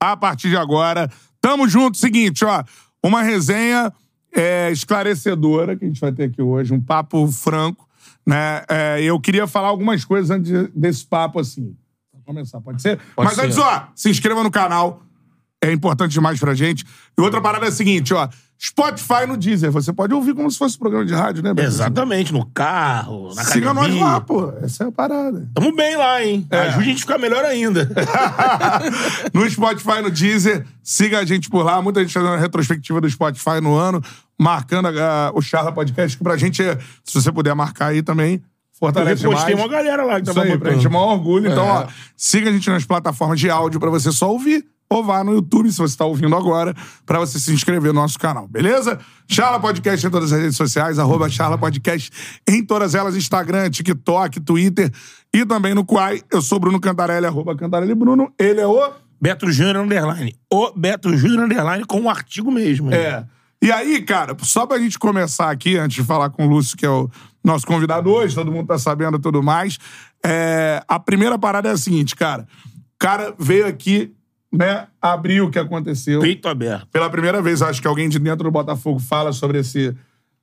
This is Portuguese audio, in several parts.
a partir de agora. Tamo junto. Seguinte, ó, uma resenha é, esclarecedora que a gente vai ter aqui hoje, um papo franco, né? É, eu queria falar algumas coisas antes desse papo, assim. Pra começar, pode ser? Pode Mas ser. antes, ó, se inscreva no canal. É importante demais pra gente. E outra parada é a seguinte, ó. Spotify no Deezer. Você pode ouvir como se fosse um programa de rádio, né, Beto? Exatamente, no carro, na Siga nós lá, pô. Essa é a parada. Tamo bem lá, hein? É. Ajude a gente a ficar melhor ainda. no Spotify, no Deezer. Siga a gente por lá. Muita gente fazendo a retrospectiva do Spotify no ano, marcando a- o Charla Podcast, que pra gente, é, se você puder marcar aí também, fortalece mais. uma galera lá que Isso tava aí, pra gente é um orgulho. Então, É. ó, siga a gente nas plataformas de áudio pra você só ouvir. Ou vá no YouTube, se você tá ouvindo agora, pra você se inscrever no nosso canal, beleza? Charla Podcast em todas as redes sociais, arroba Charla Podcast em todas elas, Instagram, TikTok, Twitter e também no Quai. Eu sou Bruno Cantarelli, arroba Cantarelli Bruno. Ele é o... Beto Júnior Underline. O Beto Júnior Underline com um artigo mesmo. É. E aí, cara, só pra gente começar aqui, antes de falar com o Lúcio, que é o nosso convidado hoje, todo mundo tá sabendo e tudo mais, é, a primeira parada é a seguinte, cara. O cara veio aqui, né, abrir o que aconteceu. Peito aberto. Pela primeira vez, acho que alguém de dentro do Botafogo fala sobre esse,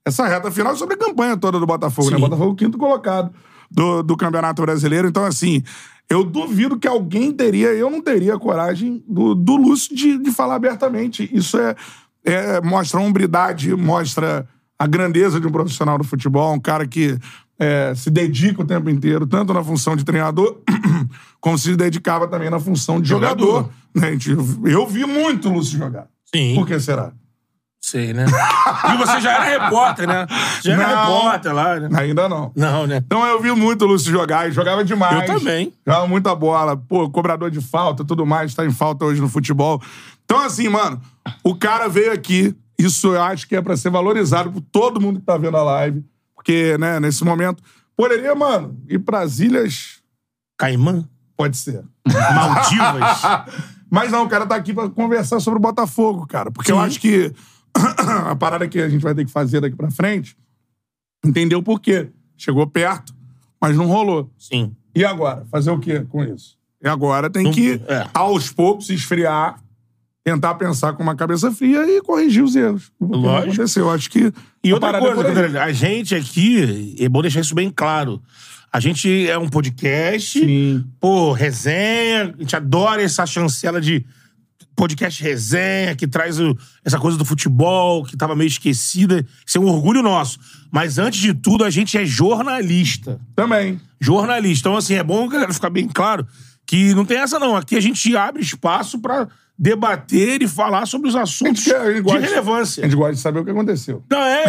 essa reta final, sobre a campanha toda do Botafogo, né? Sim. Botafogo quinto colocado do, do Campeonato Brasileiro. Então, assim, eu duvido que alguém teria, eu não teria coragem do, do Lúcio de, de falar abertamente. Isso é, é mostra hombridade, mostra a grandeza de um profissional do futebol, um cara que é, se dedica o tempo inteiro, tanto na função de treinador, como se dedicava também na função de jogador. Jogador. né? Eu vi muito o Lúcio jogar. Sim. Por que será? Sei, né? e você já era repórter, né? Já era Não. repórter lá, né? Ainda não. Não, né? Então eu vi muito o Lúcio jogar, e jogava demais. Eu também. Jogava muita bola. Pô, cobrador de falta, tudo mais, tá em falta hoje no futebol. Então, assim, mano, o cara veio aqui, isso eu acho que é pra ser valorizado por todo mundo que tá vendo a live. Porque, né, nesse momento, poderia, mano, ir pras ilhas, Caimã? pode ser. Maldivas? Mas não, o cara tá aqui pra conversar sobre o Botafogo, cara. Porque eu Sim. acho que a parada que a gente vai ter que fazer daqui pra frente, entender o porquê. Chegou perto, mas não rolou. Sim. E agora? Fazer o quê com isso? E agora tem Não- que, é. aos poucos, esfriar, tentar pensar com uma cabeça fria e corrigir os erros. Lógico. aconteceu. Eu acho que. E outra é coisa, a gente aqui, é bom deixar isso bem claro. A gente é um podcast, Sim. pô, resenha, a gente adora essa chancela de podcast resenha, que traz o- essa coisa do futebol, que tava meio esquecida. Isso é um orgulho nosso. Mas antes de tudo, a gente é jornalista. Também. Jornalista. Então, assim, é bom, galera, ficar bem claro que não tem essa, não. Aqui a gente abre espaço pra debater e falar sobre os assuntos quer- gente de relevância. A gente gosta de saber o que aconteceu. Não, é.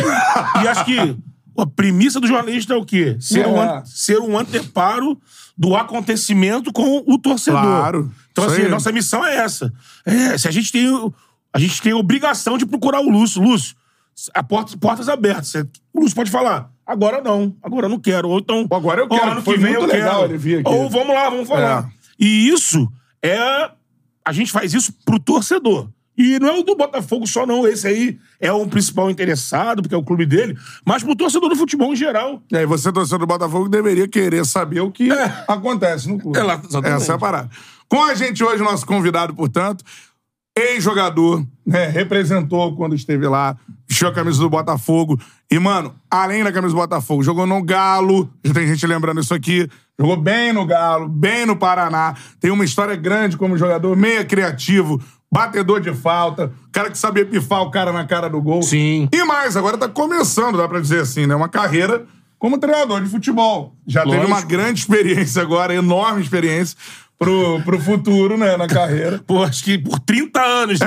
E acho que a premissa do jornalista é o quê? Ser, um, É. an- ser um anteparo do acontecimento com o torcedor. Claro. Então, assim, nossa missão é essa. É, se a gente tem. A gente tem a obrigação de procurar o Lúcio. Lúcio, a porta, portas abertas. O Lúcio pode falar. Agora não. Agora eu não quero. Ou então. Agora eu "Ó, quero, Ano foi que vem muito eu legal quero. ele vir aqui. Ou vamos lá, vamos falar. É. E isso é. A gente faz isso pro torcedor. E não é o do Botafogo só, não. Esse aí é o principal interessado, porque é o clube dele, mas pro torcedor do futebol em geral. E aí você, torcedor do Botafogo, deveria querer saber o que É. acontece no clube. É lá. Essa é a parada. Com a gente hoje, nosso convidado, portanto, ex-jogador, né? Representou quando esteve lá, vestiu a camisa do Botafogo. E, mano, além da camisa do Botafogo, jogou no Galo. Já tem gente lembrando isso aqui. Jogou bem no Galo, bem no Paraná. Tem uma história grande como jogador, meia criativo, batedor de falta, cara que sabia pifar o cara na cara do gol. Sim. E mais, agora tá começando, dá pra dizer assim, né? Uma carreira como treinador de futebol. Já teve Lógico. uma grande experiência agora, enorme experiência pro, pro futuro, né, na carreira. Pô, acho que por 30 anos.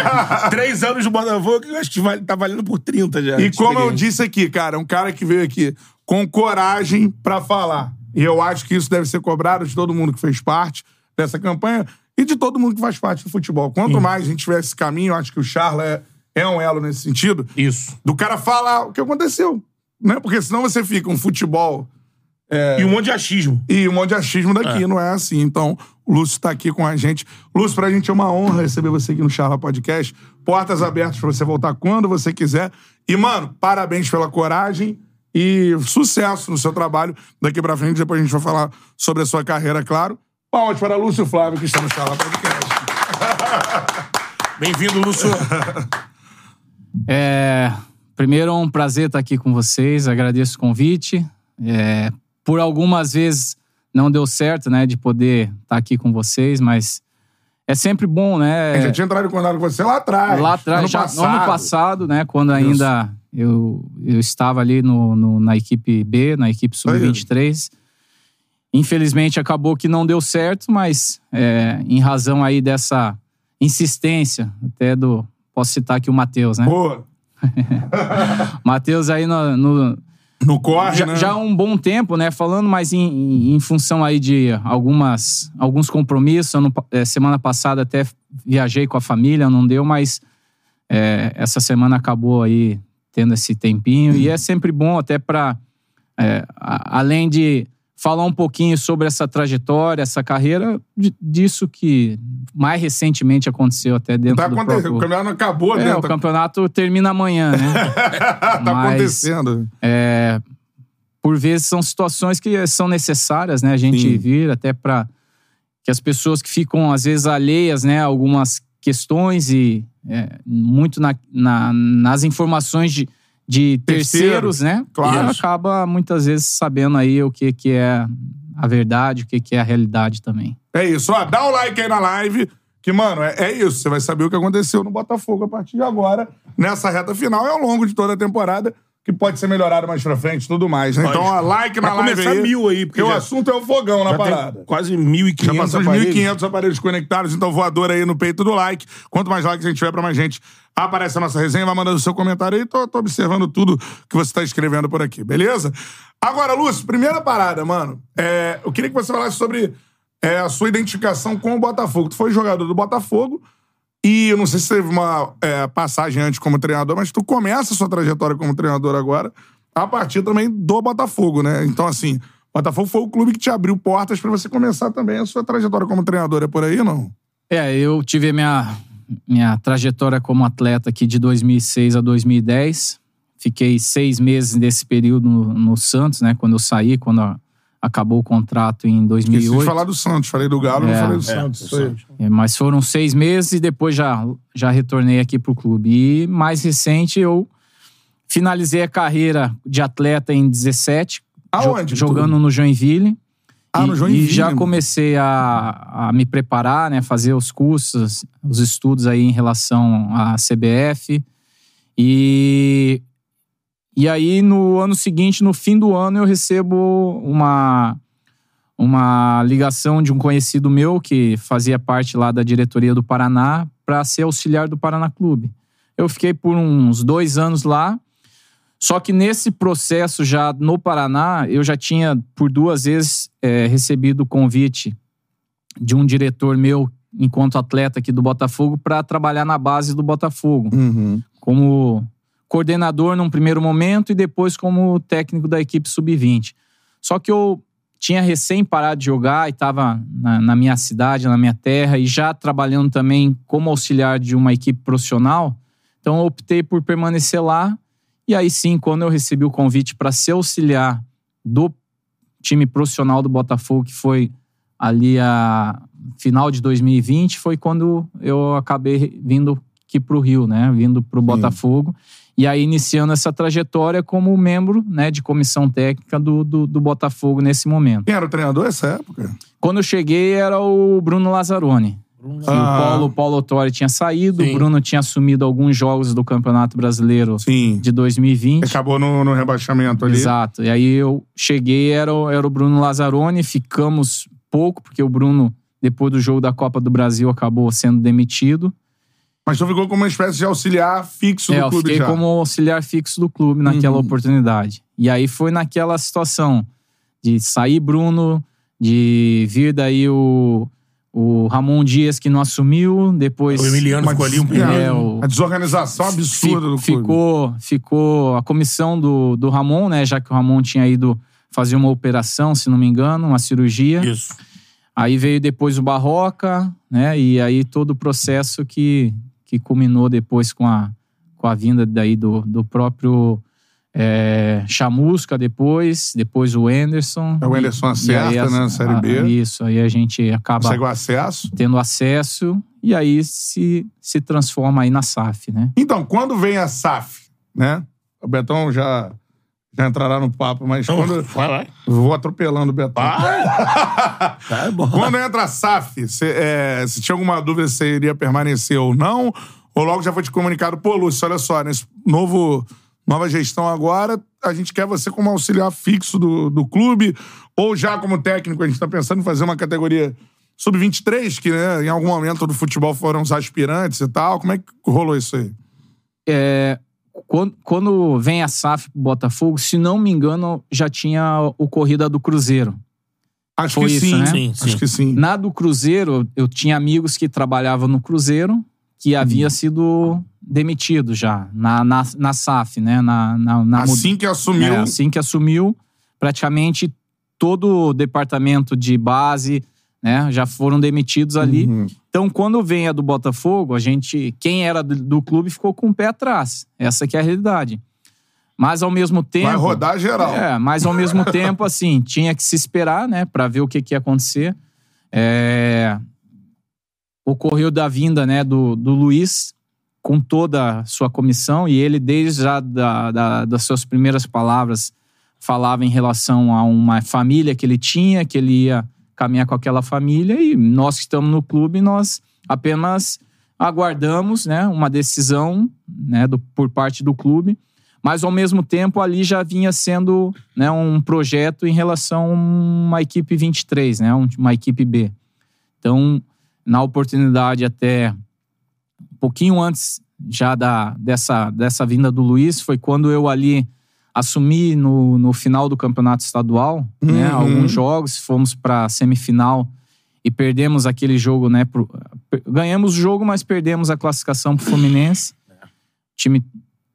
Três anos do Botafogo, eu acho que vale- tá valendo por 30 já. E como eu disse aqui, cara, um cara que veio aqui com coragem pra falar. E eu acho que isso deve ser cobrado de todo mundo que fez parte dessa campanha e de todo mundo que faz parte do futebol. Quanto mais a gente tiver esse caminho, eu acho que o Charla é, é um elo nesse sentido. Isso. Do cara falar o que aconteceu. Né? Porque senão você fica um futebol E um monte de achismo. e um monte de achismo daqui, não é assim. Então, o Lúcio tá aqui com a gente. Lúcio, pra gente é uma honra receber você aqui no Charla Podcast. Portas abertas pra você voltar quando você quiser. E, mano, parabéns pela coragem e sucesso no seu trabalho. Daqui pra frente, depois a gente vai falar sobre a sua carreira, claro. Palmas para Lúcio Flávio, que está no Charla Podcast. Bem-vindo, Lúcio. É, primeiro, é um prazer estar aqui com vocês. Agradeço o convite. É, por algumas vezes não deu certo, né, de poder estar aqui com vocês, mas é sempre bom, né? Eu já tinha entrado em contato com você lá atrás. Lá atrás, ano já passado. no ano passado, né, quando ainda eu, eu estava ali no, no- na equipe B, na equipe sub-23. Infelizmente acabou que não deu certo, mas é, em razão aí dessa insistência, até do. Posso citar aqui o Matheus, né? Pô, Matheus aí no, no- no corre, já, né? já há um bom tempo, né? Falando, mas em, em- função aí de algumas, alguns compromissos. Ano eh, semana passada até viajei com a família, não deu, mas eh, essa semana acabou aí tendo esse tempinho. E é sempre bom até para, além de falar um pouquinho sobre essa trajetória, essa carreira, disso que mais recentemente aconteceu até dentro Tá do acontecendo. O próprio... campeonato acabou, É, né? o campeonato termina amanhã, né? tá mas- acontecendo. É, por vezes são situações que são necessárias, né? A gente Sim. vir até para que as pessoas que ficam às vezes alheias, né, algumas questões e é, muito na- na- nas informações de, de Terceiros, terceiros, né? claro. E acaba muitas vezes sabendo aí o que, que é a verdade, o que, que é a realidade também. É isso. Ó, dá o like aí na live. Que, mano, é, é isso. Você vai saber o que aconteceu no Botafogo a partir de agora, nessa reta final e ao longo de toda a temporada, que pode ser melhorado mais pra frente e tudo mais. Né? Então, ó, like na Vai live começar aí. mil aí, porque o já- assunto é o fogão na Já parada. quase Já 1.500 passou de aparelhos. 1.500 aparelhos conectados, então voador aí no peito do like. Quanto mais likes a gente tiver, pra mais gente aparece a nossa resenha. Vai mandando o seu comentário aí. Tô, tô observando tudo que você tá escrevendo por aqui, beleza? Agora, Lúcio, primeira parada, mano. É, eu queria que você falasse sobre é, a sua identificação com o Botafogo. Tu foi jogador do Botafogo e eu não sei se teve uma é, passagem antes como treinador, mas tu começa a sua trajetória como treinador agora a partir também do Botafogo, né? Então, assim, o Botafogo foi o clube que te abriu portas pra você começar também a sua trajetória como treinador. É por aí, não? É, eu tive minha, minha trajetória como atleta aqui de 2006 a 2010. Fiquei seis meses desse período no, no Santos, né? Quando eu saí, quando a- acabou o contrato em Esqueci de 2008. falar do Santos. Falei do Galo, não É, falei do É, Santos. o. É, mas foram seis meses e depois já, já retornei aqui pro clube. E mais recente, eu finalizei a carreira de atleta em 17, Aonde? jo- jogando no Joinville. Ah, e, no Joinville. E já comecei a, a me preparar, né? Fazer os cursos, os estudos aí em relação à CBF. E, e aí, no ano seguinte, no fim do ano, eu recebo uma, uma ligação de um conhecido meu que fazia parte lá da diretoria do Paraná para ser auxiliar do Paraná Clube. Eu fiquei por uns dois anos lá. Só que nesse processo já no Paraná, eu já tinha por duas vezes eh, recebido o convite de um diretor meu, enquanto atleta aqui do Botafogo, para trabalhar na base do Botafogo, Uhum. como coordenador num primeiro momento e depois como técnico da equipe sub-20. Só que eu tinha recém parado de jogar e estava na, na minha cidade, na minha terra, e já trabalhando também como auxiliar de uma equipe profissional. Então eu optei por permanecer lá. E aí sim, quando eu recebi o convite para ser auxiliar do time profissional do Botafogo, que foi ali a final de 2020, foi quando eu acabei vindo aqui para o Rio, né? Vindo para o Botafogo. E aí iniciando essa trajetória como membro né, de comissão técnica do, do, do Botafogo nesse momento. Quem era o treinador nessa época? Quando eu cheguei era o Bruno Lazzaroni. Ah. O Paulo, Paulo Autori tinha saído, Sim. o Bruno tinha assumido alguns jogos do Campeonato Brasileiro Sim. de 2020. Acabou no, no rebaixamento ali. Exato. E aí eu cheguei, era, o- era o Bruno Lazzaroni, ficamos pouco, porque o Bruno, depois do jogo da Copa do Brasil, acabou sendo demitido. Mas tu ficou como uma espécie de auxiliar fixo É, do eu clube fiquei já. como auxiliar fixo do clube naquela Uhum. oportunidade. E aí foi naquela situação de sair Bruno, de vir daí o, o Ramon Dias que não assumiu, depois O Emiliano ficou ali um É, É, o- A desorganização absurda do clube. ficou, ficou a comissão do, do Ramon, né? Já que o Ramon tinha ido fazer uma operação, se não me engano, uma cirurgia. Isso. Aí veio depois o Barroca, né? E aí todo o processo que, que culminou depois com a, com a vinda daí do, do próprio é, Chamusca depois, depois o Anderson. É, o Anderson acerta, né, na Série B. a- Isso, aí a gente acaba Consegue o acesso. tendo acesso e aí se, se transforma aí na SAF, né? Então, quando vem a SAF, né? O Betão já, já entrará no papo, mas Então, quando. vai, vai. Vou atropelando o Betão. Tá bom. Quando entra a SAF, se, é, se tinha alguma dúvida se você iria permanecer ou não, ou logo já foi te comunicado, pô, Lúcio, olha só, nesse novo, nova gestão agora, a gente quer você como auxiliar fixo do, do clube, ou já como técnico, a gente tá pensando em fazer uma categoria sub-23, que né, em algum momento do futebol foram os aspirantes e tal. Como é que rolou isso aí? É, quando, quando vem a SAF pro Botafogo, se não me engano, já tinha ocorrido a do Cruzeiro. Acho Foi que isso, sim, né? Sim, Acho sim. que sim. Na do Cruzeiro, eu tinha amigos que trabalhavam no Cruzeiro que havia sido demitido já, na, na, na SAF, né? Na, na, na Assim que assumiu. É, assim que assumiu, praticamente todo o departamento de base, né, já foram demitidos ali. Uhum. Então, quando vem a do Botafogo, a gente, quem era do, do clube ficou com o pé atrás. Essa que é a realidade. Mas ao mesmo tempo, Vai rodar geral. é, mas ao mesmo tempo, assim, tinha que se esperar, né, para ver o que, que ia acontecer. É, Ocorreu da vinda, né, do, do Luiz com toda a sua comissão e ele, desde já da, da- das suas primeiras palavras, falava em relação a uma família que ele tinha, que ele ia caminhar com aquela família e nós que estamos no clube, nós apenas aguardamos, né, uma decisão, né, do, por parte do clube mas ao mesmo tempo ali já vinha sendo né, um projeto em relação a uma equipe 23, né, um- uma equipe B. Então, na oportunidade até um pouquinho antes já da, dessa, dessa vinda do Luiz, foi quando eu ali assumi no, no final do campeonato estadual, né, Uhum. alguns jogos, fomos para semifinal e perdemos aquele jogo, né, pro- ganhamos o jogo, mas perdemos a classificação para o Fluminense. O time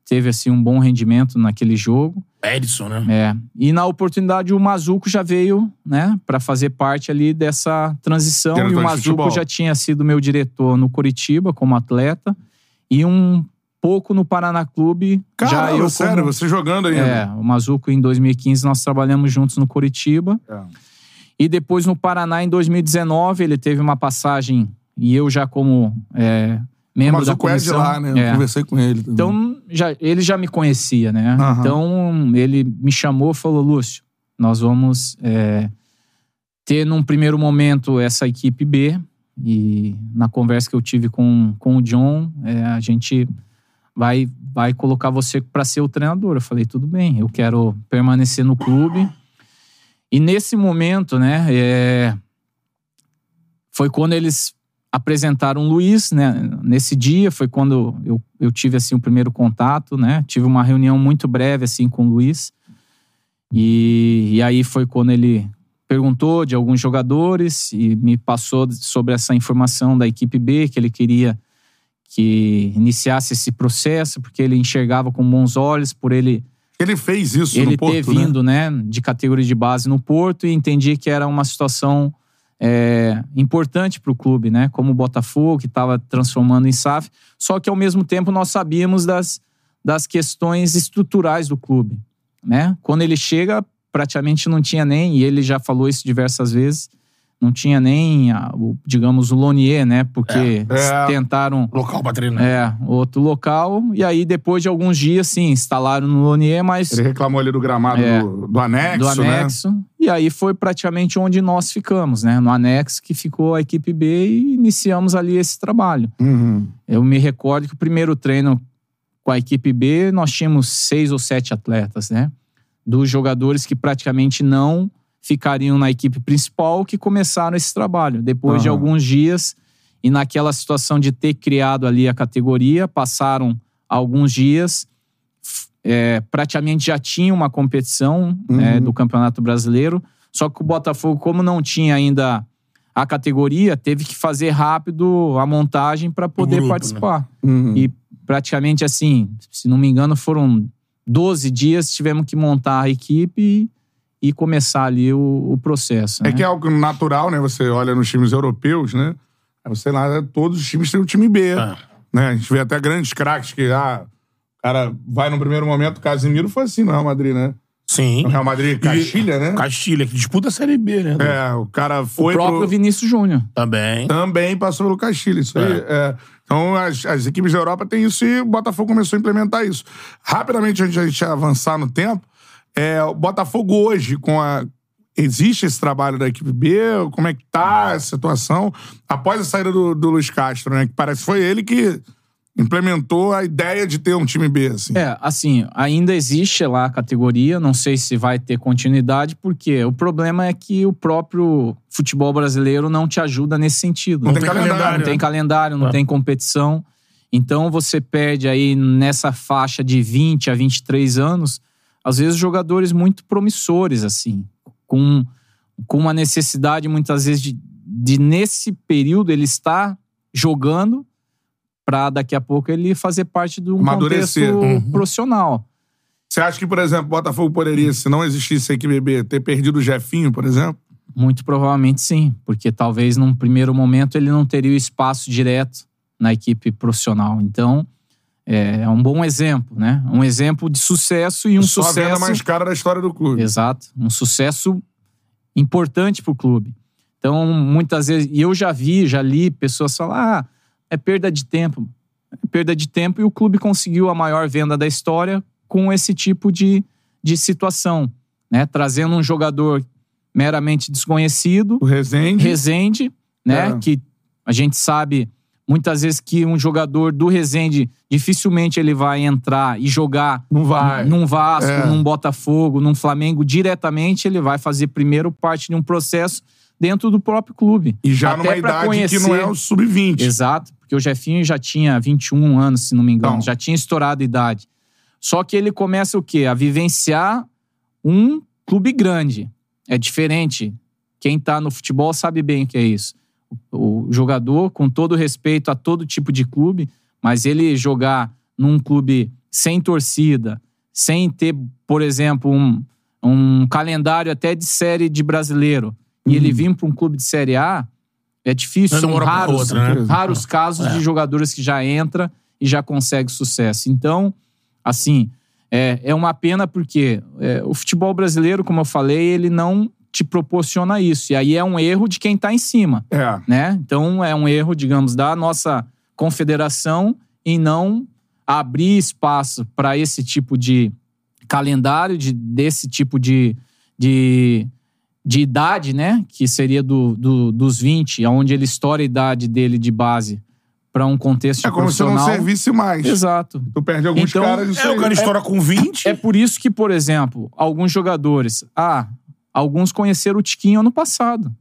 teve assim um bom rendimento naquele jogo. Edson, né? É. E na oportunidade o Mazuco já veio, né, para fazer parte ali dessa transição Diretor e o Mazuco já tinha sido meu diretor no Curitiba como atleta e um pouco no Paraná Clube, já Caramba, eu sério, como... você jogando ainda. É, o Mazuco em 2015 nós trabalhamos juntos no Curitiba. É. E depois no Paraná em 2019 ele teve uma passagem e eu já como é, membro Mas da o é de comissão. lá, né? Eu É. conversei com ele. também. Então, já, ele já me conhecia, né? Aham. Então, ele me chamou e falou: Lúcio, nós vamos é, ter num primeiro momento essa equipe B. E na conversa que eu tive com, com o John, é, a gente vai, vai colocar você para ser o treinador. Eu falei: tudo bem, eu quero permanecer no clube. E nesse momento, né, é, foi quando eles apresentaram o Luiz, né? Nesse dia foi quando eu, eu tive assim o primeiro contato, né? Tive uma reunião muito breve assim com o Luiz. E, e aí foi quando ele perguntou de alguns jogadores e me passou sobre essa informação da equipe B que ele queria que iniciasse esse processo porque ele enxergava com bons olhos por ele Ele fez isso ele no Porto, ter né? vindo né? de categoria de base no Porto e entendi que era uma situação é, importante para o clube, né? Como o Botafogo, que estava transformando em SAF. Só que, ao mesmo tempo, nós sabíamos das, das questões estruturais do clube, né? Quando ele chega, praticamente não tinha nem, e ele já falou isso diversas vezes, não tinha nem, a- o, digamos, o Lonier, né? Porque É. tentaram Local pra treinar. é, outro local. E aí, depois de alguns dias, sim, instalaram no Lonier, mas Ele reclamou ali do gramado É. do, do anexo, do né? anexo. E aí foi praticamente onde nós ficamos, né? No anexo que ficou a equipe B e iniciamos ali esse trabalho. Uhum. Eu me recordo que o primeiro treino com a equipe B, nós tínhamos seis ou sete atletas, né? Dos jogadores que praticamente não ficariam na equipe principal que começaram esse trabalho. Depois de Aham. alguns dias, e naquela situação de ter criado ali a categoria, passaram alguns dias, é, praticamente já tinha uma competição né, Uhum. do Campeonato Brasileiro, só que o Botafogo, como não tinha ainda a categoria, teve que fazer rápido a montagem para poder grupo, né? participar. Uhum. E praticamente assim, se não me engano, foram 12 dias, tivemos que montar a equipe e, e começar ali o, o processo. É né? que é algo natural, né? Você olha nos times europeus, né? Aí Você lá, todos os times têm um time B. É. Né? A gente vê até grandes craques que, ah, o cara vai no primeiro momento, o Casimiro foi assim no Real Madrid, né? Sim. No Real Madrid, Castilha, né? Castilha, que disputa a Série B, né? É, o cara o foi próprio pro... Vinícius Júnior. Também. Também passou pelo Castilha, isso aí. é. Então, as, as equipes da Europa têm isso e o Botafogo começou a implementar isso. Rapidamente, antes de a gente avançar no tempo, é, o Botafogo hoje, com a. Existe esse trabalho da equipe B? Como é que tá a situação? Após a saída do, do Luiz Castro, né? Que parece que foi ele que implementou a ideia de ter um time B, assim. É, assim, ainda existe lá a categoria, não sei se vai ter continuidade, porque o problema é que o próprio futebol brasileiro não te ajuda nesse sentido. Não tem calendário, Não tem né? calendário, não É. tem competição. Então você perde aí nessa faixa de 20 a 23 anos, às vezes jogadores muito promissores, assim, com, com uma necessidade muitas vezes de, de nesse período ele estar jogando para daqui a pouco ele fazer parte de um Amadurecer. contexto Uhum. profissional. Você acha que, por exemplo, o Botafogo poderia, se não existisse a equipe ter perdido o Jefinho, por exemplo? Muito provavelmente sim, porque talvez num primeiro momento ele não teria o espaço direto na equipe profissional. Então, é, é um bom exemplo, né? Um exemplo de sucesso e um Só a venda sucesso mais cara da história do clube. Exato. Um sucesso importante para o clube. Então, muitas vezes, e eu já vi, já li pessoas falar: ah, é perda de tempo. É perda de tempo e o clube conseguiu a maior venda da história com esse tipo de, de situação, né? Trazendo um jogador meramente desconhecido, O Rezende. Rezende, né? É. Que a gente sabe muitas vezes que um jogador do Rezende dificilmente ele vai entrar e jogar Não vai. num Vasco, É. num Botafogo, num Flamengo diretamente, ele vai fazer primeiro parte de um processo dentro do próprio clube. E já Até numa pra idade que não é o sub-20. Exato, porque o Jefinho já tinha 21 anos, se não me engano, já tinha estourado a idade. Só que ele começa o quê? A vivenciar um clube grande. É diferente. Quem tá no futebol sabe bem o que é isso. O jogador, com todo respeito a todo tipo de clube, mas ele jogar num clube sem torcida, sem ter, por exemplo, um, um calendário até de série de brasileiro, e ele vir para um clube de série A, é difícil. Não é São raros, outra, né? raros casos É. de jogadores que já entra e já consegue sucesso. Então, assim, é, é uma pena porque é, o futebol brasileiro, como eu falei, ele não te proporciona isso. E aí é um erro de quem está em cima É. né? Então é um erro, digamos, da nossa confederação em não abrir espaço para esse tipo de calendário, de, desse tipo de, de, de idade, né? Que seria do, do- dos 20, onde ele estoura a idade dele de base para um contexto É como se não servisse mais. Exato. Tu perde alguns Então, caras É, o cara estoura com 20. É por isso que, por exemplo, alguns jogadores. Ah, alguns conheceram o Tiquinho ano passado.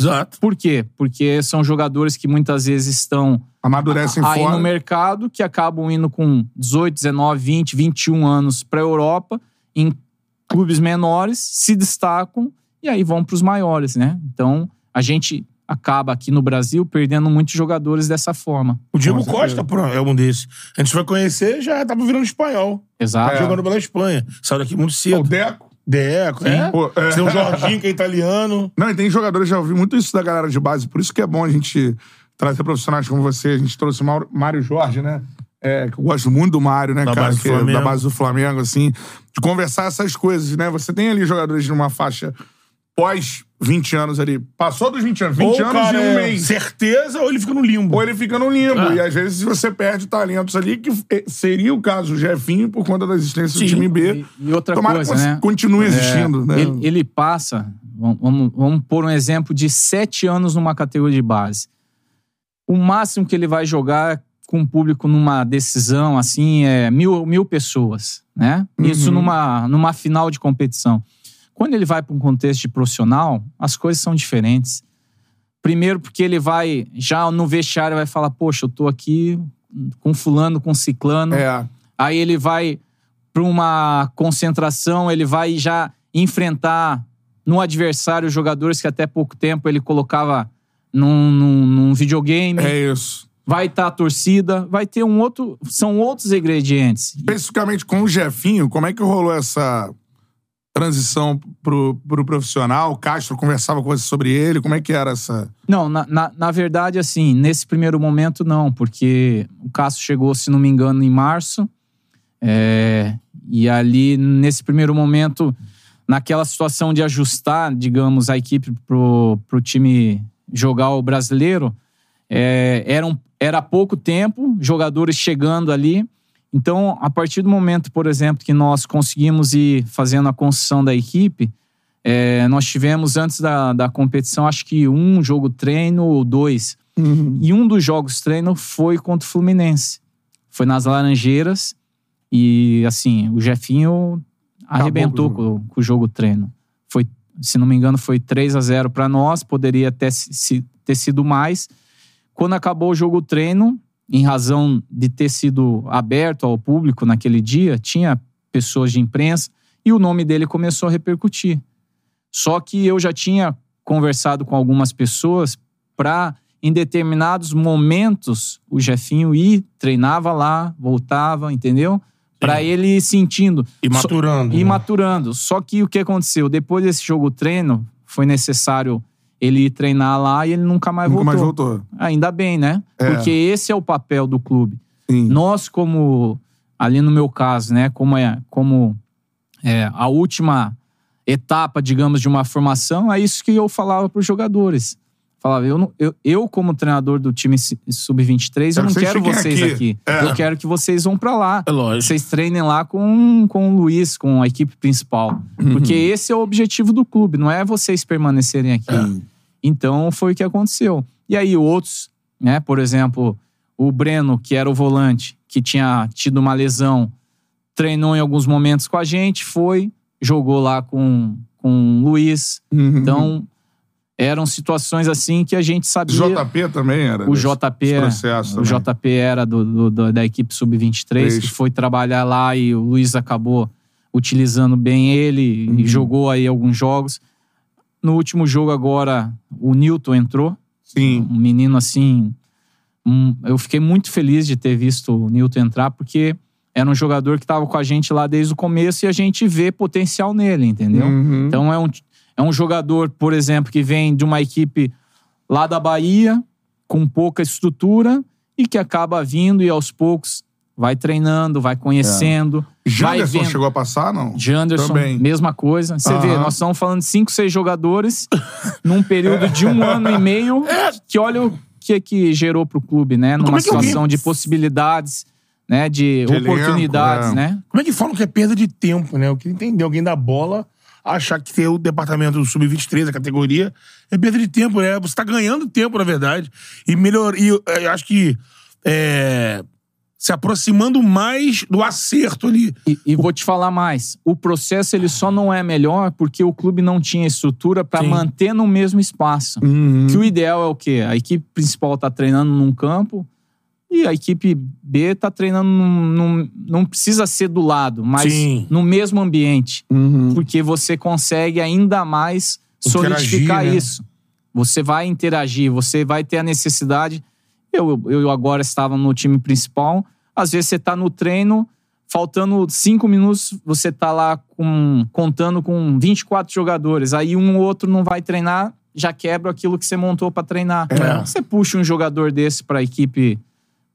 Exato. Por quê? Porque são jogadores que muitas vezes estão Amadurecem aí fora. no mercado, que acabam indo com 18, 19, 20, 21 anos para a Europa, em clubes menores, se destacam e aí vão para os maiores, né? Então, a gente acaba aqui no Brasil perdendo muitos jogadores dessa forma. O Diego. Costa é um desses. A gente foi conhecer, já tava virando espanhol. Exato. É. Jogando pela Espanha. Saiu daqui muito O cedo. Deco. Deco, é. Pô, é. Jorginho, que é italiano. Não, e tem jogadores, já ouvi muito isso da galera de base, por isso que é bom a gente trazer profissionais como você. A gente trouxe o Mauro- Mário Jorge, né? É, que eu gosto muito do Mário, né, Da cara? base é da base do Flamengo, assim, de conversar essas coisas, né? Você tem ali jogadores numa faixa pós 20 anos ali. Passou dos 20 anos, 20 ou anos cara e um é mês. certeza ou ele fica no limbo. Ou ele fica no limbo. Ah. E às vezes você perde talentos ali, que eh, seria o caso do Jefinho por conta da existência Sim. do time B. E, e outra Tomara coisa, que né? continue existindo, É, né? Ele, ele passa, vamos, vamos, vamos pôr um exemplo de sete anos numa categoria de base. O máximo que ele vai jogar com o público numa decisão, assim, é mil, mil pessoas, né? Isso numa, numa final de competição. Quando ele vai para um contexto de profissional, as coisas são diferentes. Primeiro porque ele vai, já no vestiário, vai falar, poxa, eu tô aqui com fulano, com ciclano. É. Aí ele vai para uma concentração, ele vai já enfrentar no adversário jogadores que até pouco tempo ele colocava num, num, num videogame. É isso. Vai estar a torcida, vai ter um outro. São outros ingredientes. Especificamente com o Jefinho, como é que rolou essa transição pro, pro profissional? O Castro conversava com você sobre ele, como é que era essa... Não, na, na, na verdade, assim, nesse primeiro momento, não, porque o Cássio chegou, se não me engano, em março. é, e ali, nesse primeiro momento, naquela situação de ajustar, digamos, a equipe pro, pro time jogar o brasileiro, é, era, um- era pouco tempo, jogadores chegando ali. Então, a partir do momento, por exemplo, que nós conseguimos ir fazendo a construção da equipe, é, nós tivemos antes da, da competição, acho que um jogo treino ou dois. E um dos jogos treino foi contra o Fluminense. Foi nas Laranjeiras. E, assim, o Jefinho arrebentou com o com, com o jogo treino. Foi, se não me engano, foi 3 a 0 para nós. Poderia se- se- ter sido mais. Quando acabou o jogo treino, em razão de ter sido aberto ao público naquele dia, tinha pessoas de imprensa e o nome dele começou a repercutir. Só que eu já tinha conversado com algumas pessoas para, em determinados momentos, o Jefinho ir, treinava lá, voltava, entendeu? Para ele ir sentindo. E maturando. e né? maturando. Só que o que aconteceu? Depois desse jogo treino, foi necessário ele treinar lá e ele nunca mais Nunca voltou. mais voltou. Ainda bem, né? É. Porque esse é o papel do clube. Sim. Nós, como ali no meu caso, né, como é, como é, a última etapa, digamos, de uma formação, é isso que eu falava para os jogadores. Falava, eu, não- eu, eu, como treinador do time si- sub-23, eu não vocês quero vocês aqui. aqui. É. Eu quero que vocês vão para lá. É lógico. Vocês treinem lá com, com o Luiz, com a equipe principal. Uhum. Porque esse é o objetivo do clube, não é vocês permanecerem aqui. É. Então foi o que aconteceu. E aí outros, né? Por exemplo, o Breno, que era o volante, que tinha tido uma lesão, treinou em alguns momentos com a gente, foi, jogou lá com, com o Luiz. Uhum. Então eram situações assim que a gente sabia. JP também era. O JP, o. JP era do, do- do- da equipe sub-23, Três. que foi trabalhar lá e o Luiz acabou utilizando bem ele Uhum. e jogou aí alguns jogos. No último jogo agora, o Newton entrou, Sim. um menino assim. um- eu fiquei muito feliz de ter visto o Newton entrar, porque era um jogador que estava com a gente lá desde o começo e a gente vê potencial nele, entendeu? Uhum. Então é um, é um jogador, por exemplo, que vem de uma equipe lá da Bahia, com pouca estrutura, e que acaba vindo e aos poucos vai treinando, vai conhecendo. vai Janderson vendo. chegou a passar, não? Janderson, Também. mesma coisa. Você vê, nós estamos falando de cinco, seis jogadores num período de um ano e meio, que olha o que, que gerou pro clube, né? Numa é alguém- situação de possibilidades, né? De, De elenco, oportunidades, é. né? Como é que falam que é perda de tempo, né? Eu queria entender. Alguém da bola achar que ter o departamento do sub-23, a categoria, é perda de tempo, né? Você tá ganhando tempo, na verdade. E melhor. E eu, eu acho que. é, se aproximando mais do acerto ali. E, e vou te falar mais. O processo ele só não é melhor porque o clube não tinha estrutura para manter no mesmo espaço. Uhum. Que o ideal é o quê? A equipe principal tá treinando num campo e a equipe B tá treinando num, num- não precisa ser do lado, mas Sim. no mesmo ambiente, Uhum. porque você consegue ainda mais Interagir, solidificar né? isso. Você vai interagir, você vai ter a necessidade. Eu, eu agora estava no time principal. Às vezes você tá no treino, faltando cinco minutos, você tá lá com, contando com 24 jogadores. Aí um ou outro não vai treinar, já quebra aquilo que você montou para treinar. É. Você puxa um jogador desse para a equipe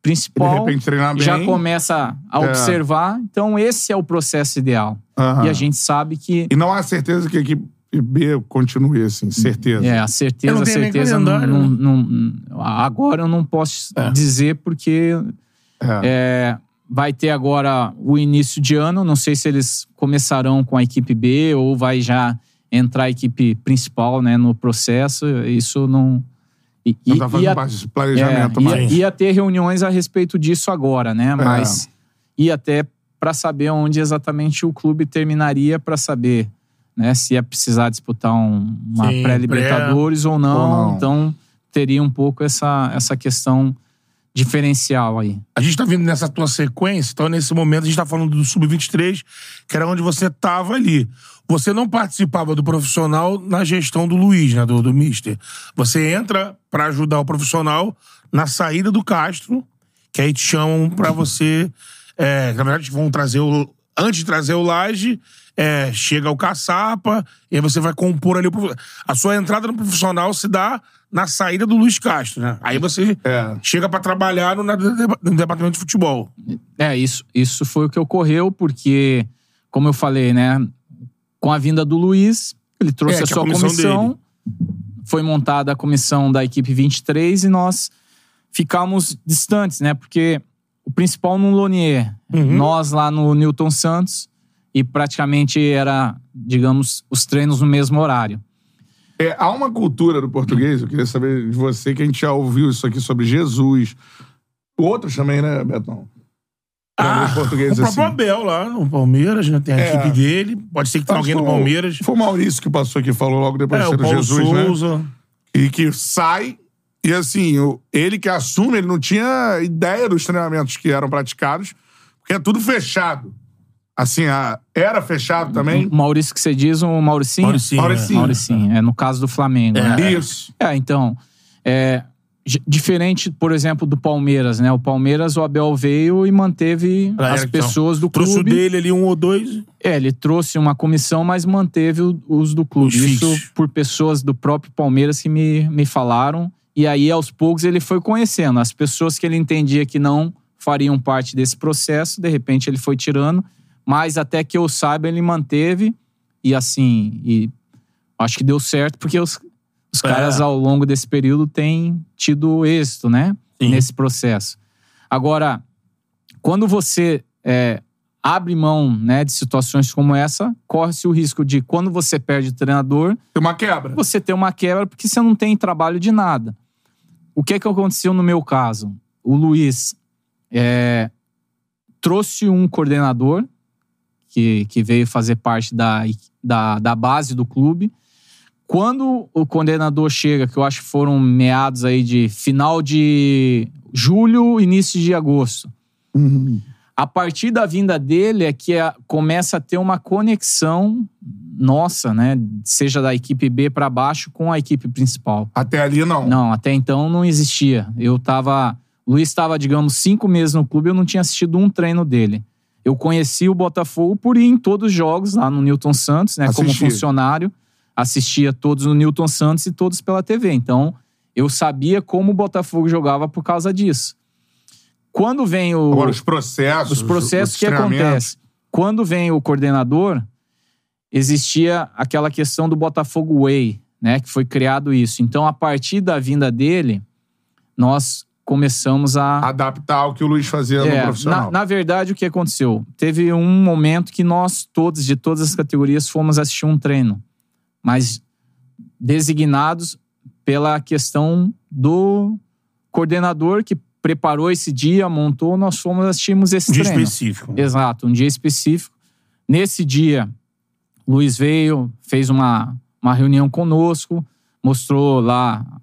principal, repente treinar bem. já começa a É. observar. Então esse é o processo ideal. E a gente sabe que E não há certeza que a equipe B continue assim, certeza. É, a certeza, a certeza. Não, calendário, não- né? não- agora eu não posso É. dizer porque É. é, vai ter agora o início de ano. Não sei se eles começarão com a equipe B ou vai já entrar a equipe principal né, no processo. Isso não. E, e- tá fazendo ia- parte planejamento, é, mas. ia, ia ter reuniões a respeito disso agora, né? Mas ia até para saber onde exatamente o clube terminaria para saber né, se ia precisar disputar um- uma pré-libertadores ou, não. Ou não. Então teria um pouco essa, essa questão diferencial aí. A gente tá vindo nessa tua sequência, então nesse momento a gente tá falando do Sub-23, que era onde você tava ali. Você não participava do profissional na gestão do Luiz, né, do, do Mister. Você entra pra ajudar o profissional na saída do Castro, que aí te chamam pra você... É, na verdade, vão trazer o... Antes de trazer o Laje, é, chega o Caçapa, e aí você vai compor ali o... prof- A sua entrada no profissional se dá na saída do Luiz Castro, né? Aí você É. chega pra trabalhar no, no departamento de futebol. É, isso, isso foi o que ocorreu, porque, como eu falei, né, com a vinda do Luiz, ele trouxe É, a é a sua comissão comissão, foi montada a comissão da equipe 23 e nós ficamos distantes, né, porque o principal no Lonier, Uhum. nós lá no Newton Santos, e praticamente era, digamos, os treinos no mesmo horário. É, há uma cultura do português, eu queria saber de você, que a gente já ouviu isso aqui sobre Jesus. Outros também, né, Betão? Ah, o próprio assim. Abel lá no Palmeiras, né? Tem a É. equipe dele. Pode ser que tenha alguém que do foi o- Palmeiras. Foi o Maurício que passou aqui e falou logo depois É, de o ser o Paulo Jesus, né? Souza. E que sai. E assim, ele que assume, ele não tinha ideia dos treinamentos que eram praticados, porque é tudo fechado. Assim, a- era fechado também. O Maurício que você diz, o Mauricinho? Mauricinho, Mauricinho. Mauricinho, é no caso do Flamengo, né? Isso. É, então, é, diferente, por exemplo, do Palmeiras, né? O Palmeiras, o Abel veio e manteve Ah, as pessoas do Trouxe o clube. dele ali, um ou dois. É, ele trouxe uma comissão, mas manteve o- os do clube. Os Isso por pessoas do próprio Palmeiras que me, me falaram. E aí, aos poucos, ele foi conhecendo. As pessoas que ele entendia que não fariam parte desse processo, de repente ele foi tirando. Mas até que eu saiba, ele manteve. E assim, e acho que deu certo, porque os, os É. caras ao longo desse período têm tido êxito, né? Sim. Nesse processo. Agora, quando você é, abre mão né, de situações como essa, corre-se o risco de, quando você perde o treinador, Tem uma quebra. você ter uma quebra porque você não tem trabalho de nada. O que é que aconteceu no meu caso? O Luiz é, trouxe um coordenador que, que veio fazer parte da, da, da base do clube. Quando o coordenador chega, que eu acho que foram meados aí de final de julho, início de agosto. A partir da vinda dele é que a- começa a ter uma conexão nossa, né? Seja da equipe B para baixo com a equipe principal. Até ali, não. Não, até então não existia. Eu tava. Luiz estava, digamos, cinco meses no clube, eu não tinha assistido um treino dele. Eu conheci o Botafogo por ir em todos os jogos lá no Newton Santos, né? Como Assistir. funcionário. Assistia todos no Newton Santos e todos pela TV. Então, eu sabia como o Botafogo jogava por causa disso. Quando vem o. Agora, os processos. Os processos os que acontecem. Quando vem o coordenador, existia aquela questão do Botafogo Way, né? Que foi criado isso. Então, a partir da vinda dele, nós começamos a. Adaptar ao que o Luiz fazia no É, profissional. na, na verdade, o que aconteceu? Teve um momento que nós, todos, de todas as categorias, fomos assistir um treino. Mas designados pela questão do coordenador que preparou esse dia, montou, nós fomos assistimos esse Um dia treino. específico. Exato, um dia específico. Nesse dia, Luiz veio, fez uma, uma reunião conosco, mostrou lá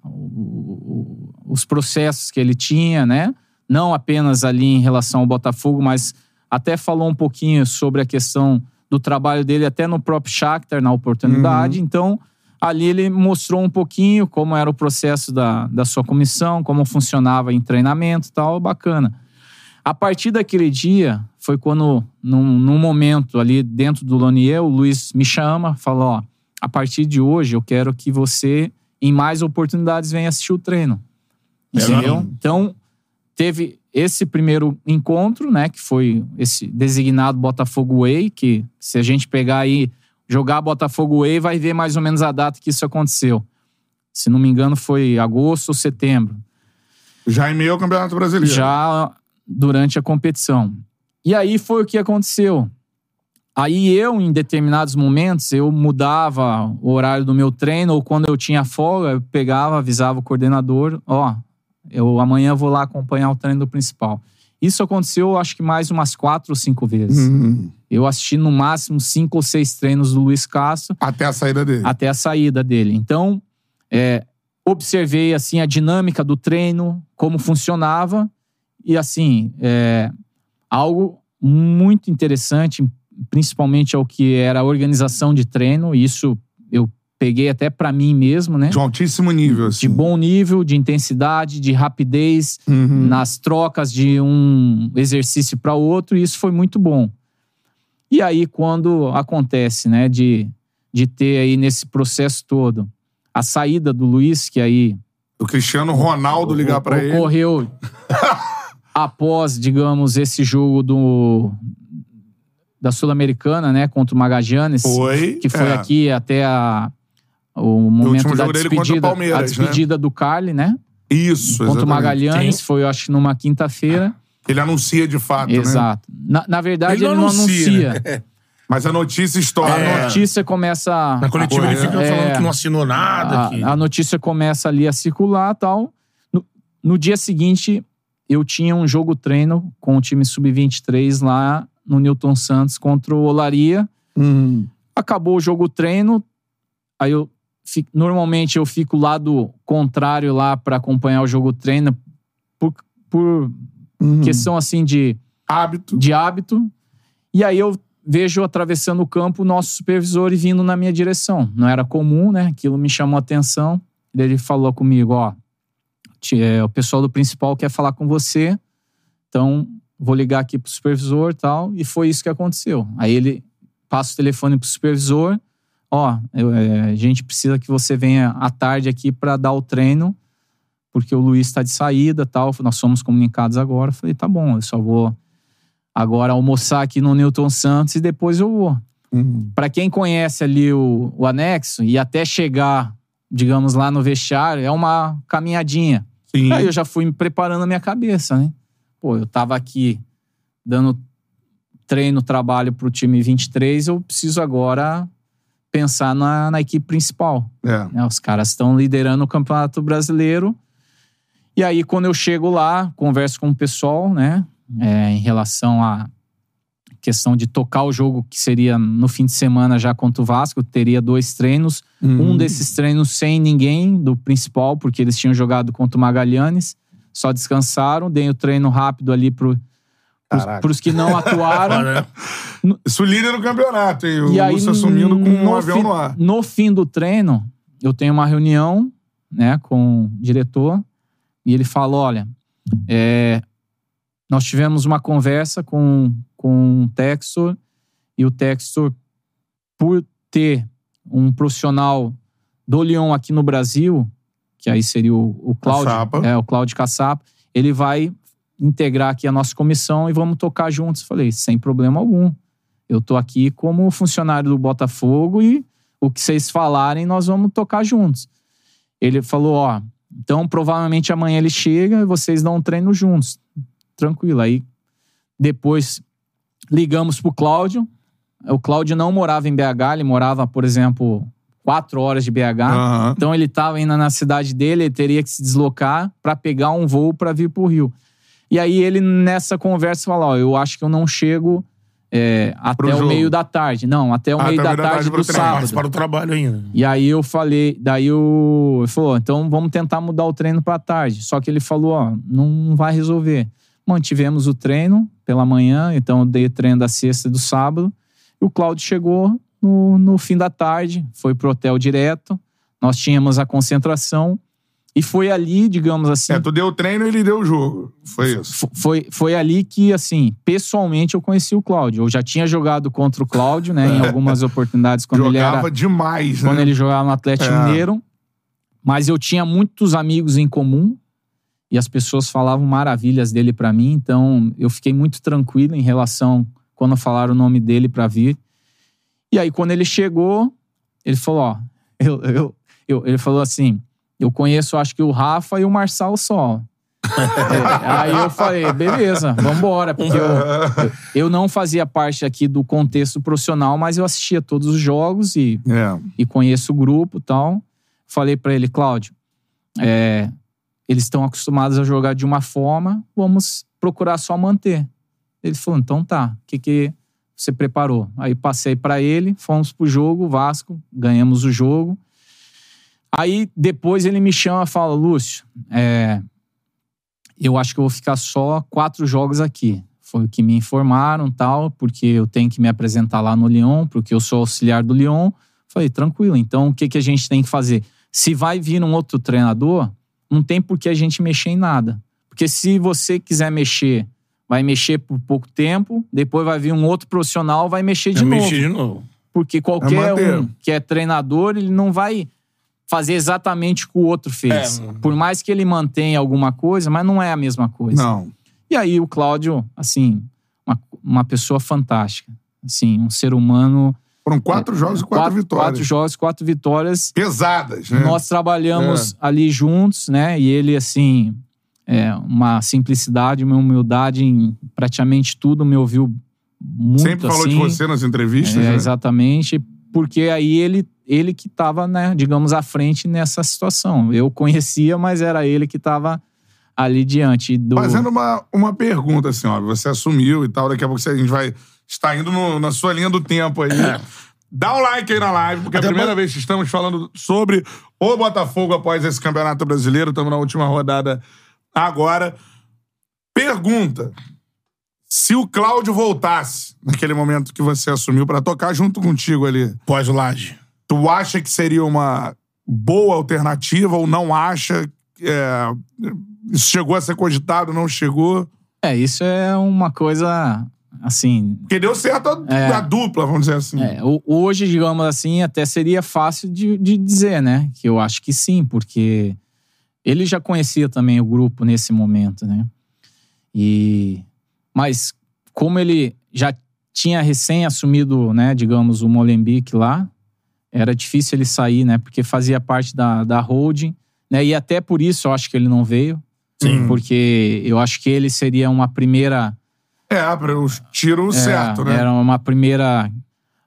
o- o- os processos que ele tinha, né? Não apenas ali em relação ao Botafogo, mas até falou um pouquinho sobre a questão do trabalho dele até no próprio Shakhtar, na oportunidade. Então, ali ele mostrou um pouquinho como era o processo da, da sua comissão, como funcionava em treinamento e tal, bacana. A partir daquele dia, foi quando, num, num momento ali dentro do Lonier, o Luiz me chama, falou: ó, a partir de hoje eu quero que você, em mais oportunidades, venha assistir o treino. Entendeu? Então, teve esse primeiro encontro, né, que foi esse designado Botafogo Way, que se a gente pegar aí jogar Botafogo Way, vai ver mais ou menos a data que isso aconteceu. Se não me engano, foi agosto ou setembro. Já em meio ao Campeonato Brasileiro. Já durante a competição. E aí foi o que aconteceu. Aí eu, em determinados momentos, eu mudava o horário do meu treino, ou quando eu tinha folga, eu pegava, avisava o coordenador, ó, eu amanhã vou lá acompanhar o treino do principal. Isso aconteceu, acho que mais umas quatro ou cinco vezes. Uhum. Eu assisti no máximo cinco ou seis treinos do Luiz Castro Até a saída dele. até a saída dele. Então, é, observei assim a dinâmica do treino, como funcionava e assim é, algo muito interessante, principalmente ao que era a organização de treino. e Isso peguei até para mim mesmo, né? De um altíssimo nível, assim. De bom nível, de intensidade, de rapidez Uhum. nas trocas de um exercício para outro, e isso foi muito bom. E aí, quando acontece, né, de, de ter aí nesse processo todo a saída do Luiz, que aí O Cristiano Ronaldo ligar pra ele. ocorreu após, digamos, esse jogo do da Sul-Americana, né, contra o Magallanes, Foi. que foi é. aqui até a, o momento último da jogo dele contra o despedida, Palmeiras, a né? despedida do Carly, né, Isso, contra o exatamente. Magalhães, Sim. foi, eu acho, numa quinta-feira. Ele anuncia de fato, né? Exato. Na, na verdade, Ele ele não não anuncia, anuncia. Mas a notícia estoura. A né? notícia começa. Na coletiva ele fica É. falando que não assinou nada. que... A, a notícia começa ali a circular tal. No, no dia seguinte, eu tinha um jogo treino com o time sub-23 lá no Newton Santos contra o Olaria. Uhum. Acabou o jogo treino. Aí eu normalmente eu fico lá do contrário lá para acompanhar o jogo treino por, por Uhum. questão assim de Hábito. de hábito. E aí eu vejo atravessando o campo o nosso supervisor e vindo na minha direção. Não era comum, né? Aquilo me chamou a atenção. Ele falou comigo, ó, é, o pessoal do principal quer falar com você, então vou ligar aqui pro supervisor e tal. E foi isso que aconteceu. Aí ele passa o telefone pro supervisor, ó, eu- é, a gente precisa que você venha à tarde aqui para dar o treino, porque o Luiz está de saída tal. Nós somos comunicados agora. Eu falei, tá bom, eu só vou agora almoçar aqui no Newton Santos e depois eu vou. Uhum. Para quem conhece ali o, o anexo e até chegar, digamos, lá no vestiário, é uma caminhadinha. Sim. Aí eu já fui me preparando a minha cabeça, né? Pô, eu tava aqui dando treino, trabalho pro time 23, eu preciso agora pensar na, na equipe principal É. né? Os caras estão liderando o Campeonato Brasileiro. E aí, quando eu chego lá, converso com o pessoal, né? é, em relação à questão de tocar o jogo que seria no fim de semana já contra o Vasco, teria dois treinos. Uhum. Um desses treinos sem ninguém do principal, porque eles tinham jogado contra o Magalhães, só descansaram, dei o treino rápido ali pro, Caraca. pros que não atuaram. Isso líder no campeonato, hein? O E aí, Lúcio assumindo com um avião fim, no ar. No fim do treino, eu tenho uma reunião né, com o diretor e ele fala: olha, é, nós tivemos uma conversa com, com o Textor e o Textor, por ter um profissional do Lyon aqui no Brasil, que aí seria o, o Cláudio, é, o Cláudio Caçapa, ele vai integrar aqui a nossa comissão e vamos tocar juntos. Falei, sem problema algum. Eu tô aqui como funcionário do Botafogo e o que vocês falarem, nós vamos tocar juntos. Ele falou, ó, então provavelmente amanhã ele chega e vocês dão um treino juntos. Tranquilo. Aí depois ligamos pro Cláudio. O Cláudio não morava em BH, ele morava, por exemplo, quatro horas de BH. Aham. Então ele estava indo na cidade dele, ele teria que se deslocar para pegar um voo para vir pro Rio. E aí ele nessa conversa fala, ó, eu acho que eu não chego é, até o jogo. meio da tarde. Não, até o Ah, meio até o da meio da tarde tarde do treino. sábado. Para o trabalho ainda. E aí eu falei, daí o ele falou, então vamos tentar mudar o treino para tarde. Só que ele falou, ó, não vai resolver. Mantivemos o treino pela manhã, então eu dei treino da sexta e do sábado. E o Cláudio chegou no, no fim da tarde, foi pro hotel direto. Nós tínhamos a concentração e foi ali, digamos assim, É, tu deu o treino e ele deu o jogo. Foi isso. Foi, foi ali que, assim, pessoalmente eu conheci o Cláudio. Eu já tinha jogado contra o Cláudio, né, em algumas oportunidades, quando ele Jogava era demais, né? quando ele jogava no Atlético É. Mineiro. Mas eu tinha muitos amigos em comum e as pessoas falavam maravilhas dele pra mim, então eu fiquei muito tranquilo em relação quando falaram o nome dele pra vir. E aí, quando ele chegou, ele falou: Ó, eu, eu, eu- ele falou assim: Eu conheço, acho que o Rafa e o Marçal só. É, aí eu falei: Beleza, vambora. Porque eu, eu, não fazia parte aqui do contexto profissional, mas eu assistia todos os jogos e É. e conheço o grupo e tal. Falei pra ele, Cláudio, é, eles estão acostumados a jogar de uma forma, vamos procurar só manter. Ele falou, então tá, o que, que você preparou? Aí passei pra ele, fomos pro jogo, Vasco, ganhamos o jogo. Aí depois ele me chama e fala, Lúcio, é, eu acho que eu vou ficar só quatro jogos aqui. Foi o que me informaram tal, porque eu tenho que me apresentar lá no Lyon, porque eu sou auxiliar do Lyon. Falei, tranquilo, então o que, que a gente tem que fazer? Se vai vir um outro treinador, não tem por que a gente mexer em nada. Porque se você quiser mexer, vai mexer por pouco tempo, depois vai vir um outro profissional, vai mexer de Eu novo. mexi de novo. Porque qualquer manter. um que é treinador, ele não vai fazer exatamente o que o outro fez. É. Por mais que ele mantenha alguma coisa, mas não é a mesma coisa. Não. E aí o Cláudio, assim, uma, uma pessoa fantástica. Assim, um ser humano. Foram quatro jogos e quatro, vitórias. Quatro jogos, quatro vitórias. Pesadas, né? Nós trabalhamos ali juntos, né? E ele, assim, é, uma simplicidade, uma humildade em praticamente tudo, me ouviu muito Sempre falou de assim. você nas entrevistas, É, né? Exatamente, porque aí ele, ele que estava, né, digamos, à frente nessa situação. Eu conhecia, mas era ele que estava ali diante do. Fazendo uma, uma pergunta, assim, ó. Você assumiu e tal, daqui a pouco a gente vai estar indo no- na sua linha do tempo aí. Dá um like aí na live, porque é a Até primeira pra- vez que estamos falando sobre o Botafogo após esse Campeonato Brasileiro. Estamos na última rodada agora. Pergunta. Se o Cláudio voltasse naquele momento que você assumiu pra tocar junto contigo ali, Pós o Laje. Tu acha que seria uma boa alternativa ou não acha? É, isso chegou a ser cogitado, não chegou? É, isso é uma coisa, assim. Porque deu certo a, É. a dupla, vamos dizer assim. é, ho- hoje, digamos assim, até seria fácil de, de dizer, né? Que eu acho que sim, porque ele já conhecia também o grupo nesse momento, né? E mas como ele já tinha recém assumido, né, digamos, o Molenbeek lá, era difícil ele sair, né? Porque fazia parte da, da holding, né? E até por isso eu acho que ele não veio. Sim. Porque eu acho que ele seria uma primeira É, para o tiro é, certo, né? Era uma primeira.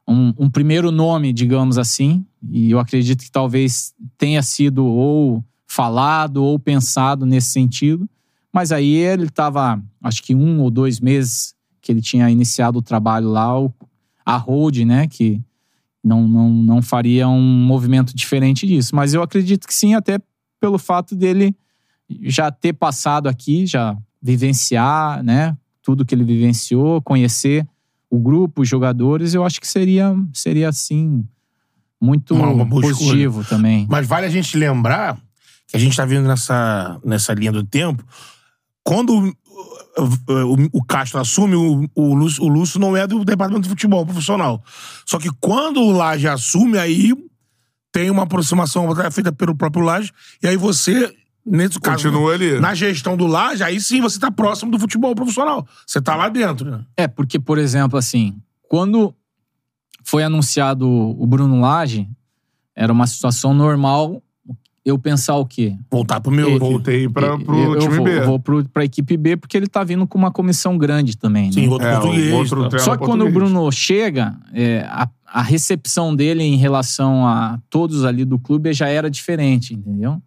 Um, um primeiro nome, digamos assim. E eu acredito que talvez tenha sido ou falado ou pensado nesse sentido. Mas aí ele estava, acho que um ou dois meses que ele tinha iniciado o trabalho lá, a Hold, né? Que não, não, não faria um movimento diferente disso. Mas eu acredito que sim, até pelo fato dele já ter passado aqui, já vivenciar, né? Tudo que ele vivenciou, conhecer o grupo, os jogadores, eu acho que seria, seria assim, muito positivo também. Mas vale a gente lembrar que a gente tá vindo nessa, nessa linha do tempo. Quando o, o, Castro assume, o, o, Lúcio, o Lúcio não é do departamento de futebol profissional. Só que quando o Laje assume, aí tem uma aproximação feita pelo próprio Laje, e aí você, nesse caso, Continua ali. na gestão do Laje, aí sim você tá próximo do futebol profissional. Você tá lá dentro, né? É, porque, por exemplo, assim, quando foi anunciado o Bruno Lage, era uma situação normal eu pensar o quê? Voltar pro meu. Eu Voltei para pro eu time vou, B. vou pro, pra equipe B porque ele tá vindo com uma comissão grande também, né? Sim, outro É, português. outro tá? treinador Só que quando o. Bruno chega, é, a, a recepção dele em relação a todos ali do clube já era diferente, entendeu?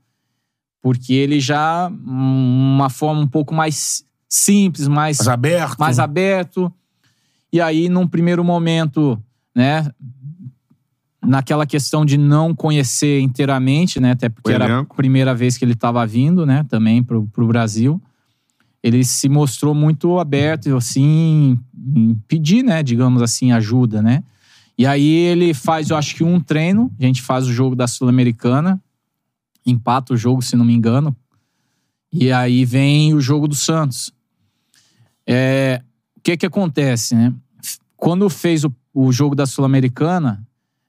Porque ele já, uma forma um pouco mais simples, mais, Mais aberto. mais aberto. E aí, num primeiro momento, né, naquela questão de não conhecer inteiramente, né, até porque O era a elenco. primeira vez que ele estava vindo, né, também pro, pro Brasil. Ele se mostrou muito aberto, assim, em pedir, né, digamos assim, ajuda, né. E aí ele faz, eu acho que um treino, a gente faz o jogo da Sul-Americana, empata o jogo, se não me engano. E aí vem o jogo do Santos. É, o que que acontece, né? Quando fez o, o jogo da Sul-Americana,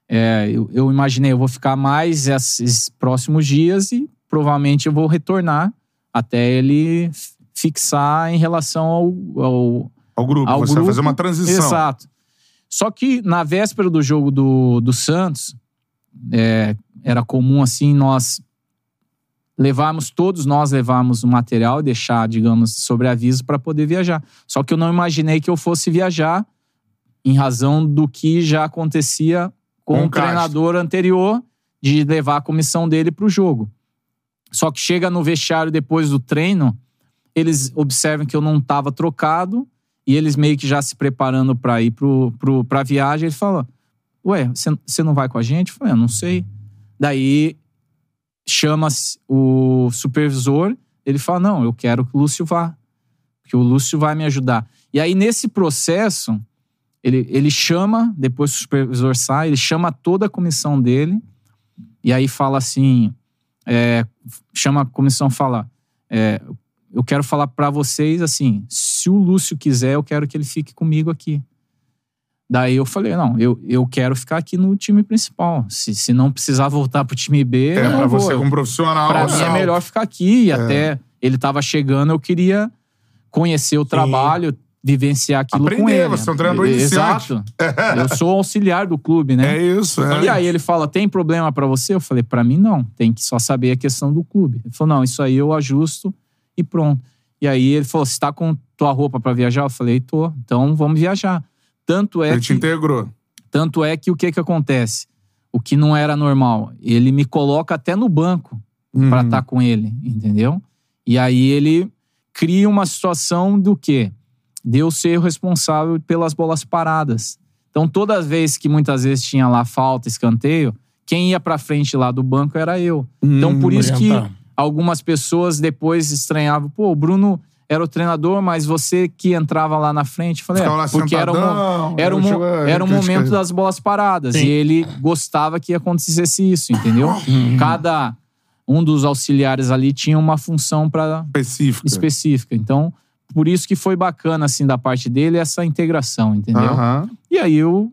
é, eu, eu imaginei, eu vou ficar mais esses próximos dias e provavelmente eu vou retornar até ele fixar em relação ao, ao, Ao grupo. ao você grupo. vai fazer uma transição. Exato. Só que na véspera do jogo do, do Santos, é, era comum assim nós levarmos, todos nós levarmos o material e deixar, digamos, sobre aviso para poder viajar. Só que eu não imaginei que eu fosse viajar em razão do que já acontecia com, o Castro. treinador anterior de levar a comissão dele para o jogo. Só que chega no vestiário depois do treino, eles observam que eu não estava trocado e eles meio que já se preparando para ir pro, pro, pra viagem. Ele fala: Ué, você- você não vai com a gente? Eu falei: Eu não sei. Daí chama o supervisor, ele fala: Não, eu quero que o Lúcio vá, porque o Lúcio vai me ajudar. E aí, nesse processo, ele, ele chama, depois o supervisor sai, ele chama toda a comissão dele e aí fala assim: é, chama a comissão fala. é, eu quero falar pra vocês assim: se o Lúcio quiser, eu quero que ele fique comigo aqui. Daí eu falei: não, eu, eu quero ficar aqui no time principal. Se, se não precisar voltar pro time B, É, eu pra vou. você como profissional. Pra mim é melhor ficar aqui. E até ele tava chegando, eu queria conhecer o trabalho, vivenciar aquilo com Aprender, ele. você é um treinador iniciante. Exato. eu sou auxiliar do clube, né? É isso, é. E aí ele fala: tem problema pra você? Eu falei: pra mim não. Tem que só saber a questão do clube. Ele falou: não, isso aí eu ajusto e pronto. E aí ele falou: você tá com tua roupa pra viajar? Eu falei: tô. Então vamos viajar. Tanto é Ele te que, integrou. tanto é que o que que acontece? O que não era normal, ele me coloca até no banco Uhum. pra estar com ele, entendeu? E aí ele cria uma situação do quê? De eu ser o responsável pelas bolas paradas. Então, todas as vezes que muitas vezes tinha lá falta, escanteio, quem ia pra frente lá do banco era eu. Então, por isso que algumas pessoas depois estranhavam, pô, o Bruno era o treinador, mas você que entrava lá na frente, Eu falei, é, lá porque era um, era um, era um criticar momento das bolas paradas. Sim. E ele gostava que acontecesse isso, entendeu? Uhum. Cada um dos auxiliares ali tinha uma função para Específico. específica. Então, por isso que foi bacana, assim, da parte dele, essa integração, entendeu? Aham. E aí eu,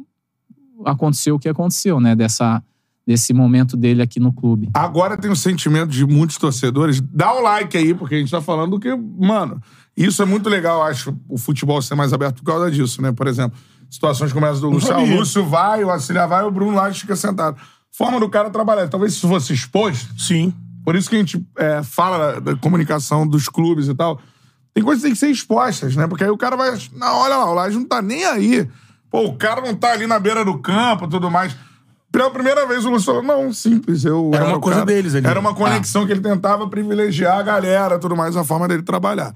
aconteceu o que aconteceu, né? Dessa, desse momento dele aqui no clube. Agora tem o sentimento de muitos torcedores. Dá o like aí, porque a gente tá falando do que. Mano, isso é muito legal, eu acho, o futebol ser mais aberto por causa disso, né? Por exemplo, situações como essa do Lúcio. Ah, o. Lúcio vai, o auxiliar vai, o Bruno lá fica sentado. Forma do cara trabalhar. Talvez se fosse exposto. Sim. Por isso que a gente é, fala da, da comunicação dos clubes e tal. Tem coisas que tem que ser expostas, né? Porque aí o cara vai. Não, olha lá, o Laje não tá nem aí. Pô, o cara não tá ali na beira do campo e tudo mais. Pela primeira vez o Lúcio falou, não, simples. Eu Era uma o coisa deles ali. Era uma conexão que ele tentava privilegiar a galera tudo mais, a forma dele trabalhar.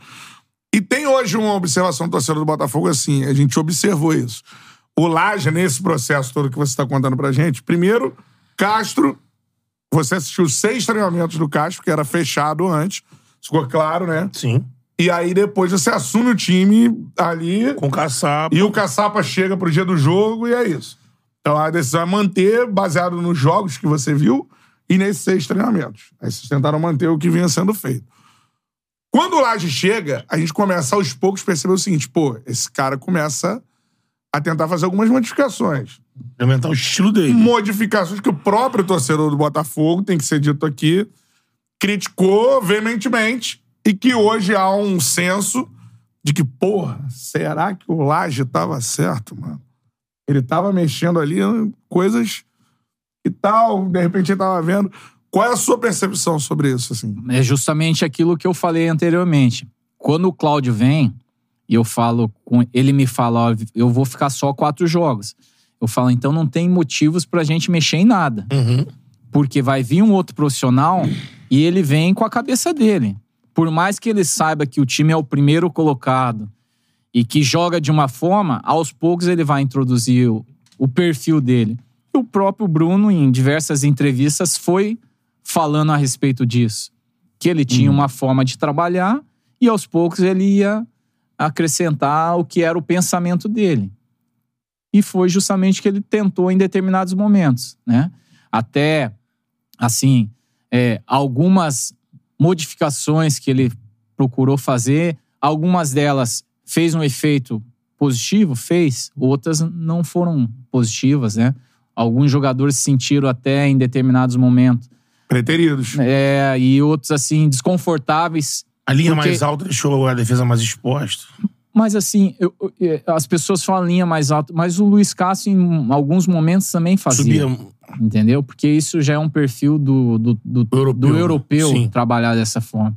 E tem hoje uma observação do torcedor do Botafogo assim, a gente observou isso. O Laje, nesse processo todo que você está contando pra gente, primeiro, Castro, você assistiu seis treinamentos do Castro, que era fechado antes, ficou claro, né? Sim. E aí depois você assume o time ali Com caçapa. e o Caçapa chega pro dia do jogo e é isso. Então a decisão é manter, baseado nos jogos que você viu e nesses seis treinamentos. Aí vocês tentaram manter o que vinha sendo feito. Quando o Laje chega, a gente começa aos poucos perceber o seguinte: pô, esse cara começa a tentar fazer algumas modificações. Implementar o estilo dele. Modificações que o próprio torcedor do Botafogo, tem que ser dito aqui, criticou veementemente e que hoje há um senso de que, porra, será que o Laje tava certo, mano? Ele tava mexendo ali em coisas e tal, de repente ele tava vendo. Qual é a sua percepção sobre isso, assim? É justamente aquilo que eu falei anteriormente. Quando o Cláudio vem e eu falo com ele me fala, ó, eu vou ficar só quatro jogos. Eu falo, então não tem motivos pra gente mexer em nada. Uhum. Porque vai vir um outro profissional e ele vem com a cabeça dele. Por mais que ele saiba que o time é o primeiro colocado e que joga de uma forma, aos poucos ele vai introduzir o, o perfil dele. E o próprio Bruno, em diversas entrevistas, foi falando a respeito disso. Que ele tinha uma forma de trabalhar e aos poucos ele ia acrescentar o que era o pensamento dele. E foi justamente o que ele tentou em determinados momentos, né? Até, assim, é, algumas modificações que ele procurou fazer, algumas delas fez um efeito positivo, fez, outras não foram positivas, né? Alguns jogadores se sentiram até em determinados momentos, Preteridos. é, e outros assim desconfortáveis. A linha Porque- mais alta deixou a defesa mais exposta. Mas assim, eu- eu- eh, as pessoas falam linha mais alta, mas o Luiz Cássio, em alguns momentos, também fazia. Subia. Entendeu? Porque isso já é um perfil do, do, do, Europeu, do europeu sim. trabalhar dessa forma.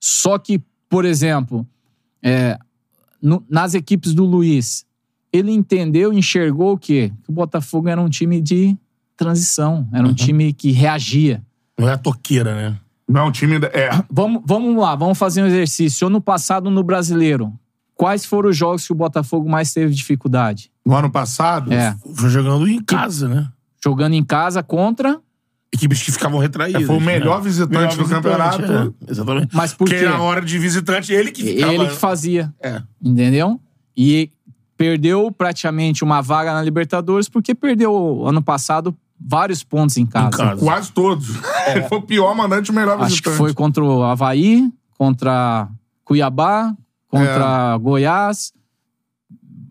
Só que, por exemplo, é, no- nas equipes do Luiz, ele entendeu, enxergou o quê? Que o Botafogo era um time de transição, era um Uhum. time que reagia. Não é a toqueira, né? Não, o time. da- É. Vamos, vamos lá, vamos fazer um exercício. Ano passado, no Brasileiro, quais foram os jogos que o Botafogo mais teve dificuldade? No ano passado. É, Foi jogando em casa, né? Jogando em casa contra. Equipes que ficavam retraídas. É, foi o melhor né? visitante Melhor do visitante, campeonato. é, exatamente. Mas por Porque quê? na hora de visitante, ele que ficava... Ele que fazia. É. Entendeu? E perdeu praticamente uma vaga na Libertadores porque perdeu ano passado vários pontos em casa. Em casa. Quase todos. Ele foi o pior mandante e o melhor Acho visitante. que foi contra o Havaí, contra Cuiabá, contra É. Goiás.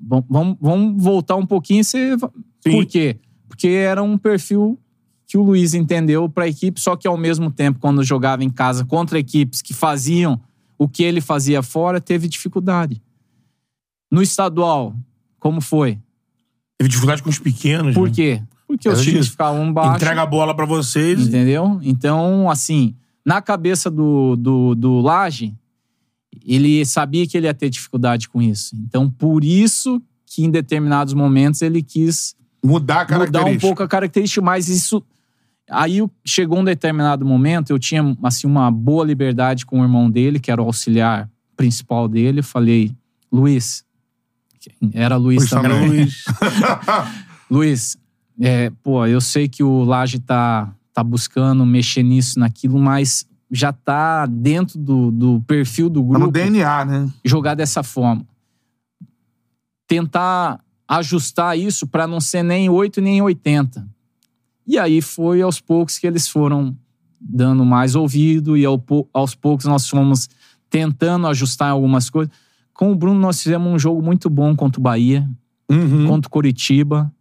Vam- Vamos, vamos voltar um pouquinho. Você... Por quê? Porque era um perfil que o Luiz entendeu para a equipe, só que ao mesmo tempo, quando jogava em casa contra equipes que faziam o que ele fazia fora, teve dificuldade. No estadual, como foi? Teve dificuldade com os pequenos. Por né? quê? Porque os times ficavam baixos. Entrega a bola pra vocês. Entendeu? Então, assim, na cabeça do, do, do Laje, ele sabia que ele ia ter dificuldade com isso. Então, por isso que em determinados momentos ele quis Mudar a mudar característica. um pouco a característica, mas isso. Aí chegou um determinado momento, eu tinha assim, uma boa liberdade com o irmão dele, que era o auxiliar principal dele. Eu falei, Luiz, era Luiz, Luiz também. também. Luiz. Luiz, é, pô, eu sei que o Laje tá, tá buscando mexer nisso, naquilo, mas já tá dentro do, do perfil do Tá grupo no DNA, né? jogar dessa forma. Tentar ajustar isso para não ser nem 8 nem 80. E aí foi aos poucos que eles foram dando mais ouvido e aos poucos nós fomos tentando ajustar algumas coisas. Com o Bruno nós fizemos um jogo muito bom contra o Bahia, Uhum. contra o Coritiba.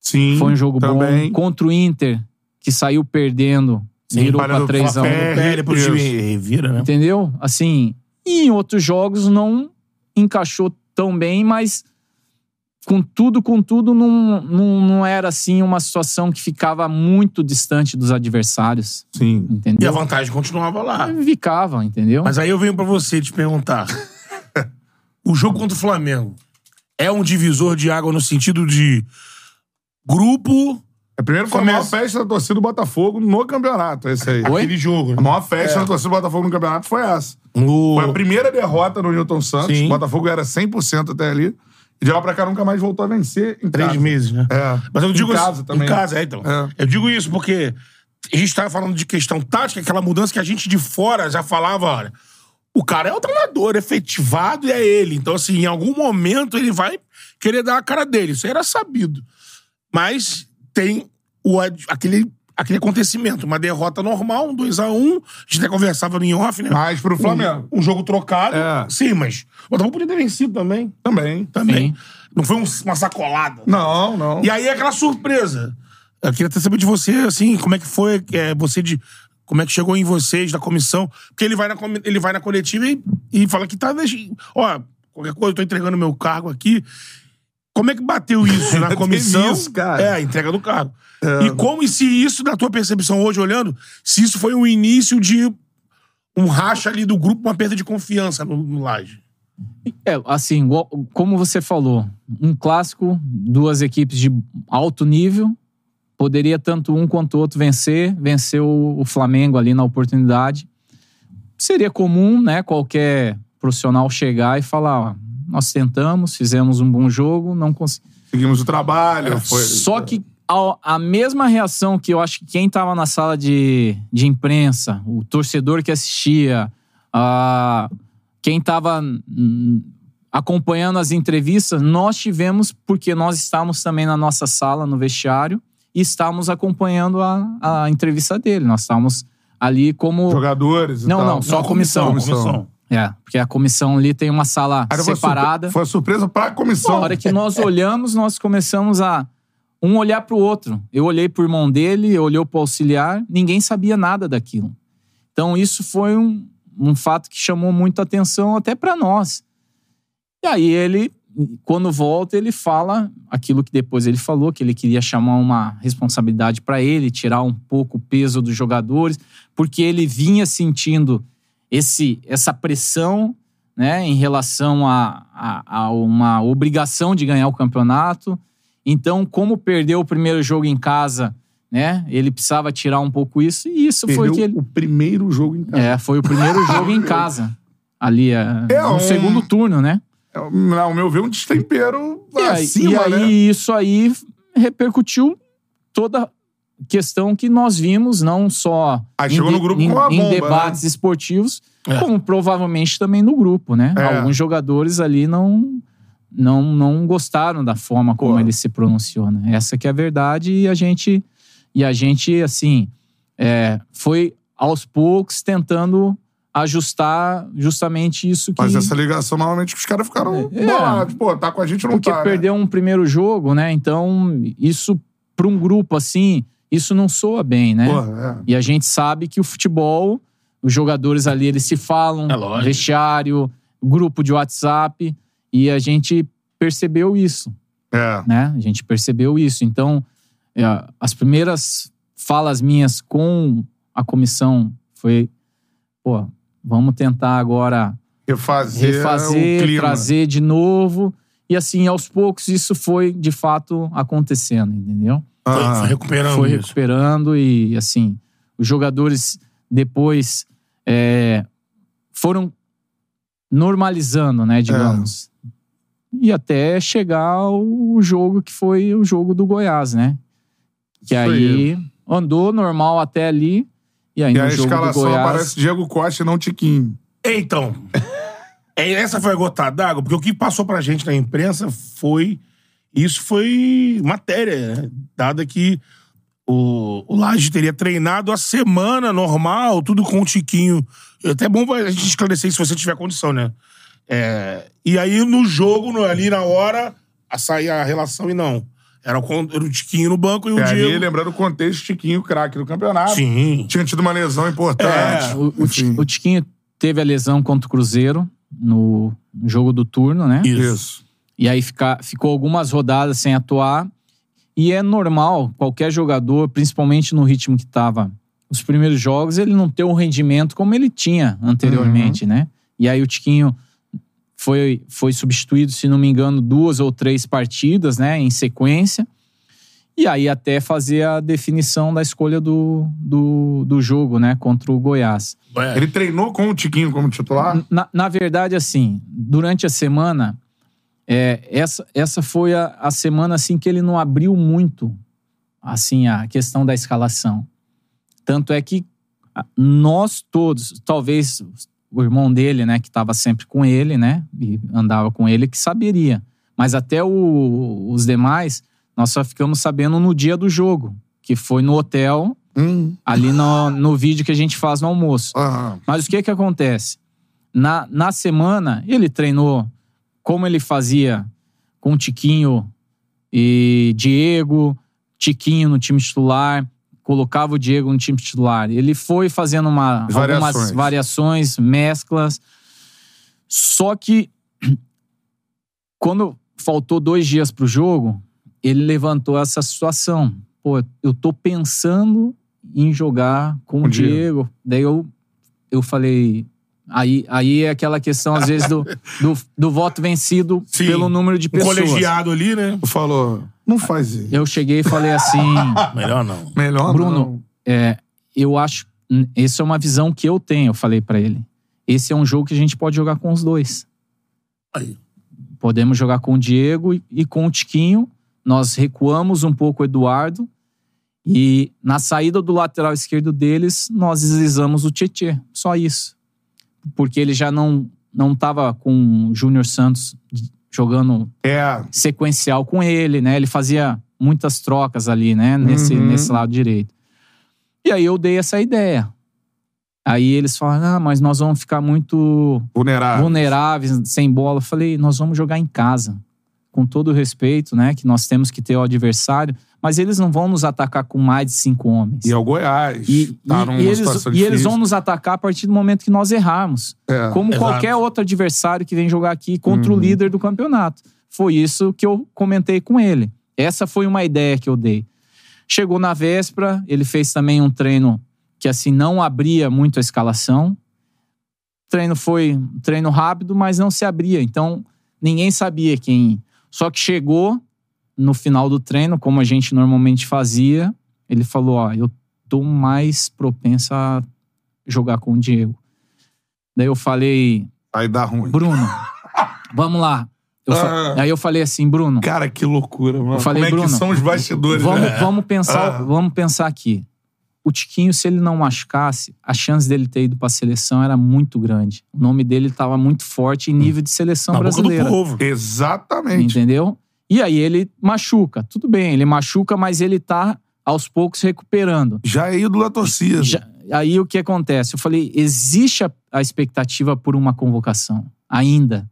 Sim. Foi um jogo também. bom. Contra o Inter, que saiu perdendo, Sim, virou pra 3 a 1 Fla-Fé. É, Pé, depois o isso. time revira, né? Entendeu? Assim, e em outros jogos não encaixou tão bem, mas com tudo, com tudo, não, não, não era assim uma situação que ficava muito distante dos adversários. Sim. E a Entendeu? vantagem continuava lá. Ficava, entendeu? Mas aí eu venho pra você te perguntar. o jogo contra o Flamengo é um divisor de água no sentido de grupo, É, primeiro foi a Começa- maior festa da torcida do Botafogo no campeonato, esse aí. Oi? aquele jogo. A né? maior festa da torcida do Botafogo no campeonato foi essa. O- Foi a primeira derrota no Newton Santos. Sim. O Botafogo era 100% até ali. E de lá pra cá nunca mais voltou a vencer em Três casa. meses, né? É. Mas eu digo em isso- casa também. Em casa, é, então. É. Eu digo isso porque a gente tava falando de questão tática, aquela mudança que a gente de fora já falava, olha, o cara é o treinador, efetivado e é ele. Então, assim, em algum momento ele vai querer dar a cara dele. Isso aí era sabido. Mas tem o, aquele, aquele acontecimento, uma derrota normal, um 2x1. Um, a gente até conversava no in-off, né? Mas pro Flamengo. Um, um jogo trocado. É. Sim, mas o Botafogo podia ter vencido também. Também. Também. Sim. Não foi um- uma sacolada. Não, não. E aí é aquela surpresa. Eu queria até saber de você, assim, como é que foi, é, você de. Como é que chegou em vocês, da comissão? Porque ele vai na, ele vai na coletiva e, e fala que tá. Ó, qualquer coisa, eu tô entregando meu cargo aqui. Como é que bateu isso na comissão? isso, cara. É, a entrega do cargo. E como e se isso, na tua percepção hoje, olhando, se isso foi um início de um racha ali do grupo, uma perda de confiança no, no Laje. É, assim, como você falou, um clássico, duas equipes de alto nível, poderia tanto um quanto o outro vencer, venceu o Flamengo ali na oportunidade. Seria comum, né, qualquer profissional chegar e falar, ó, nós tentamos, fizemos um bom jogo, não conseguimos. Seguimos o trabalho. Foi... Só que a, a mesma reação que eu acho que quem estava na sala de, de imprensa, o torcedor que assistia, a, quem estava acompanhando as entrevistas, nós tivemos, porque nós estávamos também na nossa sala, no vestiário, e estávamos acompanhando a, a entrevista dele. Nós estávamos ali como. Jogadores Não, tal. não, só a comissão. comissão. É, porque a comissão ali tem uma sala separada. Foi a surpresa pra comissão. Na hora que nós olhamos, nós começamos a um olhar pro outro. Eu olhei pro irmão dele, eu olhei pro auxiliar, ninguém sabia nada daquilo. Então isso foi um, um fato que chamou muito atenção até para nós. E aí ele, quando volta, ele fala aquilo que depois ele falou, que ele queria chamar uma responsabilidade para ele, tirar um pouco o peso dos jogadores, porque ele vinha sentindo esse, essa pressão né, em relação a, a, a uma obrigação de ganhar o campeonato. Então, como perdeu o primeiro jogo em casa, né, ele precisava tirar um pouco isso, e isso foi Perdeu que ele. o primeiro jogo em casa. É, foi o primeiro jogo em casa. Ali, é, É no um- segundo turno, né? É, Ao meu ver, um destempero E aí, acima, e aí né? isso aí repercutiu toda questão que nós vimos, não só Aí em, chegou no grupo em- com a em bomba, debates né? esportivos, É. como provavelmente também no grupo, né? É. Alguns jogadores ali não, não, não gostaram da forma como Pô. ele se pronunciou, né? Essa que é a verdade e a gente, e a gente assim, é, foi aos poucos tentando ajustar justamente isso que... Mas essa ligação, normalmente, que os caras ficaram É. bolados. Pô, tá com a gente não Porque tá, né? perdeu um primeiro jogo, né? Então, isso, para um grupo assim, isso não soa bem, né? Porra, é. E a gente sabe que o futebol, os jogadores ali, eles se falam, É lógico. vestiário, grupo de WhatsApp, e a gente percebeu isso, É. né? A gente percebeu isso. Então, é, as primeiras falas minhas com a comissão foi, pô, vamos tentar agora Refazer, o refazer, clima. trazer de novo. E assim, aos poucos, isso foi de fato acontecendo, entendeu? Foi, Ah, foi recuperando foi isso. recuperando e assim, os jogadores depois é, foram normalizando, né, digamos. E até chegar o jogo que foi o jogo do Goiás, né? Que Isso aí andou normal até ali. E aí E no a jogo do escalação Goiás. aparece Diego Costa e não Tiquinho. Então, é, essa foi a gota d'água, porque o que passou pra gente na imprensa foi. Isso foi matéria, né? Dada que o, o Laje teria treinado a semana normal, tudo com o Tiquinho. É até bom a gente esclarecer isso se você tiver condição, né? É, e aí no jogo, no- ali na hora, a sair a relação e não. Era o, era o Tiquinho no banco e o É, ali, Diego. lembrando o contexto, Tiquinho, craque do campeonato. Sim. Tinha tido uma lesão importante. É, O, o, o Tiquinho teve a lesão contra o Cruzeiro no jogo do turno, né? Isso. Isso. E aí fica, ficou algumas rodadas sem atuar. E é normal, qualquer jogador, principalmente no ritmo que estava os primeiros jogos, ele não ter um rendimento como ele tinha anteriormente, né? E aí o Tiquinho foi, foi substituído, se não me engano, duas ou três partidas, né? Em sequência. E aí até fazer a definição da escolha do, do, do jogo, né? Contra o Goiás. Ele treinou com o Tiquinho como titular? Na, na verdade, assim, durante a semana, é, essa, essa foi a, a semana assim que ele não abriu muito assim a questão da escalação. Tanto é que nós todos, talvez o irmão dele, né, que estava sempre com ele, né, e andava com ele, que saberia. Mas até o- os demais, nós só ficamos sabendo no dia do jogo, que foi no hotel, Hum. ali no, no vídeo que a gente faz no almoço. Aham. Mas o que que acontece? Na, na semana, ele treinou como ele fazia com Tiquinho e Diego, Tiquinho no time titular, colocava o Diego no time titular. Ele foi fazendo uma, Variações. algumas variações, mesclas. Só que quando faltou dois dias pro jogo, ele levantou essa situação. Pô, eu tô pensando em jogar com Com o o Diego. Diego. Daí eu, eu falei. Aí, aí é aquela questão, às vezes, do, do, do voto vencido Sim. pelo número de Um pessoas. colegiado ali, né? Falou, não faz isso. Eu cheguei e falei assim. Melhor não. Melhor Bruno, não. é, eu acho. Essa é uma visão que eu tenho, eu falei pra ele. Esse é um jogo que a gente pode jogar com os dois. Aí. Podemos jogar com o Diego e, e com o Tiquinho. Nós recuamos um pouco o Eduardo. E na saída do lateral esquerdo deles, nós deslizamos o Tietê. Só isso. Porque ele já não não estava com o Júnior Santos jogando É, sequencial com ele, né? Ele fazia muitas trocas ali, né? Nesse, Uhum. nesse lado direito. E aí eu dei essa ideia. Aí eles falaram, ah, mas nós vamos ficar muito vulnerável. vulneráveis, sem bola. Eu falei, nós vamos jogar em casa. Com todo o respeito, né? Que nós temos que ter o adversário. Mas eles não vão nos atacar com mais de cinco homens. E é o Goiás. E, tá e- e eles, e eles vão nos atacar a partir do momento que nós errarmos. É. Como Exato. qualquer outro adversário que vem jogar aqui contra Uhum. o líder do campeonato. Foi isso que eu comentei com ele. Essa foi uma ideia que eu dei. Chegou na véspera, ele fez também um treino que assim não abria muito a escalação. O treino foi um treino rápido, mas não se abria. Então ninguém sabia quem. ir. Só que chegou no final do treino, como a gente normalmente fazia, ele falou: Ó, eu tô mais propenso a jogar com o Diego. Daí eu falei, Aí dá ruim. Bruno, vamos lá. Eu Ah. Aí eu falei assim, Bruno, Cara, que loucura, mano. Eu falei, Como é Bruno, que são os bastidores, vamos, né? vamos pensar, Ah. vamos pensar aqui. O Tiquinho, se ele não machucasse, a chance dele ter ido pra seleção era muito grande. O nome dele estava muito forte em nível de seleção Na boca do brasileira. povo. Exatamente. Entendeu? E aí ele machuca. Tudo bem, ele machuca, mas ele tá aos poucos recuperando. Já é ídolo da torcida. Já- aí o que acontece? Eu falei, existe a, a expectativa por uma convocação ainda.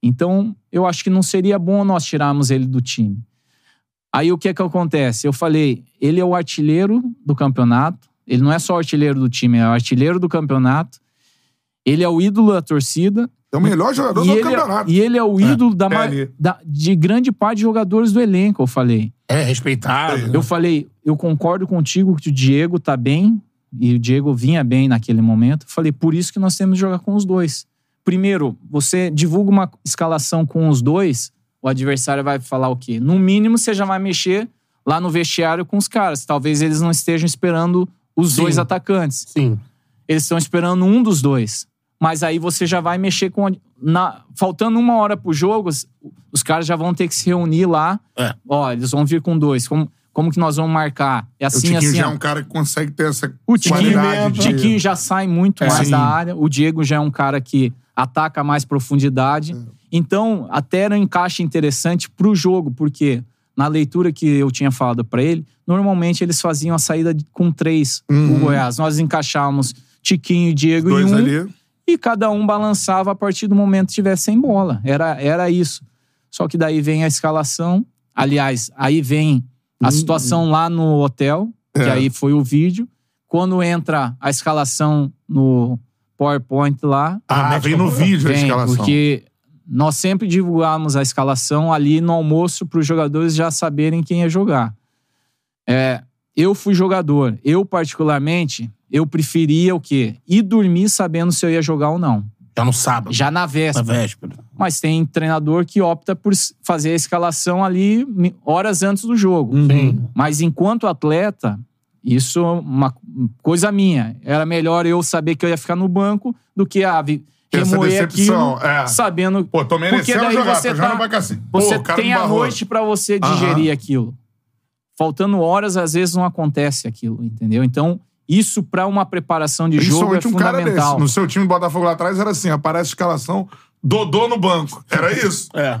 Então, eu acho que não seria bom nós tirarmos ele do time. Aí o que é que acontece? Eu falei, ele é o artilheiro do campeonato. Ele não é só o artilheiro do time, é o artilheiro do campeonato. Ele é o ídolo da torcida. É o melhor jogador E do ele, campeonato. é, e ele é o ídolo da, é da- de grande parte de jogadores do elenco, eu falei. É, respeitado. Eu falei, eu concordo contigo que o Diego tá bem, e o Diego vinha bem naquele momento. Eu falei, por isso que nós temos que jogar com os dois. Primeiro, você divulga uma escalação com os dois, o adversário vai falar o quê? No mínimo, você já vai mexer lá no vestiário com os caras. Talvez eles não estejam esperando os Sim. dois atacantes. Sim. Eles estão esperando um dos dois. Mas aí você já vai mexer com. Na, faltando uma hora pro jogo, os, os caras já vão ter que se reunir lá. É. Ó, eles vão vir com dois. Como, como que nós vamos marcar? É o assim, Tiquinho assim. já é um cara que consegue ter essa O Tiquinho, de- Tiquinho já sai muito É. mais Sim. da área. O Diego já é um cara que ataca mais profundidade. É. Então, até era um encaixe interessante pro jogo, porque na leitura que eu tinha falado pra ele, normalmente eles faziam a saída com três, Uhum. o Goiás. Nós encaixávamos Tiquinho e Diego Dois em um ali. E cada um balançava a partir do momento que estivesse sem bola. Era, era isso. Só que daí vem a escalação. Aliás, aí vem a situação lá no hotel, que É. aí foi o vídeo. Quando entra a escalação no PowerPoint lá, Ah, vem no vídeo a vem, escalação. porque nós sempre divulgamos a escalação ali no almoço para os jogadores já saberem quem ia jogar. É, eu fui jogador. Eu, particularmente, eu preferia o quê? Ir dormir sabendo se eu ia jogar ou não. Já no sábado. Já na Na véspera. véspera. Mas tem treinador que opta por fazer a escalação ali horas antes do jogo. Sim. Mas enquanto atleta, isso é uma coisa minha. Era melhor eu saber que eu ia ficar no banco do que ah, essa remoer aquilo é. sabendo. Pô, tô Porque merecendo daí jogar, você tá- pra cacete. Pô, Você cara tem a noite pra você digerir aquilo. Faltando horas, às vezes não acontece aquilo, entendeu? Então, isso pra uma preparação de jogo é um cara desse. fundamental. No seu time do Botafogo lá atrás era assim, aparece a escalação, Dodô no banco. Era isso. É.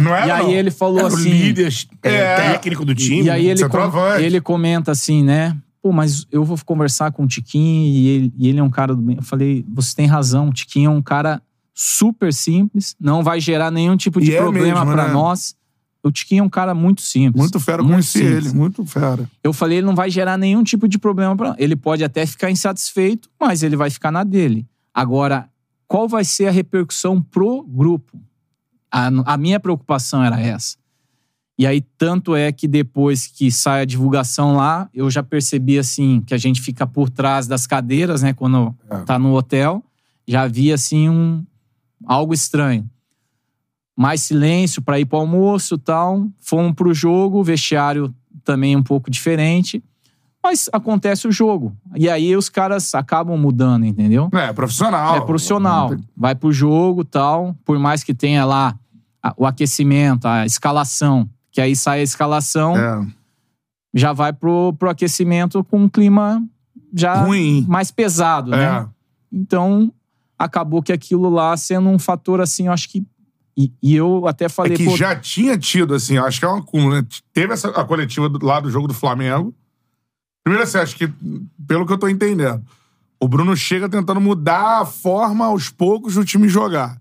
Não é, E aí não. ele falou Era o assim. líder é, É. técnico do time. E aí ele, com- ele comenta assim, né? Pô, mas eu vou conversar com o Tiquinho e ele, e ele é um cara do bem. Eu falei, você tem razão, o Tiquinho é um cara super simples, não vai gerar nenhum tipo de E é problema mesmo, pra né? nós. O Tiquinho é um cara muito simples. Muito fera, muito conheci simples. ele. Muito fera. Eu falei, ele não vai gerar nenhum tipo de problema para Ele pode até ficar insatisfeito, mas ele vai ficar na dele. Agora, qual vai ser a repercussão pro grupo? A, a minha preocupação era essa. E aí, tanto é que depois que sai a divulgação lá, eu já percebi, assim, que a gente fica por trás das cadeiras, né? Quando É. tá no hotel. Já vi, assim, um... algo estranho. Mais silêncio para ir pro almoço e tal. Fomos pro jogo, vestiário também um pouco diferente. Mas acontece o jogo. E aí os caras acabam mudando, entendeu? É, profissional. É profissional. Vai pro jogo tal. Por mais que tenha lá o aquecimento, a escalação, que aí sai a escalação, É. já vai pro, pro aquecimento com um clima já Ruim. mais pesado, né? É. Então, acabou que aquilo lá sendo um fator assim, eu acho que. E, e eu até É falei, que pô, já tinha tido, assim, acho que é uma acúmulo, né? Teve essa, a coletiva do, lá do jogo do Flamengo. Primeiro, assim, acho que, pelo que eu tô entendendo, o Bruno chega tentando mudar a forma aos poucos do time jogar.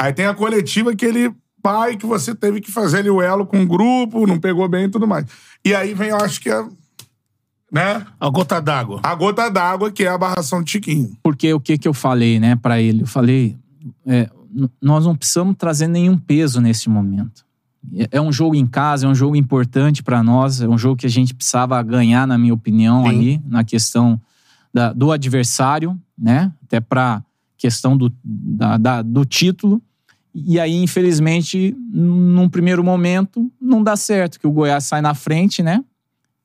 Aí tem a coletiva que ele, pai, que você teve que fazer ali o elo com o grupo, não pegou bem e tudo mais. E aí vem, eu acho que é, né, A gota d'água. a gota d'água, que é a barração de Tiquinho. porque o que que eu falei, né, pra ele? Eu falei, é, nós não precisamos trazer nenhum peso nesse momento. É- É um jogo em casa, é um jogo importante pra nós, é um jogo que a gente precisava ganhar, na minha opinião, Sim. ali, na questão da- do adversário, né? Até pra questão do, da- da- do título. E aí, infelizmente, num primeiro momento, não dá certo, que o Goiás sai na frente, né?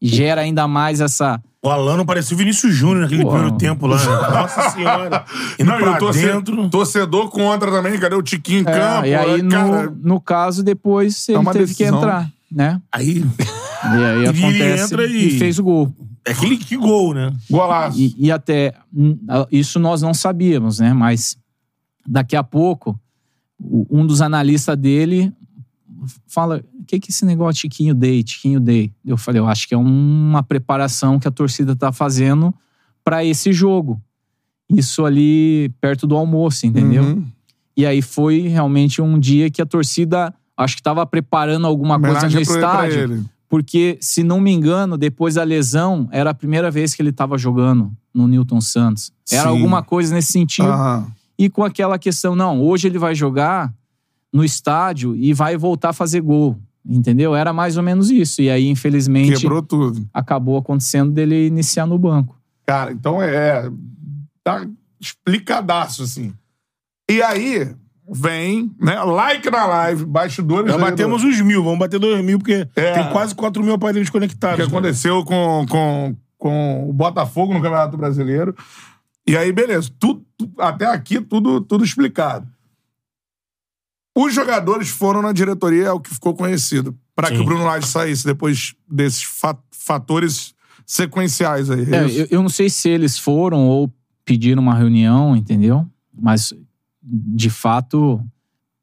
E gera ainda mais essa. O Alano parecia o Vinícius Júnior naquele Pô. primeiro tempo lá. né? Nossa senhora. Indo Não, e o torce- dentro. torcedor contra também, cadê o Tiquinho em É, campo? e aí, no, Cara, no caso, depois ele uma teve que decisão. entrar, né? Aí, E aí ele acontece entra e... e- fez o gol. é aquele que gol, né? golaço. E, e até isso nós não sabíamos, né? Mas daqui a pouco um dos analistas dele fala: o que que é esse negócio Tiquinho Day, Tiquinho Day? Eu falei: eu acho que é uma preparação que a torcida tá fazendo para esse jogo. Isso ali perto do almoço, entendeu? Uhum. E aí foi realmente um dia que a torcida acho que estava preparando alguma coisa no estádio. Porque, se não me engano, depois da lesão, era a primeira vez que ele estava jogando no Newton Santos. Era Sim. alguma coisa nesse sentido. Aham. E com aquela questão, não, hoje ele vai jogar no estádio e vai voltar a fazer gol. Entendeu? Era mais ou menos isso. E aí, infelizmente, Quebrou tudo. acabou acontecendo dele iniciar no banco. Cara, então é. Tá explicadaço, assim. E aí, vem, né? Like na live, bastidores. Já batemos os mil, vamos bater dois mil, porque É. tem quase quatro mil aparelhos O que conectados. né? aconteceu com, com, com o Botafogo no Campeonato Brasileiro. E aí, beleza. Tudo, tu- até aqui, tudo, tudo explicado. Os jogadores foram na diretoria, é o que ficou conhecido, para que o Bruno Lage saísse depois desses fa- fatores sequenciais aí. É, Isso. eu, eu não sei se eles foram ou pediram uma reunião, entendeu? Mas, de fato,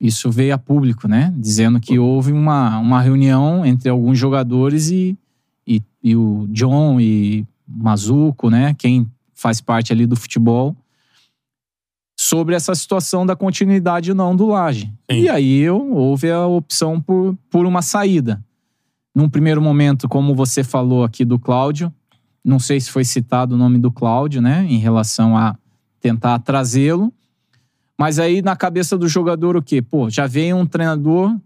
isso veio a público, né? Dizendo que houve uma, uma reunião entre alguns jogadores e, e, e o John e Mazuco, né? Quem faz parte ali do futebol, sobre essa situação da continuidade ou não do Laje. Sim. E aí eu, houve a opção por, por uma saída. Num primeiro momento, como você falou aqui do Cláudio, não sei se foi citado o nome do Cláudio, né, em relação a tentar trazê-lo. Mas aí na cabeça do jogador o quê? Pô, já veio um treinador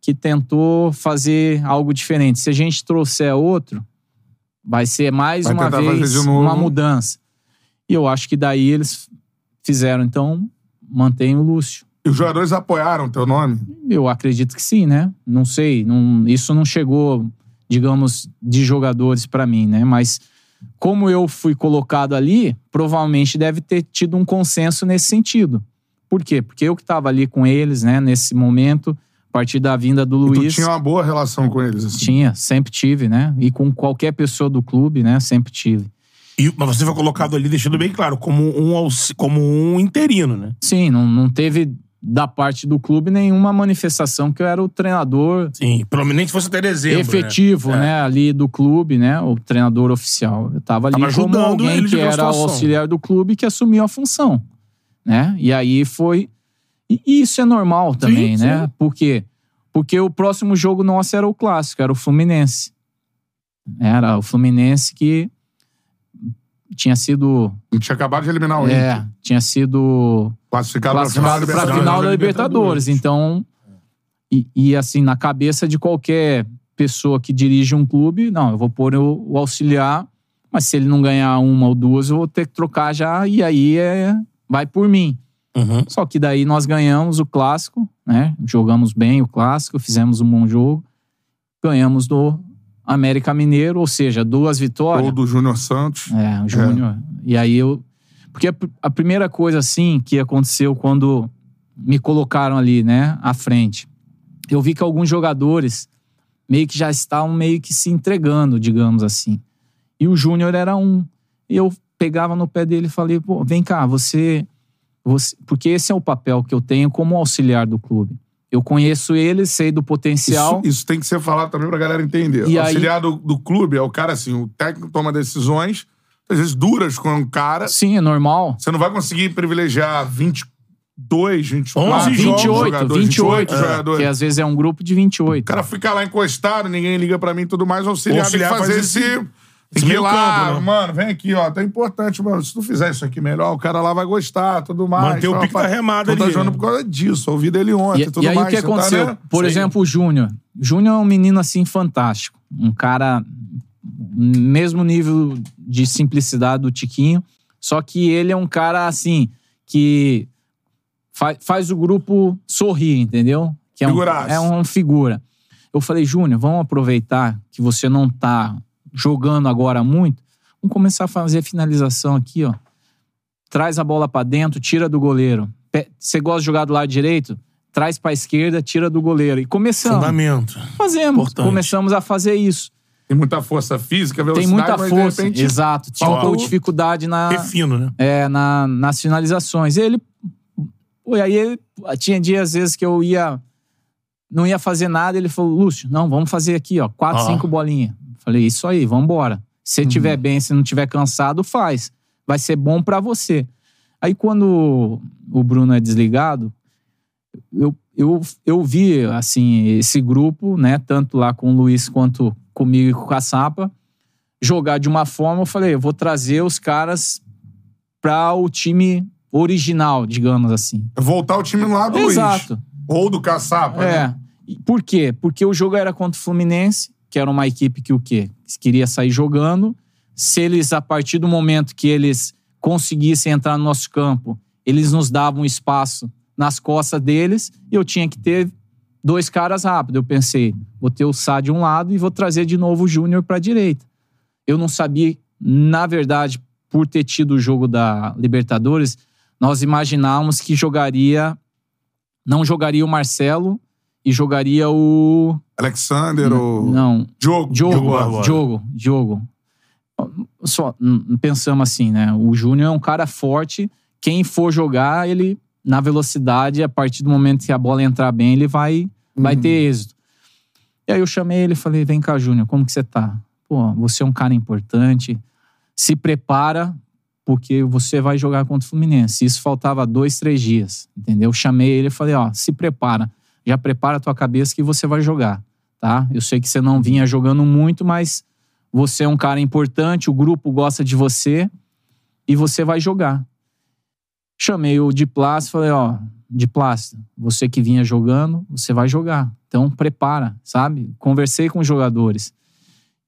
que tentou fazer algo diferente. Se a gente trouxer outro, vai ser mais Vai uma vez uma mudança. E eu acho que daí eles fizeram, então, mantém o Lúcio. E os jogadores apoiaram teu nome? Eu acredito que sim, né? Não sei, não- isso não chegou, digamos, de jogadores pra mim, né? Mas como eu fui colocado ali, provavelmente deve ter tido um consenso nesse sentido. Por quê? Porque eu que estava ali com eles, né, nesse momento, a partir da vinda do E tu Luiz. tinha uma boa relação com eles, assim. Tinha, sempre tive, né? E com qualquer pessoa do clube, né? Sempre tive. E- mas você foi colocado ali, deixando bem claro, como um, como um interino, né? Sim, não, não teve da parte do clube nenhuma manifestação que eu era o treinador Sim, pelo menos nem se fosse até dezembro. efetivo, né? né? Ali do clube, né? O treinador oficial. Eu tava ali Tava como ajudando alguém que era o auxiliar do clube que assumiu a função, né? E aí foi... E isso é normal também, sim. né? Por quê? Porque o próximo jogo nosso era o clássico, era o Fluminense. Era o Fluminense que tinha sido... Gente tinha acabado de eliminar o É, Inter. tinha sido Classificado, classificado para a final da Libertadores. Então, E, e, assim, na cabeça de qualquer pessoa que dirige um clube, não, eu vou pôr o, o auxiliar, mas se ele não ganhar uma ou duas, eu vou ter que trocar já, e aí é, vai por mim. Uhum. Só que daí nós ganhamos o clássico, né? Jogamos bem o clássico, fizemos um bom jogo, ganhamos do América Mineiro, ou seja, duas vitórias. Ou do Júnior Santos. É, o Júnior. E aí eu. Porque a, a primeira coisa, assim, que aconteceu quando me colocaram ali, né, à frente, eu vi que alguns jogadores meio que já estavam meio que se entregando, digamos assim. E o Júnior era um. E eu pegava no pé dele e falei, pô, vem cá, você, você. Porque esse é o papel que eu tenho como auxiliar do clube. Eu conheço ele, sei do potencial. Isso, isso tem que ser falado também pra galera entender. E o aí- auxiliar do, do clube é o cara assim, o técnico toma decisões, às vezes duras com um cara. Sim, é normal. Você não vai conseguir privilegiar 22, 24, 11 jogos, 28, jogadores, 28, jogadores. que às vezes é um grupo de 28. O cara fica lá encostado, ninguém liga pra mim e tudo mais, o auxiliar, O auxiliar tem que fazer faz esse. esse- Tem que ir lá, campo, né? mano, vem aqui, ó. Tá importante, mano. Se tu fizer isso aqui melhor, o cara lá vai gostar, tudo mais. Manter o pá. da remada Tu tá ali, jogando né? por causa disso. Ouvi dele ontem E, tudo e aí mais. o que você tá, aconteceu? né? Por aí. exemplo, o Júnior. Júnior é um menino assim fantástico. Um cara mesmo nível de simplicidade do Tiquinho, só que ele é um cara assim que fa faz o grupo sorrir, entendeu? Que é um, é um figura. Eu falei, Júnior, vamos aproveitar que você não tá jogando agora muito, vamos começar a fazer finalização aqui, ó. Traz a bola pra dentro, tira do goleiro. Você gosta de jogar do lado direito? Traz pra esquerda, tira do goleiro. E começamos. Fundamento. Fazemos. Importante. Começamos a fazer isso. Tem muita força física, Tem velocidade, muita mas de força. repente, Exato. Um de dificuldade na, Refino, né? é, na, nas finalizações. Ele. Pô, e aí ele- tinha dias, às vezes, que eu ia. Não ia fazer nada. Ele falou, Lúcio, não, vamos fazer aqui, ó, quatro, Ó. cinco bolinhas. Falei, isso aí, vamos embora. Se Uhum. tiver bem, se não tiver cansado, faz. Vai ser bom pra você. Aí quando o Bruno é desligado, eu, eu, eu vi, assim, esse grupo, né, tanto lá com o Luiz quanto comigo e com o Caçapa, jogar de uma forma, eu falei, eu vou trazer os caras para o time original, digamos assim. Voltar o time lá do Exato. Luiz. Ou do Caçapa. É. né? Por quê? Porque o jogo era contra o Fluminense, que era uma equipe que o quê? Queria sair jogando. Se eles, a partir do momento que eles conseguissem entrar no nosso campo, eles nos davam espaço nas costas deles e eu tinha que ter dois caras rápidos. Eu pensei, vou ter o Sá de um lado e vou trazer de novo o Júnior para a direita. Eu não sabia, na verdade, por ter tido o jogo da Libertadores, nós imaginávamos que jogaria não jogaria o Marcelo e jogaria o Alexander ou. não, Diogo. Diogo. Diogo, Diogo. Só pensamos assim, né? O Júnior é um cara forte. Quem for jogar, ele na velocidade, a partir do momento que a bola entrar bem, ele vai, vai ter êxito. E aí eu chamei ele e falei: "Vem cá, Júnior, como que você tá? Pô, você é um cara importante. Se prepara, porque você vai jogar contra o Fluminense. Isso faltava dois, três dias, entendeu? Chamei ele e falei: ó, se prepara. Já prepara a tua cabeça que você vai jogar, tá? Eu sei que você não vinha jogando muito, mas você é um cara importante, o grupo gosta de você e você vai jogar. Chamei o e falei: ó, Diplácio, você que vinha jogando, você vai jogar. Então prepara, sabe? Conversei com os jogadores.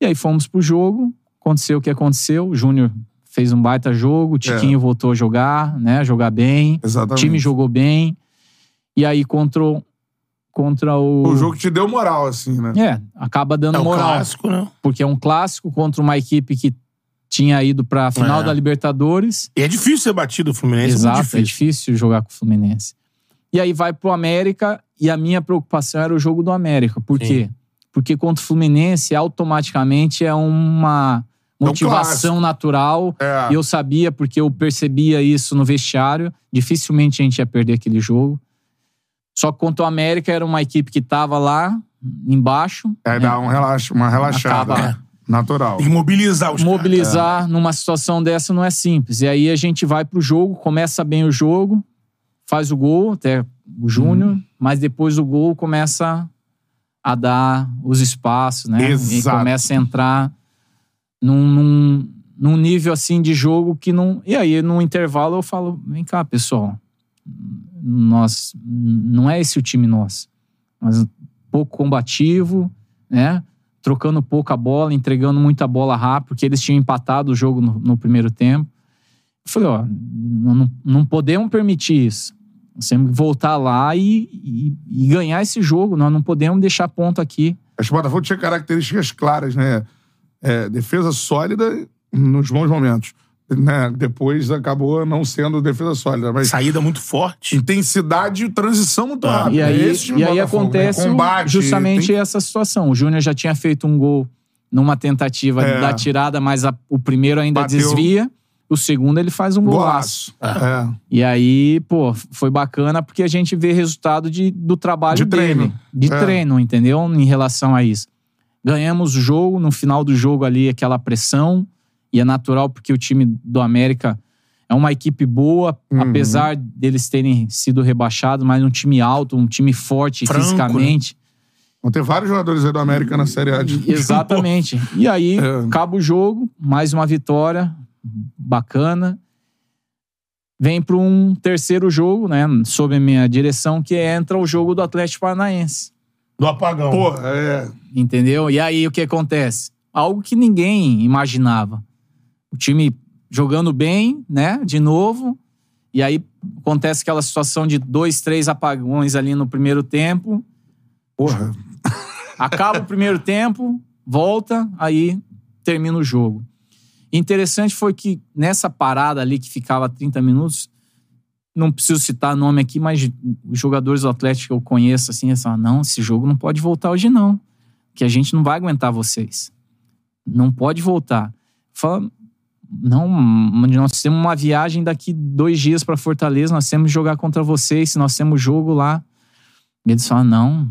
E aí fomos pro jogo, aconteceu o que aconteceu. O Júnior fez um baita jogo, o Tiquinho voltou a jogar, né? Jogar bem. O Exatamente. time jogou bem. E aí contra, o- contra o. O jogo que te deu moral, assim, né? É, acaba dando É um moral. clássico, né? Porque é um clássico contra uma equipe que tinha ido pra final É. da Libertadores. E é difícil ser batido o Fluminense, é Exato, é difícil. difícil jogar com o Fluminense. E aí vai pro América e a minha preocupação era o jogo do América. Por Sim. quê? Porque contra o Fluminense automaticamente é uma É um motivação clássico. natural. É. E eu sabia, porque eu percebia isso no vestiário. Dificilmente a gente ia perder aquele jogo. Só que contra o América era uma equipe que tava lá embaixo. Aí né? dá um relaxa, uma relaxada. Acaba- né? Natural. Tem que mobilizar os caras. mobilizar numa situação dessa não é simples. E aí a gente vai pro jogo, começa bem o jogo, faz o gol, até o Júnior, Uhum. mas depois o gol começa a dar os espaços, né? E Exato. começa a entrar num, num, num nível assim de jogo que não. E aí, no intervalo, eu falo: vem cá, pessoal. Nós. Não é esse o time nosso. mas pouco combativo, né? Trocando pouca bola, entregando muita bola rápido, porque eles tinham empatado o jogo no, no primeiro tempo. Eu falei, ó, não, não- podemos permitir isso. Nós temos que voltar lá e, e- e ganhar esse jogo. Nós não podemos deixar ponto aqui. Acho que o Botafogo tinha características claras, né? É, defesa sólida nos bons momentos. Né? Depois acabou não sendo defesa sólida. Mas Saída muito forte. intensidade e transição muito rápida. E aí, É esse e aí Botafogo, acontece né? Combate, justamente tem- essa situação. O Júnior já tinha feito um gol numa tentativa É. da tirada, mas a- o primeiro ainda Bateu. desvia. O segundo ele faz um golaço. Golaço. É. E aí, pô, foi bacana porque a gente vê resultado de, do trabalho De dele. treino. De É. treino, entendeu? Em relação a isso. Ganhamos o jogo, no final do jogo ali, aquela pressão. E é natural porque o time do América é uma equipe boa, Uhum. apesar deles terem sido rebaixados, mas um time alto, um time forte Franco, fisicamente. Vão ter vários jogadores aí do América na Série A. De... Exatamente. E aí, É. acaba o jogo, mais uma vitória bacana. Vem para um terceiro jogo, né? Sob a minha direção, que entra o jogo do Atlético Paranaense. Do apagão. Pô, é. Entendeu? E aí o que acontece? Algo que ninguém imaginava. O time jogando bem, né? De novo. E aí acontece aquela situação de dois, três apagões ali no primeiro tempo. Porra. Acaba o primeiro tempo, volta, aí termina o jogo. Interessante foi que nessa parada ali que ficava 30 minutos, não preciso citar nome aqui, mas os jogadores do Atlético que eu conheço, assim, eles falam, não, esse jogo não pode voltar hoje não, que a gente não vai aguentar vocês. Não pode voltar. Fala, não, nós temos uma viagem daqui dois dias para Fortaleza, nós temos que jogar contra vocês, nós temos jogo lá. E eles falam, não,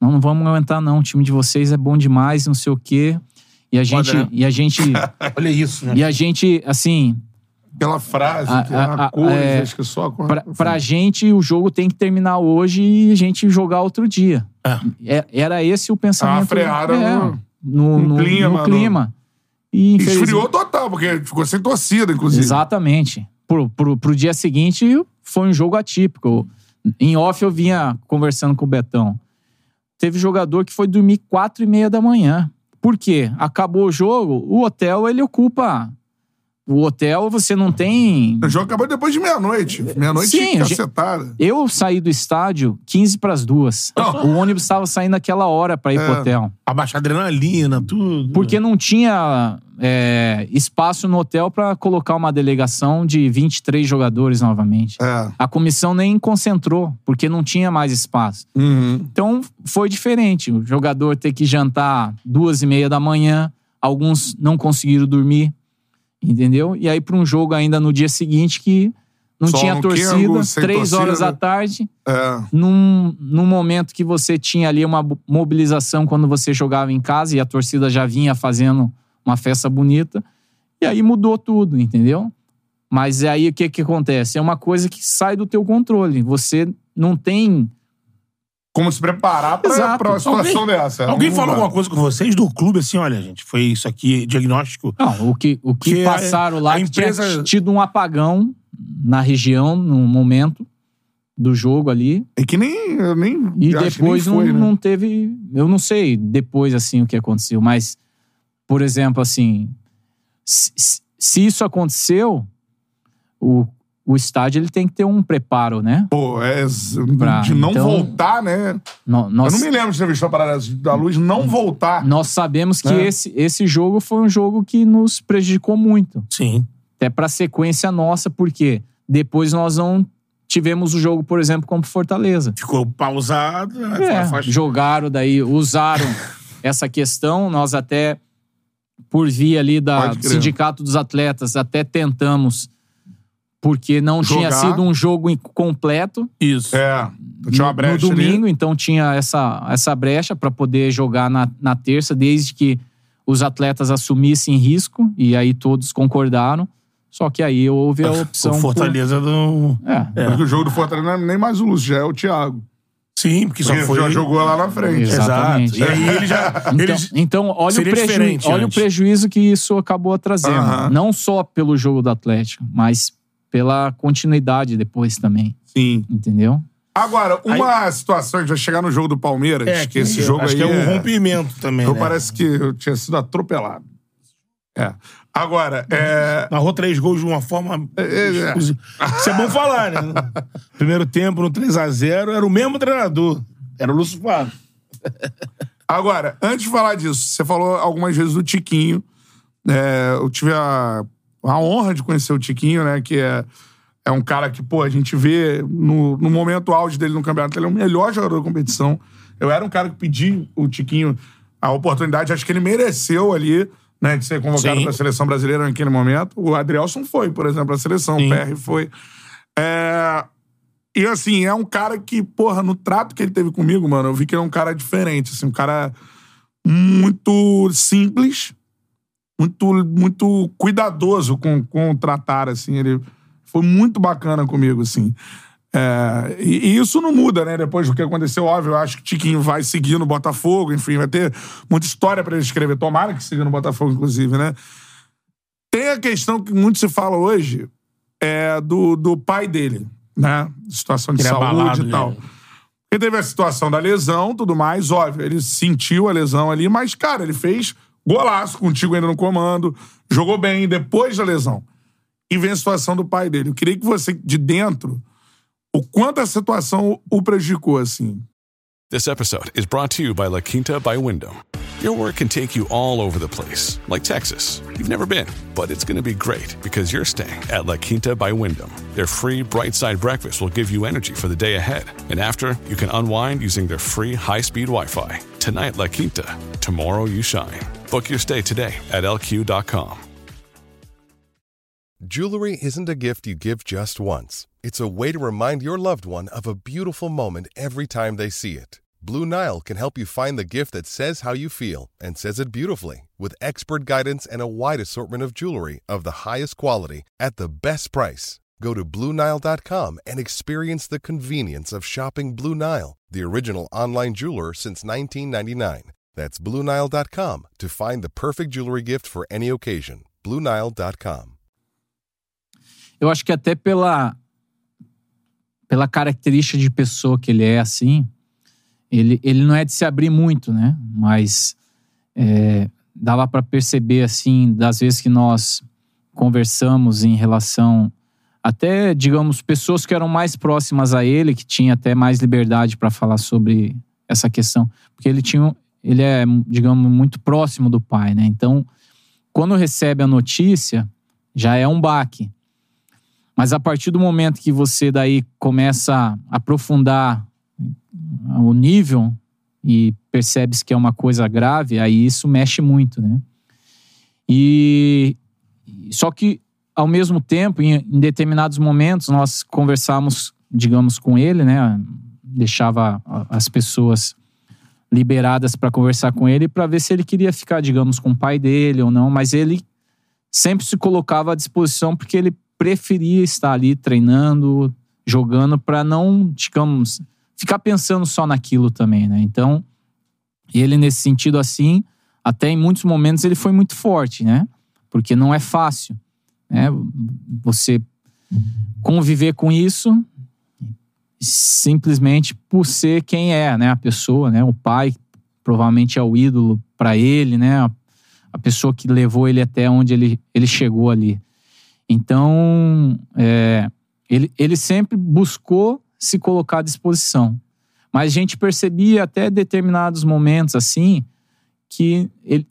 não, não vamos aguentar não, o time de vocês é bom demais, não sei o quê. E a gente, né? e a gente, Olha isso, né? e a gente, assim, Aquela frase A- que a- é a- a é, acho que só... pra, pra gente o jogo tem que terminar hoje e a gente jogar outro dia. É- era esse o pensamento. Ah, frearam é, no- no, no no- no clima, clima. E infelizmente- Esfriou total, porque ficou sem torcida, inclusive. Exatamente. Pro, pro, pro dia seguinte foi um jogo atípico. Em off eu vinha conversando com o Betão. Teve jogador que foi dormir quatro e meia da manhã. Por quê? Acabou o jogo, o hotel ele ocupa. O hotel você não tem. O jogo acabou depois de meia-noite. Meia-noite Sim, gente- cacetada. Eu saí do estádio 15 para as duas. O ônibus estava saindo naquela hora para ir pro É. hotel. Abaixar adrenalina, tudo. Porque não tinha é, espaço no hotel para colocar uma delegação de 23 jogadores novamente. É. A comissão nem concentrou, porque não tinha mais espaço. Uhum. Então foi diferente. O jogador ter que jantar duas e meia da manhã, alguns não conseguiram dormir, entendeu? E aí para um jogo ainda no dia seguinte que não Só tinha torcida, três horas torcida. da tarde, É. num, num momento que você tinha ali uma mobilização quando você jogava em casa e a torcida já vinha fazendo uma festa bonita. E aí mudou tudo, entendeu? Mas aí o que que acontece? É uma coisa que sai do teu controle. Você não tem... Como se preparar pra, Exato. pra uma situação Alguém- dessa. Alguém falou alguma coisa com vocês do clube assim? Olha, gente, foi isso aqui, diagnóstico. Não, o que, o que a- passaram lá a que empresa- tinha tido um apagão na região, no momento do jogo ali. É que nem. Eu nem E acho que depois nem foi, não, né? não teve. Eu não sei depois assim o que aconteceu, mas, por exemplo, assim, se, se- se isso aconteceu, o, o estádio ele tem que ter um preparo, né? Pô, é. Pra- de não então- voltar, né? No- Nós, Eu não me lembro de ter visto a parada da luz não voltar. nós sabemos que É. esse, esse jogo foi um jogo que nos prejudicou muito. Sim. Até pra sequência nossa, porque depois nós não tivemos o jogo, por exemplo, como Fortaleza. Ficou pausado. né? É, jogaram daí, usaram essa questão. Nós até, por via ali da, do. Sindicato dos Atletas, até tentamos, porque não tinha Jogar. sido um jogo completo Isso. É. Tinha uma no, brecha no ali. domingo, então tinha essa, essa brecha para poder jogar na, na terça, desde que os atletas assumissem risco, e aí todos concordaram. Só que aí houve a opção. o por- Fortaleza do. É, Porque o jogo do Fortaleza não é nem mais o Lúcio, já é o Thiago. Sim, porque só Porque foi. já jogou lá na frente. Exatamente. Exato. E aí ele já. Então, eles- então olha, o, preju olha o prejuízo que isso acabou trazendo. Aham. Não só pelo jogo do Atlético, mas pela continuidade depois também. Sim. Entendeu? Agora, uma situação, a gente vai chegar no jogo do Palmeiras, É, que esse jogo acho aí que é um rompimento também. Eu né? parece que eu tinha sido atropelado. É. Agora, é... Narrou três gols de uma forma. É, é. Isso é bom falar, né? Primeiro tempo, no 3x0, era o mesmo treinador. Era o Lúcio Flávio. Agora, antes de falar disso, você falou algumas vezes do Tiquinho. É, eu tive a, a honra de conhecer o Tiquinho, né? Que é, é um cara que, pô, a gente vê no, no momento auge dele no campeonato, ele é o melhor jogador da competição. Eu era um cara que pedi o Tiquinho a oportunidade, acho que ele mereceu ali, né, de ser convocado para a seleção brasileira naquele momento. O Adrielson foi, por exemplo, a seleção, Sim. o PR foi. É, e assim, é um cara que, porra, no trato que ele teve comigo, mano, eu vi que ele é um cara diferente, assim, um cara muito simples, muito, muito cuidadoso com, com o tratar, assim. Ele foi muito bacana comigo, assim. É, e, e isso não muda, né? Depois do que aconteceu, óbvio, eu acho que o Tiquinho vai seguir no Botafogo, enfim, vai ter muita história pra ele escrever. Tomara que siga no Botafogo, inclusive, né? Tem a questão que muito se fala hoje é do, do pai dele, né? Situação de Ele é saúde abalado, e tal. né? Ele teve a situação da lesão, tudo mais, óbvio. Ele sentiu a lesão ali, mas, cara, ele fez golaço contigo ainda no comando, jogou bem depois da lesão. E vem a situação do pai dele. Eu queria que você, de dentro, o quanto a situação o prejudicou, assim. This episode is brought to you by La Quinta by Wyndham. Your work can take you all over the place, like Texas. You've never been, but it's going to be great because you're staying at La Quinta by Wyndham. Their free bright side breakfast will give you energy for the day ahead. And after, you can unwind using their free high speed Wi Fi. Tonight, La Quinta. Tomorrow, you shine. Book your stay today at lq.com. Jewelry isn't a gift you give just once. It's a way to remind your loved one of a beautiful moment every time they see it. Blue Nile can help you find the gift that says how you feel and says it beautifully with expert guidance and a wide assortment of jewelry of the highest quality at the best price. Go to BlueNile.com and experience the convenience of shopping Blue Nile, the original online jeweler since 1999. That's BlueNile.com to find the perfect jewelry gift for any occasion. BlueNile.com. Eu acho que até pela, pela característica de pessoa que ele é assim, ele, ele não é de se abrir muito, né? Mas é, dava para perceber, assim, das vezes que nós conversamos em relação até, digamos, pessoas que eram mais próximas a ele, que tinha até mais liberdade para falar sobre essa questão, porque ele tinha, ele é, digamos, muito próximo do pai, né? Então, quando recebe a notícia, já é um baque. Mas a partir do momento que você daí começa a aprofundar o nível e percebes que é uma coisa grave, aí isso mexe muito, né? E só que ao mesmo tempo, em, em determinados momentos, nós conversávamos, digamos, com ele, né? Deixava as pessoas liberadas para conversar com ele para ver se ele queria ficar, digamos, com o pai dele ou não, mas ele sempre se colocava à disposição porque ele preferia estar ali treinando, jogando para não, digamos, ficar pensando só naquilo também, né? Então, ele nesse sentido assim, até em muitos momentos ele foi muito forte, né? Porque não é fácil, né? Você conviver com isso simplesmente por ser quem é, né? A pessoa, né? O pai provavelmente é o ídolo para ele, né? A, pessoa que levou ele até onde ele, ele chegou ali. Então, é, ele, ele sempre buscou se colocar à disposição. Mas a gente percebia até determinados momentos assim que ele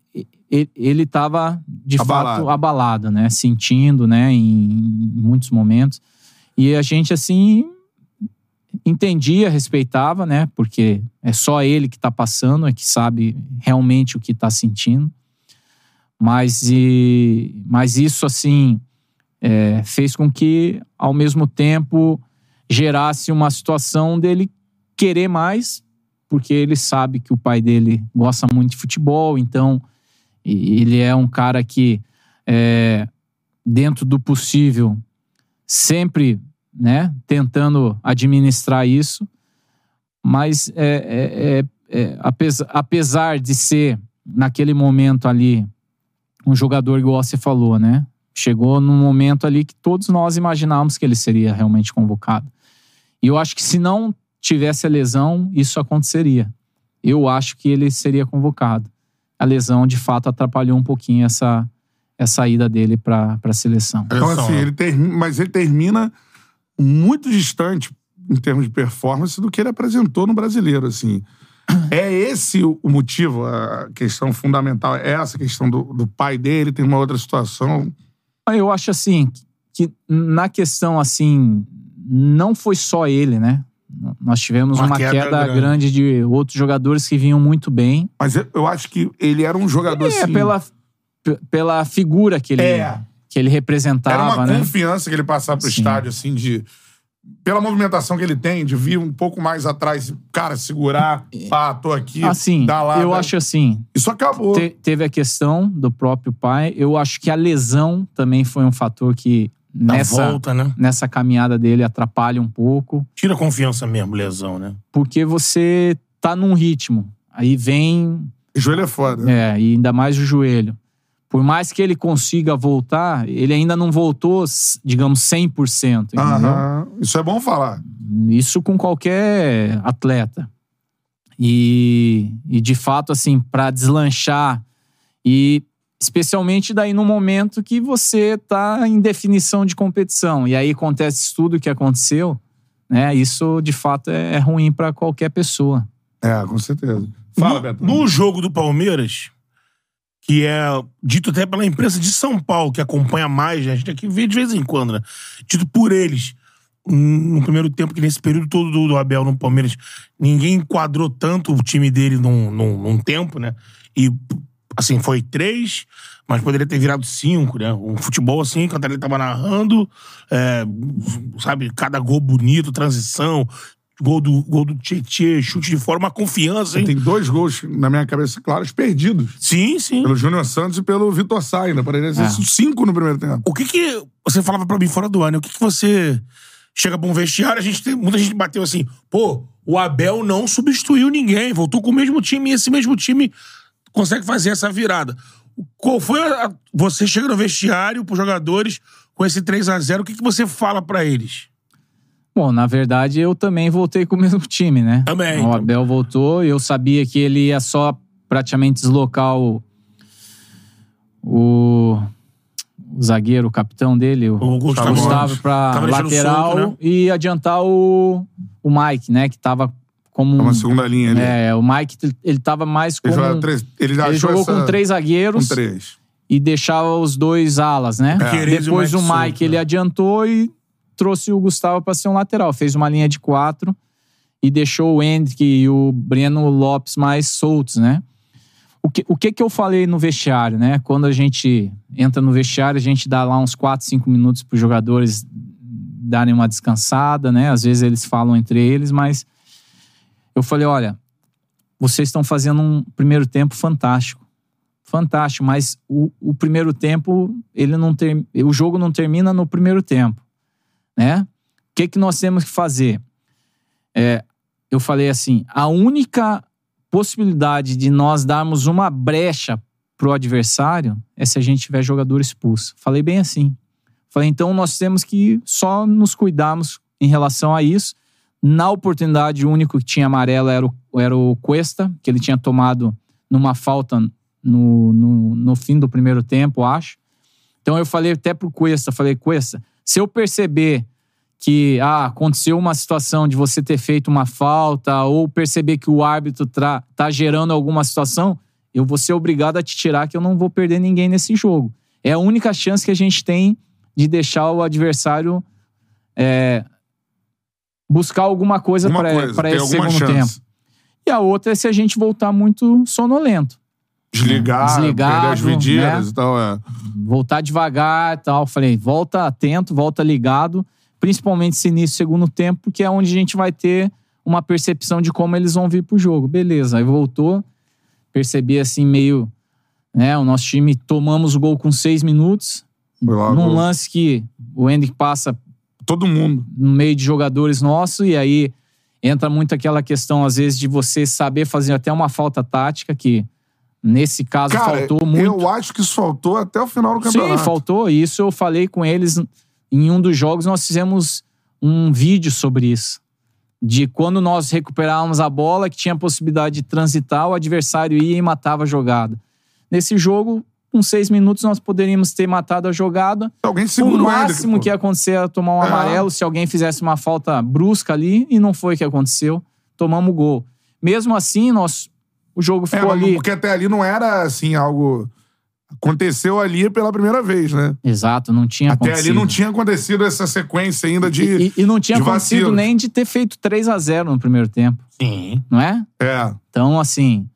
ele- estava de Abalado. fato abalado, né? Sentindo, né? Em, em muitos momentos. E a gente assim entendia, respeitava, né? Porque é só ele que está passando, é que sabe realmente o que está sentindo. Mas, e, mas isso, assim, é, fez com que, ao mesmo tempo, gerasse uma situação dele querer mais, porque ele sabe que o pai dele gosta muito de futebol, então ele é um cara que, é, dentro do possível, sempre né, tentando administrar isso, mas é, é, é, é, apesar, apesar de ser, naquele momento ali, um jogador igual você falou, né? Chegou num momento ali que todos nós imaginávamos que ele seria realmente convocado. E eu acho que se não tivesse a lesão, isso aconteceria. Eu acho que ele seria convocado. A lesão, de fato, atrapalhou um pouquinho essa, essa ida dele para a seleção. Então, assim, ele termina, mas ele termina muito distante em termos de performance do que ele apresentou no brasileiro, assim. É esse o o motivo, a questão fundamental, é essa questão do, do pai dele, tem uma outra situação. Eu acho assim que na questão assim não foi só ele, né? Nós tivemos Uma uma, queda queda, grande. grande. de outros jogadores que vinham muito bem. Mas eu, acho que ele era um jogador É assim. pela, p- pela figura que ele, É. que ele representava, Era uma né? confiança que ele passava pro Sim. estádio, assim, de. Pela movimentação que ele tem, de vir um pouco mais atrás, cara, segurar, pá, tô aqui, Assim, dá lá. eu dá- acho assim, Isso acabou. te- teve a questão do próprio pai. Eu acho que a lesão também foi um fator que Da nessa, volta, né? nessa caminhada dele atrapalha um pouco. Tira a confiança mesmo, lesão, né? porque você tá num ritmo. Aí vem, Joelho é foda. é, e ainda mais o joelho. Por mais que ele consiga voltar, ele ainda não voltou, digamos, 100%, entendeu? Aham. Isso é bom falar. Isso com qualquer atleta. E, e de fato, assim, para deslanchar e especialmente daí no momento que você tá em definição de competição e aí acontece tudo que aconteceu, né? Isso de fato é, é ruim para qualquer pessoa. É, com certeza. Fala, no, Beto. no jogo do Palmeiras, que é dito até pela imprensa de São Paulo, que acompanha mais, né? a gente aqui vê de vez em quando, né? Dito por eles, no primeiro tempo, que nesse período todo do, do Abel no Palmeiras, ninguém enquadrou tanto o time dele num, num, num tempo, né? E, assim, foi três, mas poderia ter virado cinco, né? Um futebol assim, que o Cantarelli tava narrando, é, sabe, cada gol bonito, transição, gol do, gol do Tietê, chute de fora, uma confiança, hein? Tem dois gols na minha cabeça claros perdidos. Sim, sim. Pelo Júnior Santos e pelo Vitor Sá ainda. Poderia ser É. cinco no primeiro tempo. O que que você falava pra mim fora do ano? O que que você chega pra um vestiário, a gente tem, muita gente bateu assim, pô, o Abel não substituiu ninguém, voltou com o mesmo time e esse mesmo time consegue fazer essa virada. Qual foi a, você chega no vestiário pros jogadores com esse 3 a 0 o que que você fala pra eles? Bom, na verdade, eu também voltei com o mesmo time, né? Também, O. Abel voltou, eu sabia que ele ia só praticamente deslocar o. O, o zagueiro, o capitão dele, o, O Gustavo Gustavo, deixando lateral né? e adiantar o, o Mike, né? Que tava como. É uma segunda linha ali. É, o Mike, ele tava mais Ele, como. joga três, ele, Ele jogou essa- com três zagueiros Com três. e deixava os dois alas, né? É. O Depois Mike o Mike, ele né? adiantou e trouxe o Gustavo para ser um lateral. Fez uma linha de quatro e deixou o Hendrick e o Breno Lopes mais soltos, né? O que, o que que eu falei no vestiário, né? Quando a gente entra no vestiário, a gente dá lá uns 4, 5 minutos para os jogadores darem uma descansada, né? Às vezes eles falam entre eles, mas eu falei, olha, vocês estão fazendo um primeiro tempo fantástico. Fantástico, mas o, o primeiro tempo, ele não ter, o jogo não termina no primeiro tempo, né? O que que nós temos que fazer? É, eu falei assim, a única possibilidade de nós darmos uma brecha pro adversário é se a gente tiver jogador expulso. Falei bem assim. Falei, então nós temos que só nos cuidarmos em relação a isso. Na oportunidade, o único que tinha amarelo era o, era o Cuesta, que ele tinha tomado numa falta no, no, no fim do primeiro tempo, acho. Então eu falei até pro Cuesta, falei, Cuesta, se eu perceber que ah, aconteceu uma situação de você ter feito uma falta ou perceber que o árbitro tra- tá gerando alguma situação, eu vou ser obrigado a te tirar que eu não vou perder ninguém nesse jogo. É a única chance que a gente tem de deixar o adversário é, buscar alguma coisa para esse segundo chance. tempo. E a outra é se a gente voltar muito sonolento. Desligar, Desligado, perder as medidas né? e tal. É. voltar devagar e tal. Falei, volta atento, volta ligado, principalmente esse início do segundo tempo, porque é onde a gente vai ter uma percepção de como eles vão vir pro jogo. Beleza, aí voltou, percebi assim meio, né, o nosso time tomamos o gol com seis minutos, logo. num lance que o Hendrick passa Todo mundo. no meio de jogadores nossos e aí entra muito aquela questão às vezes de você saber fazer até uma falta tática que nesse caso Cara, faltou muito. eu acho que isso faltou até o final do Sim, campeonato. faltou. E isso eu falei com eles em um dos jogos. Nós fizemos um vídeo sobre isso. de quando nós recuperávamos a bola, que tinha a possibilidade de transitar, o adversário ia e matava a jogada. Nesse jogo, com seis minutos, nós poderíamos ter matado a jogada. Alguém O máximo Hendrick, que ia acontecer era tomar um É. amarelo se alguém fizesse uma falta brusca ali, e não foi o que aconteceu. Tomamos o gol. Mesmo assim, nós, o jogo É, ficou mas ali. porque até ali não era assim algo. Aconteceu ali pela primeira vez, né? Exato, não tinha Até acontecido. ali não tinha acontecido essa sequência ainda de. E, e não tinha acontecido vacilos. nem de ter feito 3 a 0 no primeiro tempo, Sim. não é? É. Então, assim,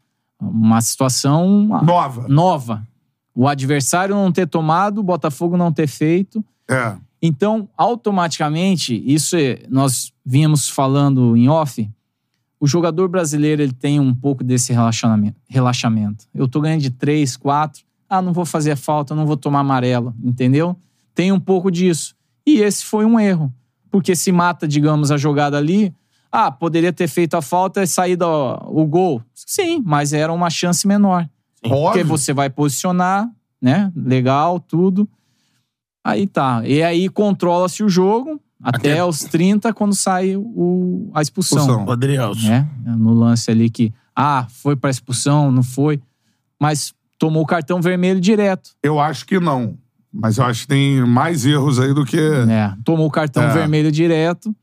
uma situação Nova. nova. O adversário não ter tomado, o Botafogo não ter feito. É. Então, automaticamente, isso é- nós vínhamos falando em off, o jogador brasileiro ele tem um pouco desse relaxamento. relaxamento. Eu tô ganhando de 3, 4, ah, não vou fazer falta, não vou tomar amarelo, entendeu? Tem um pouco disso. E esse foi um erro. Porque se mata, digamos, a jogada ali, ah, poderia ter feito a falta e saído o gol. Sim, mas era uma chance menor. Porque você vai posicionar, né? Legal, tudo. Aí tá. E aí controla-se o jogo até, Até- os 30, quando sai o, a expulsão. Expulsão. O Adrielson. Né? No lance ali que, ah, foi pra expulsão, não foi. Mas tomou o cartão vermelho direto. Eu acho que não. Mas eu acho que tem mais erros aí do que. né? Tomou o cartão É. vermelho direto.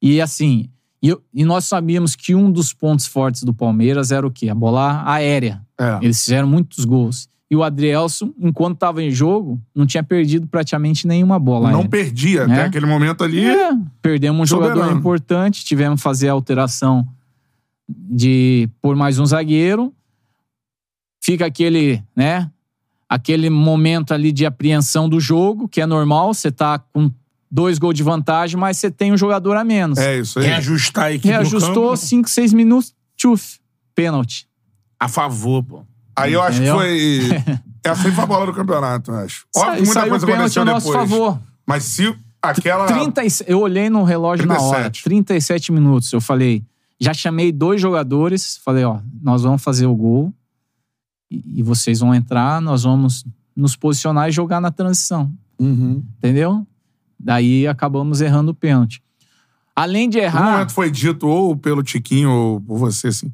E assim, e, eu- e nós sabíamos que um dos pontos fortes do Palmeiras era o quê? A bola aérea. É. Eles fizeram muitos gols. E o Adrielson, enquanto estava em jogo, não tinha perdido praticamente nenhuma bola. Não aérea. perdia. Né? Até aquele momento ali. É, perdemos um jogador Soberano. importante, tivemos que fazer a alteração de pôr mais um zagueiro. Fica aquele, né? Aquele momento ali de apreensão do jogo, que é normal, você tá com dois gols de vantagem, mas você tem um jogador a menos. É isso aí. Reajustar a equipe no Reajustou campo. 5, 6 minutos, tchuf, pênalti. A favor, pô. Aí eu acho que Entendeu? foi. Essa aí foi a bola do campeonato, eu acho. Óbvio, que muita Saiu coisa o pênalti aconteceu a nosso depois. favor. Mas se aquela. 30, e- eu olhei no relógio na hora, 37. 37 minutos. Eu falei, já chamei dois jogadores, falei, ó, nós vamos fazer o gol e e vocês vão entrar, nós vamos nos posicionar e jogar na transição, Uhum. entendeu? Daí acabamos errando o pênalti. Além de No errar, momento foi dito, ou pelo Tiquinho, ou por você, assim.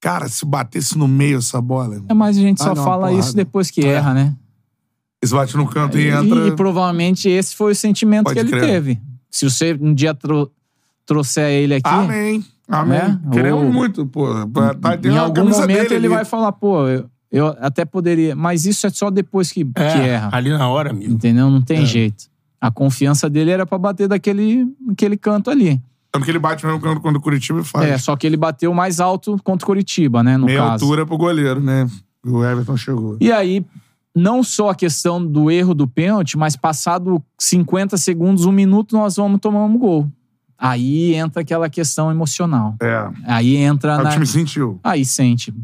Cara, se batesse no meio essa bola. irmão, é, mas a gente Ah, só não, fala porrada. isso depois que É. erra, né? Esse bate no canto e E, entra. e provavelmente esse foi o sentimento Pode que ele crer. teve. Se você um dia tro- trouxer ele aqui, Amém. Amém. Né? Queremos Ou- muito, pô. Tá em algum momento ele ali. vai falar, pô, eu, eu até poderia. Mas isso é só depois que, É, que erra. ali na hora, amigo. Entendeu? Não tem É. jeito. A confiança dele era pra bater daquele aquele canto ali. Tanto que ele bate mesmo quando, quando o Curitiba faz. É, só que ele bateu mais alto contra o Curitiba, né? No Meia caso. altura pro goleiro, né? O Everton chegou. E aí, não só a questão do erro do pênalti, mas passado 50 segundos, um minuto, nós vamos tomar um gol. Aí entra aquela questão emocional. É. Aí entra Aí o na. time sentiu. Aí sente.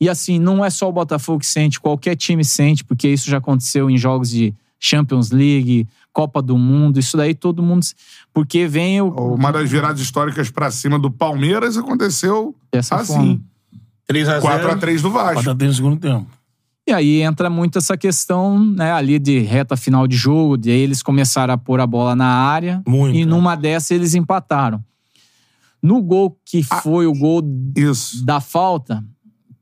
E assim, não é só o Botafogo que sente, qualquer time sente, porque isso já aconteceu em jogos de Champions League, Copa do Mundo, isso daí todo mundo. Porque vem o. Uma das viradas históricas pra cima do Palmeiras aconteceu Dessa assim. forma. 3x0. 4x3 do Vasco. 4x3 no segundo tempo. E aí entra muito essa questão, né, ali de reta final de jogo, de aí eles começaram a pôr a bola na área. Muito, E né? numa dessa eles empataram. No gol que Ah, foi o gol Isso. da falta,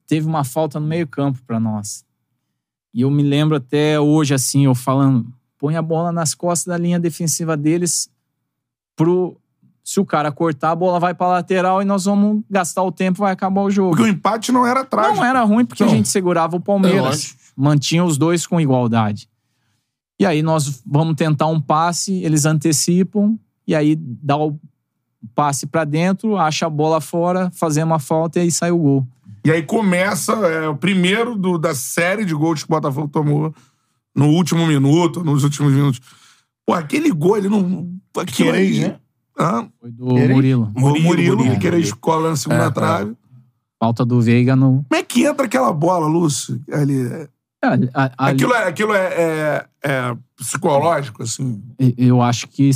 teve uma falta no meio-campo pra nós. E eu me lembro até hoje, assim, eu falando: põe a bola nas costas da linha defensiva deles pro. Se o cara cortar, a bola vai pra lateral e nós vamos gastar o tempo, vai acabar o jogo. Porque o empate não era trágico. Não era ruim porque Não. a gente segurava o É Palmeiras. lógico. mantinha os dois com igualdade. E aí nós vamos tentar um passe, eles antecipam, e aí dá o passe pra dentro, acha a bola fora, fazemos uma falta e aí sai o gol. E aí começa é, o primeiro do- da série de gols que o Botafogo tomou no último minuto, nos últimos minutos. Pô, aquele gol, ele não. Aquilo Queres, aí. né? Hã? Foi do Queres? Murilo. O Murilo, Murilo, ele Murilo. escola na segunda É, é. trave. Falta do Veiga no. Como é que entra aquela bola, Lúcio? Ali, é- É, a- ali- aquilo é, aquilo é, é- é psicológico, assim. Eu acho que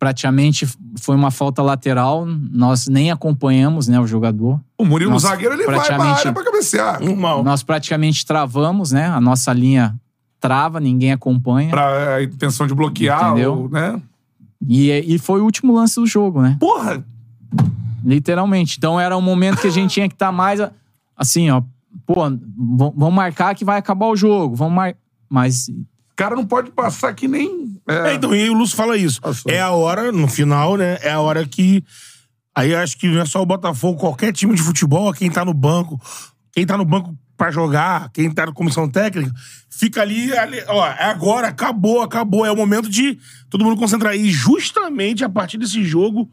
praticamente foi uma falta lateral. Nós nem acompanhamos né, o jogador. O Murilo Nossa, zagueiro, ele vai pra praticamente- área pra cabecear. Normal. Nós praticamente travamos, né? A nossa linha trava, ninguém acompanha. Pra é, a intenção de bloquear, Entendeu? ou, né? E, e foi o último lance do jogo, né? Porra! Literalmente. Então era um momento que a gente tinha que estar mais a- assim, ó. Pô, vamos marcar que vai acabar o jogo. Vamos mar... Mas cara não pode passar que nem. É, É, então, e aí o Lúcio fala isso. Passou. É a hora, no final, né? É a hora que. Aí acho que não é só o Botafogo, qualquer time de futebol, quem tá no banco, quem tá no banco pra jogar, quem tá na comissão técnica, fica ali, ali, ó, é agora, acabou, acabou. É o momento de todo mundo concentrar. E justamente a partir desse jogo,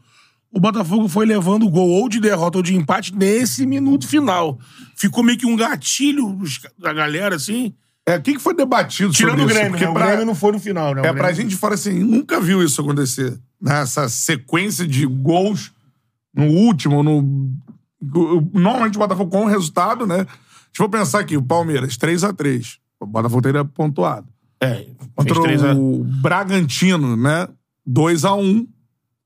o Botafogo foi levando o gol ou de derrota ou de empate nesse minuto final. Ficou meio que um gatilho da galera, assim. É, o que, que foi debatido Tirando sobre o isso? Grêmio, Porque né? O pra- Grêmio não foi no final, né? O É, pra Grêmio- gente fora assim, nunca viu isso acontecer. Nessa sequência de gols no último, no. Normalmente o Botafogo com o resultado, né? Se for pensar aqui, o Palmeiras, 3x3. O Botafogo teria pontuado. É, Contra a- o Bragantino, né? 2x1. O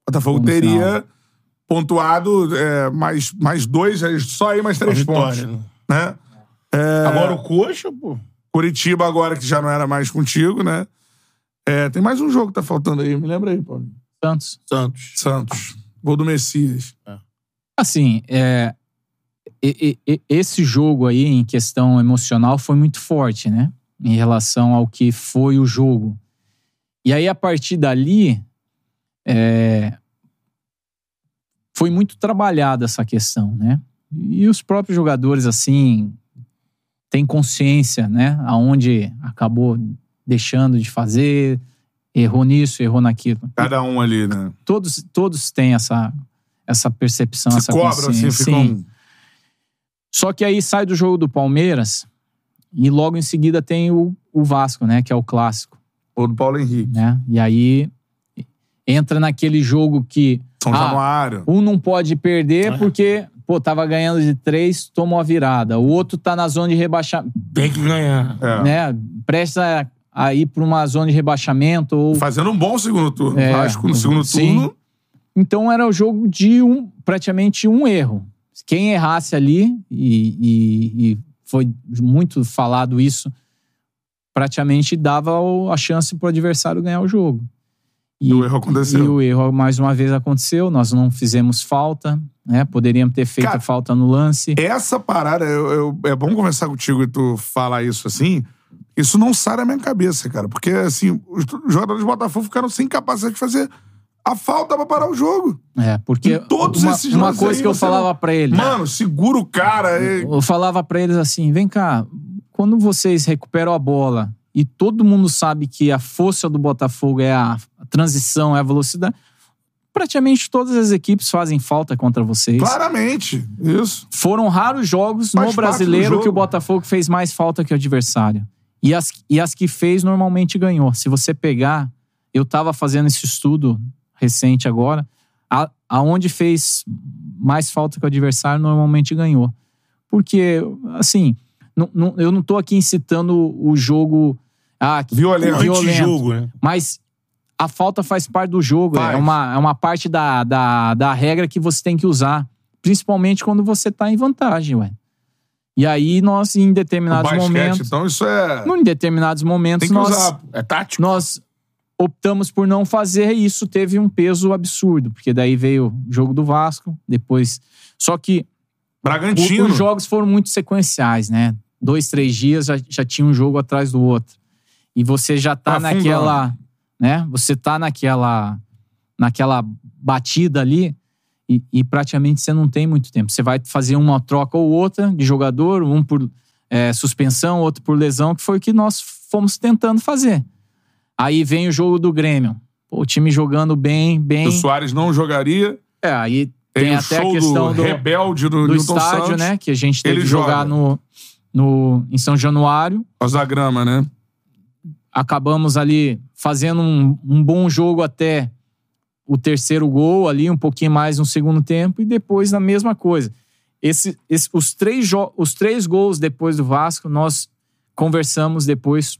Botafogo No teria pontuado é, mais, mais dois, é só aí mais três pontos. né? Né? É, Agora o Coxa, pô. Curitiba agora, que já não era mais contigo, né? É, tem mais um jogo que tá faltando aí. Me lembra aí, Paulo. Santos. Santos. Santos. Gol do Messias. Assim, é, e- e- esse jogo aí, em questão emocional, foi muito forte, né? Em relação ao que foi o jogo. E aí, a partir dali, é, foi muito trabalhada essa questão, né? E os próprios jogadores, assim, têm consciência, né? Aonde acabou deixando de fazer, errou nisso, errou naquilo. Cada um ali, né? Todos, todos têm essa, essa percepção, Se essa cobram, assim, consciência. ficam. Sim. Só que aí sai do jogo do Palmeiras e logo em seguida tem o, o Vasco, né? Que é o clássico, Ou do Paulo Henrique. né? E aí entra naquele jogo que São ah, Januário. um não pode perder É. porque, pô, tava ganhando de três, tomou a virada. O outro tá na zona de rebaixamento, Tem que ganhar. É. né? Presta a ir pra uma zona de rebaixamento ou Fazendo um bom segundo turno. É, Vasco no segundo sim. turno. Então era o jogo de um, praticamente um erro. Quem errasse ali, e, e- e foi muito falado isso, praticamente dava a chance pro adversário ganhar o jogo. E o erro aconteceu. E o erro, mais uma vez, aconteceu. Nós não fizemos falta, né? Poderíamos ter feito Cara, falta no lance. Essa parada, eu, eu- é bom conversar contigo e tu falar isso assim. Isso não sai da minha cabeça, cara. Porque, assim, os jogadores do Botafogo ficaram sem capacidade de fazer a falta pra parar o jogo. É, porque Em todos uma, esses uma coisa aí que eu falava não- pra ele. Mano, segura o cara. é- Eu falava pra eles assim: vem cá, quando vocês recuperam a bola e todo mundo sabe que a força do Botafogo é a transição, é a velocidade, praticamente todas as equipes fazem falta contra vocês. Claramente. Isso. Foram raros jogos Faz no brasileiro jogo. que o Botafogo fez mais falta que o adversário. E as, e as que fez normalmente ganhou. Se você pegar, eu tava fazendo esse estudo recente agora, a, aonde fez mais falta que o adversário normalmente ganhou. Porque, assim, não- não- eu não tô aqui incitando o jogo ah, que- Violento. Antijogo, né? mas a falta faz parte do jogo. Faz. É uma, é uma parte da, da, da regra que você tem que usar. Principalmente quando você tá em vantagem, ué. E aí, nós, em determinados basquete, momentos. então, isso é. Em determinados momentos, nós, usar. É tático. nós optamos por não fazer e isso teve um peso absurdo. Porque daí veio o jogo do Vasco, depois. Só que o- Bragantino. os jogos foram muito sequenciais, né? Dois, três dias já, já tinha um jogo atrás do outro. E você já tá naquela, né? Você tá naquela, naquela batida ali e, e praticamente você não tem muito tempo. Você vai fazer uma troca ou outra de jogador, um por é, suspensão, outro por lesão, que foi o que nós fomos tentando fazer. Aí vem o jogo do Grêmio. Pô, o time jogando bem, bem. O Soares não jogaria. É, aí Tem, tem, até a questão do, rebelde do, do estádio, Santos. né? Que a gente teve Ele que jogar joga. no, no, em São Januário. Por causa da grama, né? Acabamos ali fazendo um, um bom jogo até o terceiro gol ali, um pouquinho mais no segundo tempo, e depois a mesma coisa. Esse, esse- os, três os três gols depois do Vasco, nós conversamos depois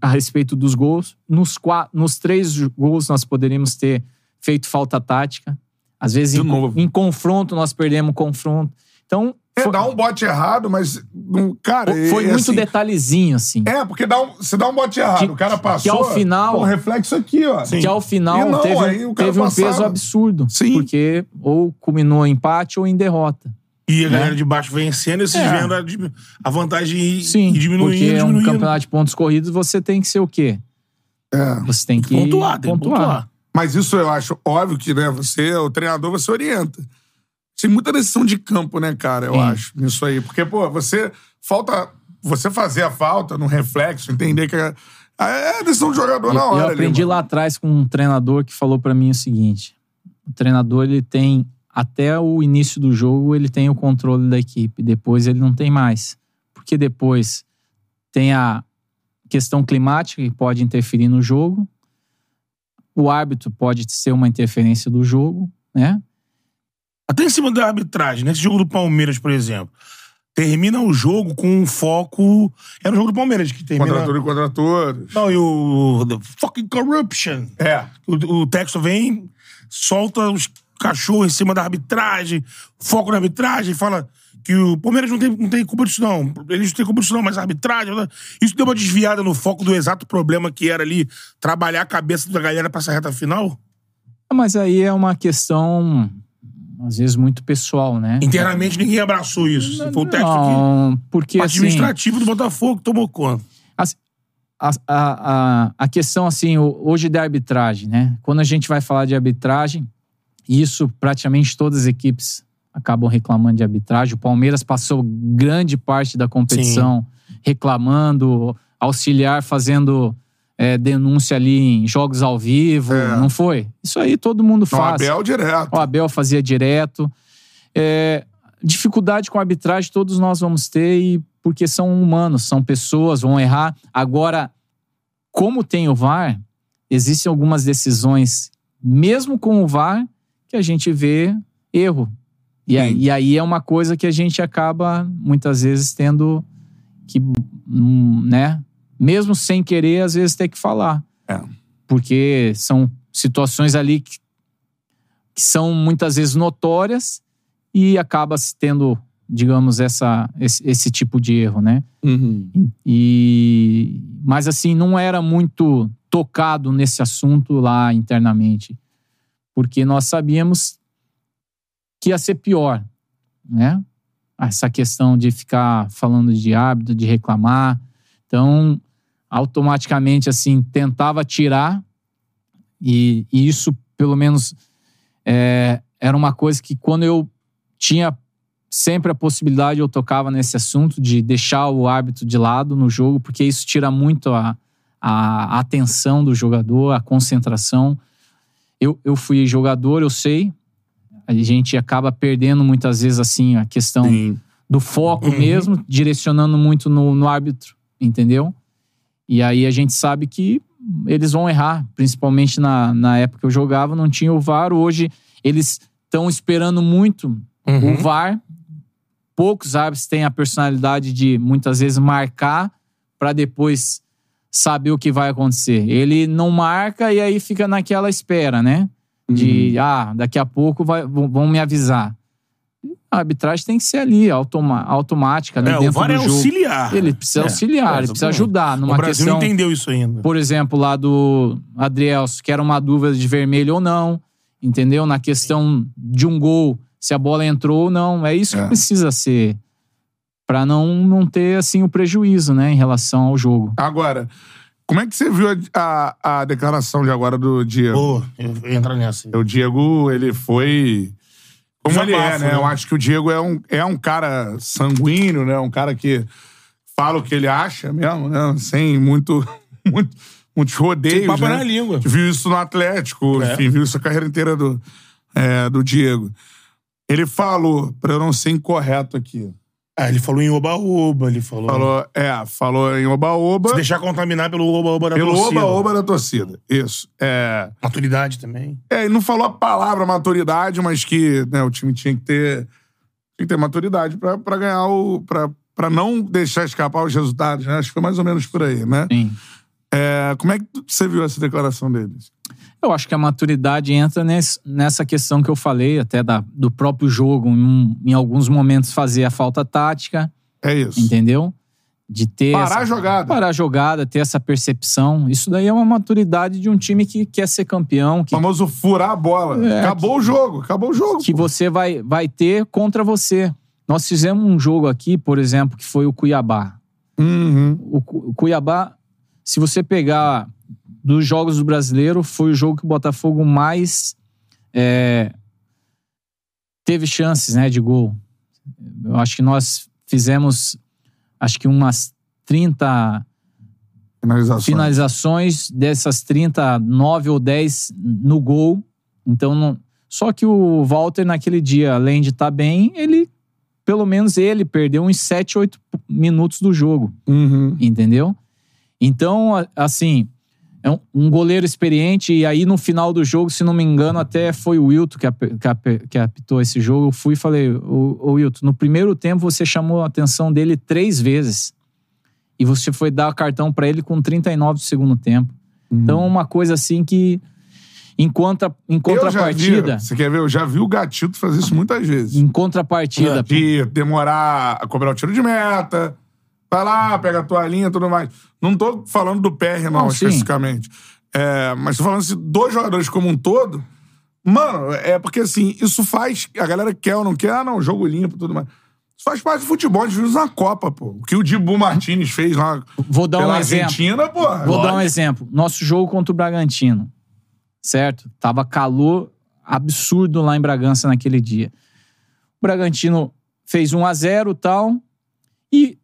a respeito dos gols. Nos, nos três gols nós poderíamos ter feito falta tática. Às vezes em, em confronto nós perdemos confronto. Então É, dá um bote errado, mas. não- Cara, Foi é muito assim, detalhezinho, assim. É, porque dá um, você dá um bote errado. Que- o cara passou. que ao final- pô, reflexo aqui, ó. Que ao final não, teve, teve um peso absurdo. Sim. Porque ou culminou em empate ou em derrota. E a galera de baixo vencendo, esses É. vendo a, a vantagem ir, Sim, ir diminuindo, porque é um diminuindo. campeonato de pontos corridos, você tem que ser o quê? É. Você tem que Pontuar, tem que pontuar. pontuar. Mas isso eu acho óbvio que, né, você, o treinador, você orienta. Tem muita decisão de campo, né, cara, eu Sim. acho, nisso aí. Porque, pô, você falta. Você fazer a falta no reflexo, entender que é, é decisão do jogador na Eu- hora. Eu ali, aprendi mano. lá atrás com um treinador que falou pra mim o seguinte: o treinador ele tem até o início do jogo ele tem o controle da equipe, depois ele não tem mais, porque depois tem a questão climática que pode interferir no jogo, o árbitro pode ser uma interferência do jogo, né? Até em cima da arbitragem, nesse jogo do Palmeiras, por exemplo. Termina o jogo com um foco. Era o jogo do Palmeiras que termina. Contra e contra todos. Não, e o. The fucking corruption. É. O, o texto vem, solta os cachorros em cima da arbitragem, foco na arbitragem, fala que o Palmeiras não tem, não tem culpa disso, não. Eles não têm culpa disso, não, mas a arbitragem. Isso deu uma desviada no foco do exato problema que era ali trabalhar a cabeça da galera pra essa reta final. Mas aí é uma questão às vezes muito pessoal, né? Internamente ninguém abraçou isso. Foi o texto aqui. Não, porque Parte assim, administrativo do Botafogo que tomou conta. A, a, a, questão, assim, o- hoje da arbitragem, né? Quando a gente vai falar de arbitragem, isso praticamente todas as equipes acabam reclamando de arbitragem. O Palmeiras passou grande parte da competição reclamando, auxiliar fazendo é, denúncia ali em jogos ao vivo, É. não foi? Isso aí todo mundo faz. Abel direto. O Abel fazia direto. É, dificuldade com a arbitragem todos nós vamos ter, e porque são humanos, são pessoas, vão errar. Agora, como tem o VAR, existem algumas decisões, mesmo com o VAR, que a gente vê erro. E, aí- Sim. e aí é uma coisa que a gente acaba, muitas vezes, tendo que, hum, né? Mesmo sem querer, às vezes, ter que falar. É. Porque são situações ali que que são muitas vezes notórias e acaba se tendo, digamos, essa, esse, esse tipo de erro, né? E, mas assim, não era muito tocado nesse assunto lá internamente, porque nós sabíamos que ia ser pior, né? Essa questão de ficar falando de hábito, de reclamar. Então, automaticamente, assim, tentava tirar e, e isso, pelo menos, é, era uma coisa que quando eu tinha sempre a possibilidade, eu tocava nesse assunto de deixar o árbitro de lado no jogo, porque isso tira muito a, a atenção do jogador, a concentração. Eu, eu fui jogador, eu sei. A gente acaba perdendo muitas vezes assim a questão Sim. do foco mesmo, direcionando muito no, no árbitro, entendeu? E aí a gente sabe que eles vão errar, principalmente na, na época que eu jogava, não tinha o VAR. Hoje eles estão esperando muito o VAR. Poucos árbitros têm a personalidade de muitas vezes marcar para depois saber o que vai acontecer. Ele não marca e aí fica naquela espera, né? De, ah, daqui a pouco vai- vão me avisar. A arbitragem tem que ser ali, automa- automática, ali É, o dentro VAR do é jogo. auxiliar. Ele precisa É, auxiliar, é, ele precisa ajudar numa o Brasil questão não entendeu isso ainda. por exemplo, lá do Adrielso, que era uma dúvida de vermelho ou não, entendeu? Na questão de um gol, se a bola entrou ou não. É isso que É. precisa ser Pra não, não ter assim o prejuízo, né, em relação ao jogo. Agora, como é que você viu a, a, a declaração de agora do Diego? Pô, entro nessa. O Diego, ele foi. Como ele é, né? né? Eu acho que o Diego é um, é um cara sanguíneo, né? Um cara que fala o que ele acha mesmo, né? Sem muito, muito, muitos rodeios. Sem papo né? na língua. Viu isso no Atlético, É. enfim, viu isso a carreira inteira do, é, do Diego. Ele falou, pra eu não ser incorreto aqui. Ah, ele falou em oba-oba, ele falou. Falou, é, falou em oba-oba. Se deixar contaminar pelo oba-oba da Pelo torcida. oba-oba da torcida. Isso. É. Maturidade também. É, ele não falou a palavra maturidade, mas que né, o time tinha que ter, tinha que ter maturidade pra, pra ganhar o. Pra, pra não deixar escapar os resultados, né? Acho que foi mais ou menos por aí, né? Sim. É, como é que você viu essa declaração deles? Eu acho que a maturidade entra nesse- nessa questão que eu falei, até da, do próprio jogo, em, em alguns momentos fazer a falta tática, É isso. entendeu? De ter. Parar essa- a jogada. Parar a jogada, ter essa percepção. Isso daí é uma maturidade de um time que quer ser campeão, O que, famoso furar a bola. É, acabou o jogo, acabou o jogo. que pô. você vai, vai ter contra você. Nós fizemos um jogo aqui, por exemplo, que foi o Cuiabá. Uhum. O, o Cuiabá, se você pegar dos jogos do brasileiro, foi o jogo que o Botafogo mais é, teve chances né, de gol. Eu acho que nós fizemos acho que umas 30 Finalização. finalizações, dessas 30, 9 ou 10 no gol. Então, não... só que o Walter, naquele dia, além de estar bem, ele, pelo menos ele, perdeu uns 7, 8 minutos do jogo Uhum. entendeu? Então, assim, é um, um goleiro experiente, e aí no final do jogo, se não me engano, até foi o Wilton que, ap- que ap- que apitou esse jogo. Eu fui e falei, ô, ô Wilton, no primeiro tempo você chamou a atenção dele três vezes. E você foi dar o cartão pra ele com 39 do segundo tempo. Então, uma coisa assim que, em, contra, em já vi, contrapartida, você quer ver? Eu já vi o Gatito fazer isso muitas vezes. em contrapartida, De demorar a cobrar o tiro de meta. Vai lá, pega a toalhinha e tudo mais. Não tô falando do PR, não, especificamente. É, mas tô falando assim, dos jogadores como um todo. Mano, é porque assim, isso faz. A galera quer ou não quer, ah, não, jogo limpo e tudo mais. Isso faz parte do futebol, a gente viu isso na Copa, pô. O que o Dibu Martinez fez lá vou dar pela um exemplo. Argentina, pô. Vou dar um exemplo. Nosso jogo contra o Bragantino, certo? Tava calor absurdo lá em Bragança naquele dia. O Bragantino fez 1 a 0 tal, e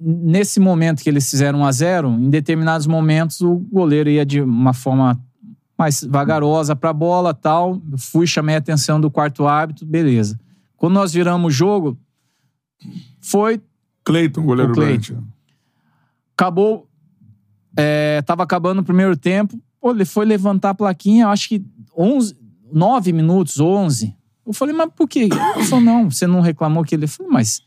nesse momento que eles fizeram 1 a 0 em determinados momentos o goleiro ia de uma forma mais vagarosa pra bola tal. Fui, chamei a atenção do quarto árbitro, beleza. Quando nós viramos o jogo, foi Cleiton, goleiro Cleiton. Acabou. É, tava acabando o primeiro tempo. Pô, ele foi levantar a plaquinha, acho que 11, 9 minutos, 11. Eu falei, mas por quê? Ele falou, não, você não reclamou que ele. Eu falei, mas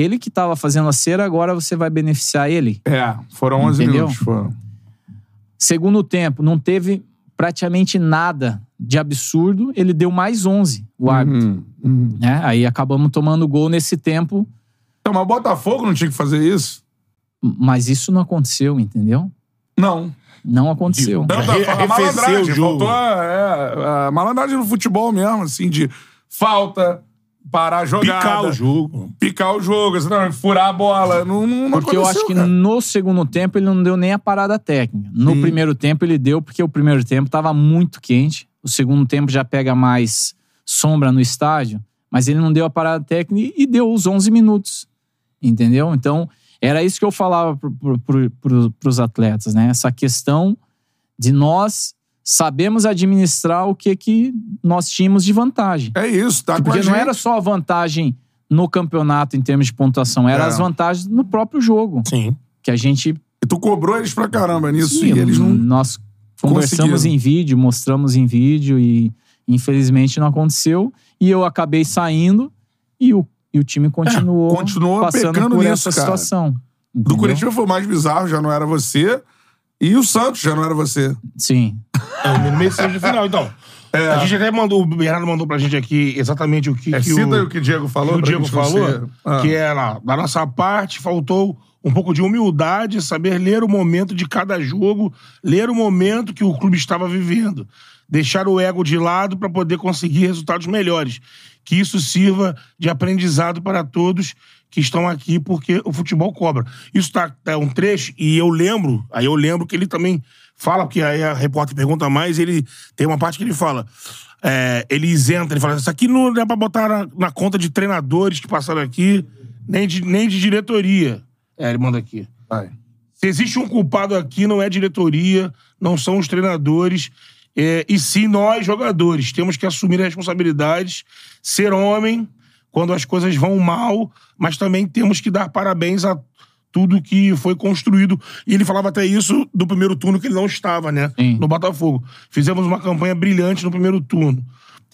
ele que tava fazendo a cera, agora você vai beneficiar ele. É, foram 11 Entendeu? minutos. Foram. Segundo tempo, não teve praticamente nada de absurdo. Ele deu mais 11, o árbitro. Uhum, uhum. Né? Aí acabamos tomando gol nesse tempo, Então, mas o Botafogo não tinha que fazer isso? mas isso não aconteceu, entendeu? Não. Não aconteceu. Não, Re- a malandragem. o jogo. Faltou a, é, a malandragem no futebol mesmo, assim, de falta, parar a jogada. Picar o jogo. Picar o jogo, exatamente, furar a bola. Não, não, Porque eu acho que cara. no segundo tempo ele não deu nem a parada técnica. No Sim. primeiro tempo ele deu, porque o primeiro tempo tava muito quente. O segundo tempo já pega mais sombra no estádio. Mas ele não deu a parada técnica e deu os 11 minutos. Entendeu? Então, era isso que eu falava pro, pro, pro, pro, pros atletas, né? Essa questão de nós sabemos administrar o que, que nós tínhamos de vantagem. É isso, tá com a Porque não gente. era só a vantagem no campeonato em termos de pontuação, era É. as vantagens no próprio jogo. Sim. Que a gente. E tu cobrou eles pra caramba nisso Sim, e eles não... Nós conversamos em vídeo, mostramos em vídeo e infelizmente não aconteceu. E eu acabei saindo e o, e o time continuou, É, continuou passando por nisso, essa cara. situação. Do entendeu? Curitiba foi o mais bizarro, já não era você. E o Santos já não era você. Sim. É, no meio de final, então. É. A gente até mandou, o Bernardo mandou pra gente aqui exatamente o que, É, que cita o, o que o Diego falou. que o Diego falou, Ah. que é na, da nossa parte, faltou um pouco de humildade, saber ler o momento de cada jogo, ler o momento que o clube estava vivendo. Deixar o ego de lado para poder conseguir resultados melhores. Que isso sirva de aprendizado para todos que estão aqui, porque o futebol cobra. Isso tá, tá um trecho, e eu lembro, aí eu lembro que ele também fala, porque aí a repórter pergunta mais, ele tem uma parte que ele fala. é, ele isenta, ele fala: Isso aqui não é pra botar na, na conta de treinadores que passaram aqui, nem de, nem de diretoria. É, ele manda aqui. Vai. Se existe um culpado aqui, não é diretoria, não são os treinadores, é, e sim nós, jogadores. Temos que assumir as responsabilidades, ser homem quando as coisas vão mal, mas também temos que dar parabéns a tudo que foi construído. E ele falava até isso do primeiro turno, que ele não estava, né? Sim. No Botafogo. Fizemos uma campanha brilhante no primeiro turno.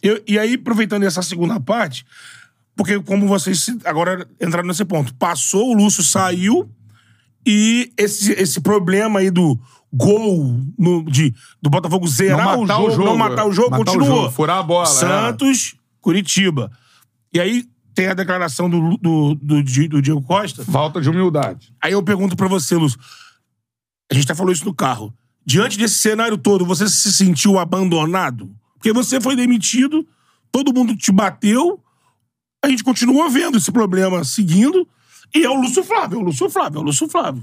Eu- e aí, aproveitando essa segunda parte, porque como vocês agora entraram nesse ponto, passou, o Lúcio saiu, e esse, esse problema aí do gol no- de, do Botafogo zerar Não matar o, o jogo, jogo, não matar o jogo, matar o continuou. jogo, furar a bola, é. Santos, Curitiba. E aí tem a declaração do, do, do, do Diego Costa. Falta de humildade. Aí eu pergunto pra você, Lúcio. A gente até falou isso no carro. Diante desse cenário todo, você se sentiu abandonado? Porque você foi demitido, todo mundo te bateu, a gente continua vendo esse problema seguindo, e é o Lúcio Flávio, é o Lúcio Flávio, é o Lúcio Flávio.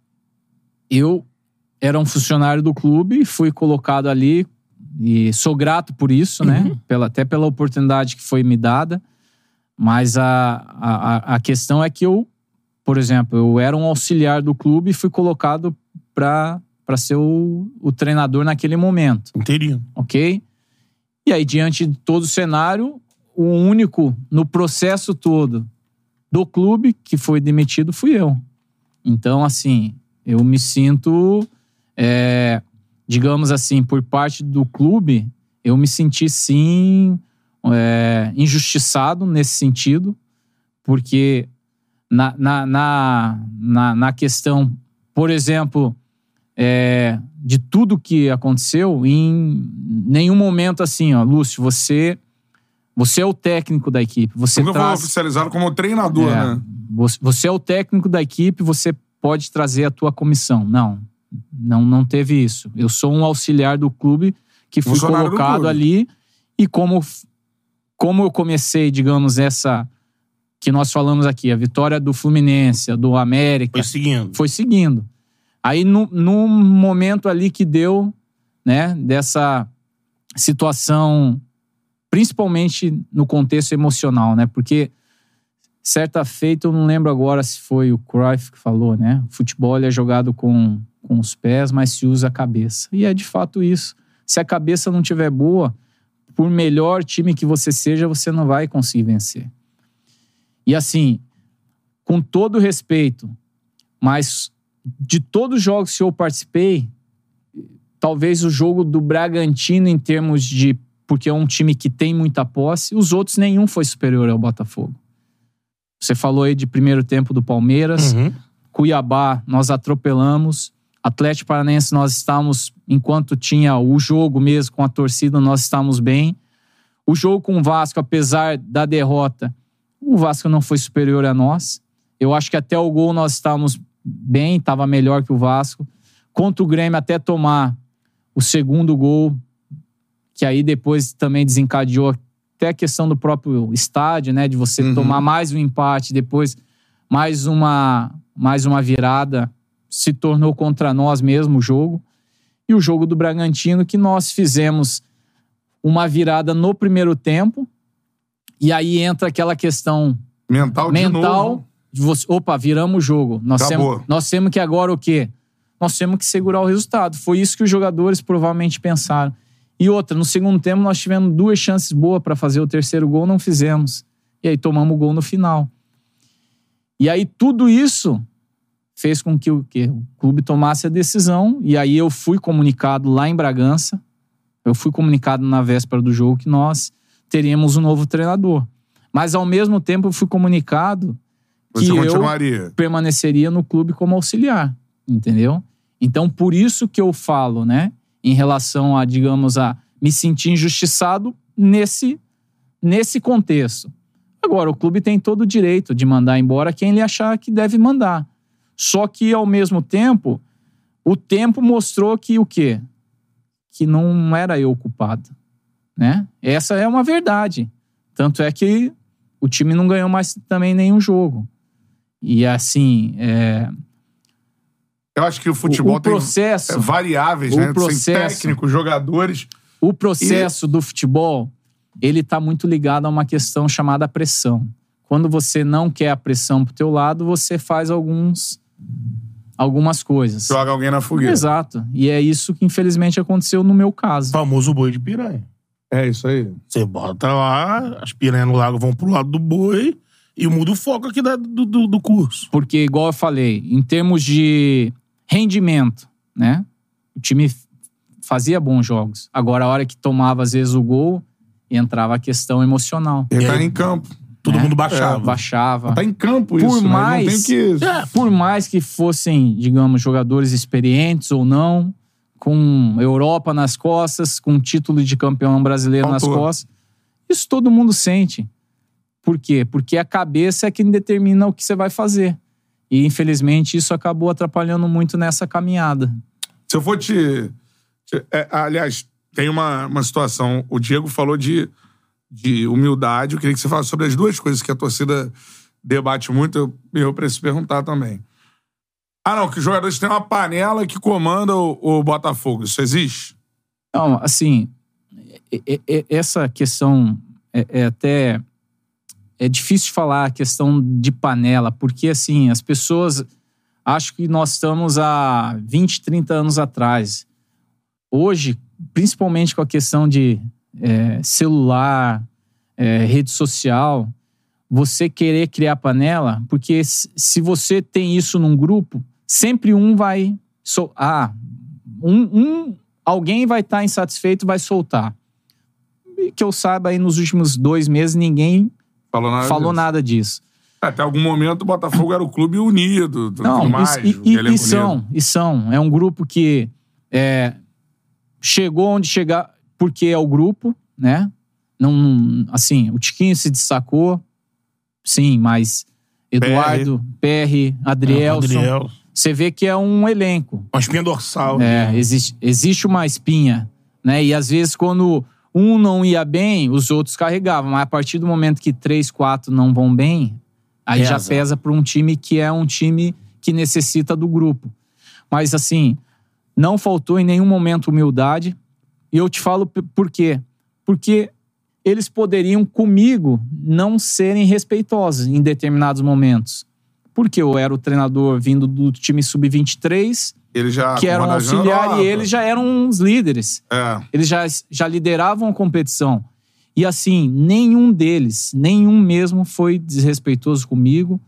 eu era um funcionário do clube, fui colocado ali e sou grato por isso, né? Pela, até pela oportunidade que foi me dada. Mas a, a, a questão é que eu, por exemplo, eu era um auxiliar do clube e fui colocado para ser o, o treinador naquele momento. Teria. Ok? E aí, diante de todo o cenário, o único no processo todo do clube que foi demitido fui eu. Então, assim, eu me sinto, é, digamos assim, por parte do clube, eu me senti sim é, injustiçado nesse sentido, porque na, na, na, na, questão, por exemplo, é, de tudo que aconteceu, em nenhum momento assim, ó, Lúcio, você, você é o técnico da equipe. Você Nunca foi traz, oficializado como treinador, é, né? Você é o técnico da equipe, você pode trazer a tua comissão. Não, não, não teve isso. Eu sou um auxiliar do clube que fui Funcionário colocado ali e como, como eu comecei, digamos, essa que nós falamos aqui, a vitória do Fluminense, do América, Foi seguindo. foi seguindo. Aí, no, no momento ali que deu, né, dessa situação, principalmente no contexto emocional, né, porque certa feita, eu não lembro agora se foi o Cruyff que falou, né, o futebol é jogado com, com os pés, mas se usa a cabeça. E é de fato isso. Se a cabeça não tiver boa, por melhor time que você seja, você não vai conseguir vencer. E assim, com todo respeito, mas de todos os jogos que eu participei, talvez o jogo do Bragantino em termos de porque é um time que tem muita posse, os outros nenhum foi superior ao Botafogo. Você falou aí de primeiro tempo do Palmeiras, Uhum. Cuiabá nós atropelamos, Atlético Paranaense nós estávamos enquanto tinha o jogo mesmo com a torcida nós estávamos bem. O jogo com o Vasco, apesar da derrota, o Vasco não foi superior a nós. Eu acho que até o gol nós estávamos bem, estava melhor que o Vasco. Contra o Grêmio, até tomar o segundo gol, que aí depois também desencadeou até a questão do próprio estádio, né? De você tomar mais um empate, depois mais uma, mais uma virada. Se tornou contra nós mesmo o jogo. E o jogo do Bragantino, que nós fizemos uma virada no primeiro tempo. E aí entra aquela questão Mental de mental novo. de você, opa, viramos o jogo. Nós Acabou. temos, nós temos que agora o quê? Nós temos que segurar o resultado. Foi isso que os jogadores provavelmente pensaram. E outra, no segundo tempo nós tivemos duas chances boas para fazer o terceiro gol, não fizemos. E aí tomamos o gol no final. E aí tudo isso fez com que o, que o clube tomasse a decisão. E aí eu fui comunicado lá em Bragança. Eu fui comunicado na véspera do jogo que nós teríamos um novo treinador. Mas ao mesmo tempo eu fui comunicado que eu permaneceria no clube como auxiliar, entendeu? Então por isso que eu falo, né, em relação a, digamos, a me sentir injustiçado nesse nesse contexto. Agora o clube tem todo o direito de mandar embora quem ele achar que deve mandar. Só que ao mesmo tempo, o tempo mostrou que o quê? Que não era eu culpado, né? Essa é uma verdade. Tanto é que o time não ganhou mais também nenhum jogo. E assim, é, Eu acho que o futebol o processo, tem variáveis, o né? Tem processo- técnicos, jogadores. o processo do futebol, ele tá muito ligado a uma questão chamada pressão. Quando você não quer a pressão pro teu lado, você faz alguns algumas coisas. Joga alguém na fogueira. Exato. E é isso que infelizmente aconteceu no meu caso. Famoso boi de piranha. É isso aí. Você bota lá, as piranhas no lago vão pro lado do boi e muda o foco aqui da- do, do, do curso. Porque, igual eu falei, em termos de rendimento, né? O time fazia bons jogos. Agora, a hora que tomava, às vezes, o gol, entrava a questão emocional. Ele tá em campo. Todo né? mundo baixava. Baixava. Tá em campo Por isso, né? mais- Não tem que... É, por mais que fossem, digamos, jogadores experientes ou não, com Europa nas costas, com título de campeão brasileiro nas Faltou. costas, isso todo mundo sente. Por quê? Porque a cabeça é quem determina o que você vai fazer. E, infelizmente, isso acabou atrapalhando muito nessa caminhada. Se eu for te. te- é, aliás, tem uma, uma situação. O Diego falou de, de humildade. Eu queria que você falasse sobre as duas coisas que a torcida debate muito. Eu, eu preciso perguntar também. Ah, não, que os jogadores têm uma panela que comanda o, o Botafogo. Isso existe? Não, assim, essa questão é, é até é difícil falar a questão de panela, porque assim, as pessoas acham que nós estamos há 20, 30 anos atrás. Hoje, principalmente com a questão de é, celular, é, rede social, você querer criar panela, porque se você tem isso num grupo, sempre um vai. So, ah, um, um- alguém vai estar insatisfeito, vai soltar. E que eu saiba, aí nos últimos dois meses, ninguém Falou nada. falou disso. nada disso. Até algum momento o Botafogo era o clube unido. Não, mais, e, o e- e são, unido. e são. É um grupo que é, chegou onde chegar porque é o grupo, né? Não, assim, o Tiquinho se destacou, sim, mas Eduardo, PR, Adrielson, Adriel. você vê que é um elenco. Uma espinha dorsal. É, existe, existe uma espinha, né? E às vezes quando um não ia bem, os outros carregavam. Mas a partir do momento que três, quatro não vão bem, aí já Pesa. para um time que é um time que necessita do grupo. Mas assim, não faltou em nenhum momento humildade. E eu te falo por quê? Porque eles poderiam comigo não serem respeitosos em determinados momentos. Porque eu era o treinador vindo do time sub-23, Ele já. que eram auxiliar e eles já eram os líderes. É. Eles já, já lideravam a competição. E assim, nenhum deles, nenhum mesmo foi desrespeitoso comigo.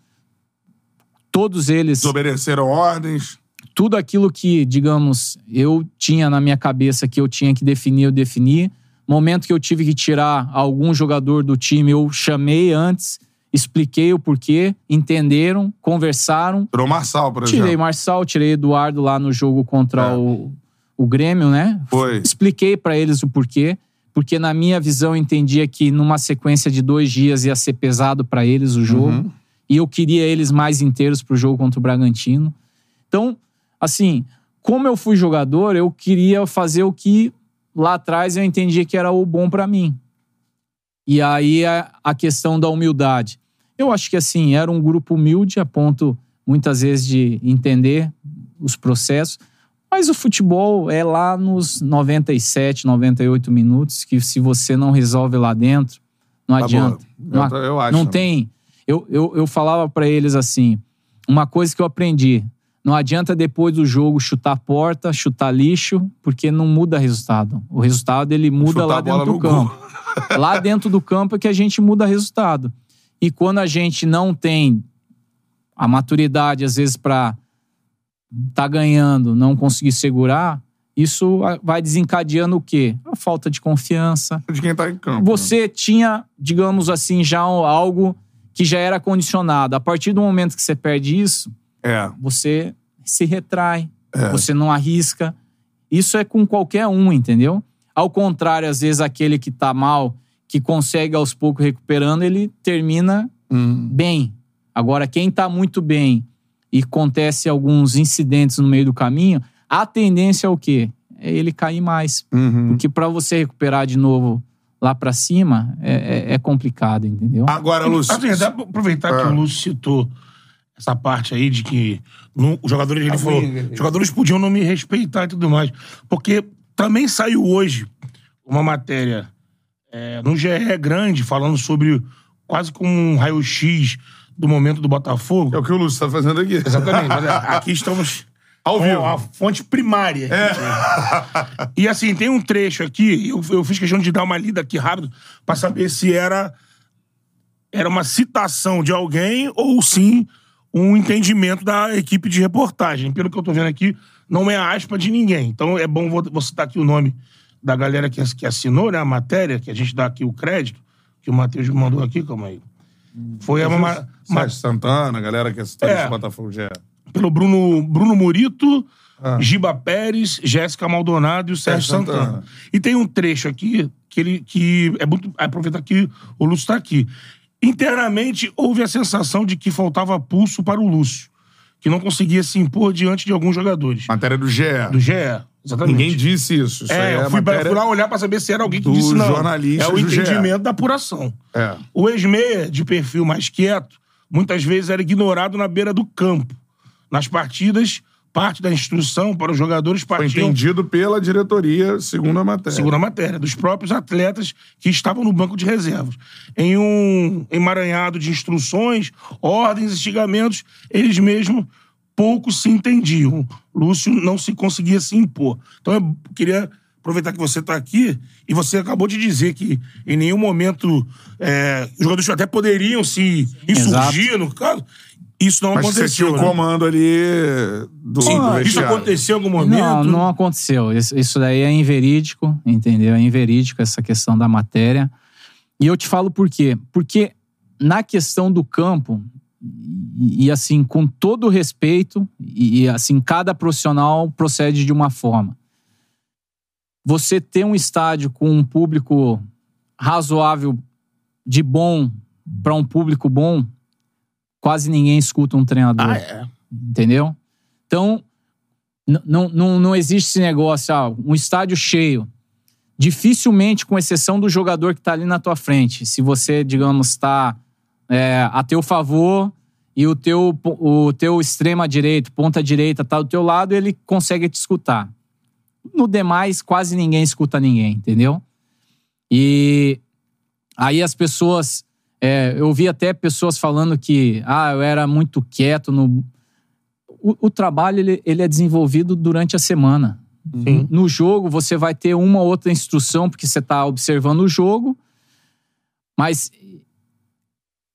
Todos eles, Desobedeceram ordens. tudo aquilo que, digamos, eu tinha na minha cabeça que eu tinha que definir, eu defini. Momento que eu tive que tirar algum jogador do time, eu chamei antes, expliquei o porquê, entenderam, conversaram. Tirou Marçal, por exemplo. Tirei Marçal, tirei Eduardo lá no jogo contra É. o, o Grêmio, né? Foi. Expliquei pra eles o porquê, porque na minha visão eu entendia que numa sequência de dois dias ia ser pesado pra eles o jogo. Uhum. E eu queria eles mais inteiros pro jogo contra o Bragantino. Então, assim, como eu fui jogador, eu queria fazer o que lá atrás eu entendia que era o bom pra mim. E aí a, a questão da humildade. Eu acho que assim, era um grupo humilde a ponto muitas vezes de entender os processos, mas o futebol é lá nos 97, 98 minutos que se você não resolve lá dentro, não Tá adianta. Não, Eu- eu acho não tem. Eu, eu, eu falava pra eles assim, uma coisa que eu aprendi, não adianta depois do jogo chutar a porta, chutar lixo, porque não muda resultado. O resultado ele muda Chutar lá dentro do no gol. campo. lá dentro do campo é que a gente muda resultado. E quando a gente não tem a maturidade, às vezes, para tá ganhando, não conseguir segurar, isso vai desencadeando o quê? A falta de confiança. De quem tá em campo. Você tinha, digamos assim, já algo que já era condicionado. A partir do momento que você perde isso, É. você se retrai, É. você não arrisca. Isso é com qualquer um, entendeu? Ao contrário, às vezes aquele que tá mal, que consegue aos poucos recuperando, ele termina Hum. bem. Agora, quem tá muito bem e acontece alguns incidentes no meio do caminho, a tendência é o quê? É ele cair mais. Uhum. Porque pra você recuperar de novo lá pra cima, é, é- é complicado, entendeu? Agora, Lúcio. Assim, dá pra aproveitar que Ah. o Lúcio citou essa parte aí de que não- os jogadores, ele Ah, falou, os jogadores podiam não me respeitar e tudo mais. Porque também saiu hoje uma matéria é, no GE grande falando sobre quase como um raio-x do momento do Botafogo. É o que o Lúcio tá fazendo aqui. Exatamente. é, aqui estamos Ao vivo. É. a fonte primária. E assim, tem um trecho aqui, eu, eu fiz questão de dar uma lida aqui rápido pra saber se era, era uma citação de alguém ou sim um entendimento da equipe de reportagem. Pelo que eu tô vendo aqui, não é aspa de ninguém. Então é bom, vou, vou citar aqui o nome da galera que, que assinou né, a matéria, que a gente dá aqui o crédito, que o Matheus me mandou aqui, calma aí. Foi uma, uma, Sérgio Santana, a galera que assistiu É. esse Botafogo já. pelo Bruno, Bruno Murito, Ah. Giba Pérez, Jéssica Maldonado e o Sérgio Sérgio Santana. Santana. E tem um trecho aqui que ele que é muito aproveitar que o Lúcio está aqui. Internamente houve a sensação de que faltava pulso para o Lúcio, que não conseguia se impor diante de alguns jogadores. Matéria do GE. Do GE, exatamente. Ninguém disse isso. Isso é, é eu fui, pra- fui lá olhar pra saber se era alguém que disse não. jornalista É o entendimento da apuração. É. O ex-meia, de perfil mais quieto, muitas vezes era ignorado na beira do campo. Nas partidas, parte da instrução para os jogadores Foi partiam, entendido pela diretoria, segundo a matéria. segundo a matéria, dos próprios atletas que estavam no banco de reservas. Em um emaranhado de instruções, ordens e instigamentos, eles mesmos pouco se entendiam. Lúcio não se conseguia se impor. Então eu queria aproveitar que você está aqui e você acabou de dizer que em nenhum momento é, os jogadores até poderiam se insurgir, no caso. Isso não Mas você tinha aconteceu. o né? comando ali do, Sim, do isso aconteceu em algum momento? Não, não aconteceu. Isso, isso daí é inverídico, entendeu? É inverídico essa questão da matéria. E eu te falo por quê? Porque na questão do campo, e, e, assim, com todo respeito, e, e, assim, cada profissional procede de uma forma. Você ter um estádio com um público razoável de bom para um público bom, quase ninguém escuta um treinador. Ah, é. Entendeu? Então, não, não, não existe esse negócio, ah, um estádio cheio. Dificilmente, com exceção do jogador que está ali na tua frente, se você, digamos, está é, a teu favor e o teu, o teu extrema direito, ponta direita, está do teu lado, ele consegue te escutar. No demais, quase ninguém escuta ninguém, entendeu? E aí as pessoas. é, eu vi até pessoas falando que ah, eu era muito quieto no. O, o trabalho ele, ele é desenvolvido durante a semana. No jogo, você vai ter uma ou outra instrução, porque você está observando o jogo, mas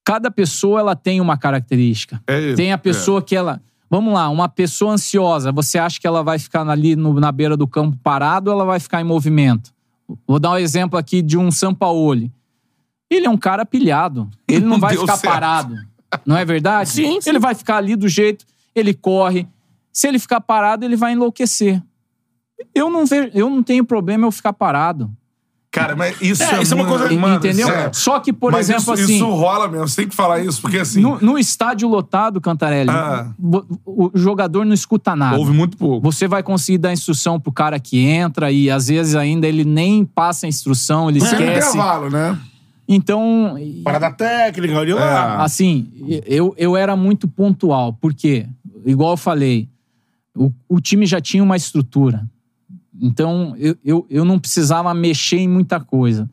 cada pessoa ela tem uma característica. É, Tem a pessoa que ela. Vamos lá, uma pessoa ansiosa, você acha que ela vai ficar ali no- na beira do campo parado ou ela vai ficar em movimento? Vou dar um exemplo aqui de um Sampaoli. Ele é um cara pilhado. Ele não, Não vai ficar certo. parado. Não é verdade? Sim, sim. Ele vai ficar ali do jeito, ele corre. Se ele ficar parado, ele vai enlouquecer. Eu não vejo, eu não tenho problema eu ficar parado. Cara, mas isso É, é, isso é uma coisa- mano, entendeu? sério. Só que, por Mas exemplo, isso, assim. Isso rola mesmo, você tem que falar isso, porque assim, No, no estádio lotado, Cantarelli, Ah. o jogador não escuta nada. houve muito pouco. Você vai conseguir dar instrução pro cara que entra e às vezes ainda ele nem passa a instrução, ele Tem esquece. intervalo, né? Então, Parada técnica, olha É. lá. assim, eu, eu era muito pontual, porque, igual eu falei, o, o time já tinha uma estrutura. Então, eu, eu, eu não precisava mexer em muita coisa.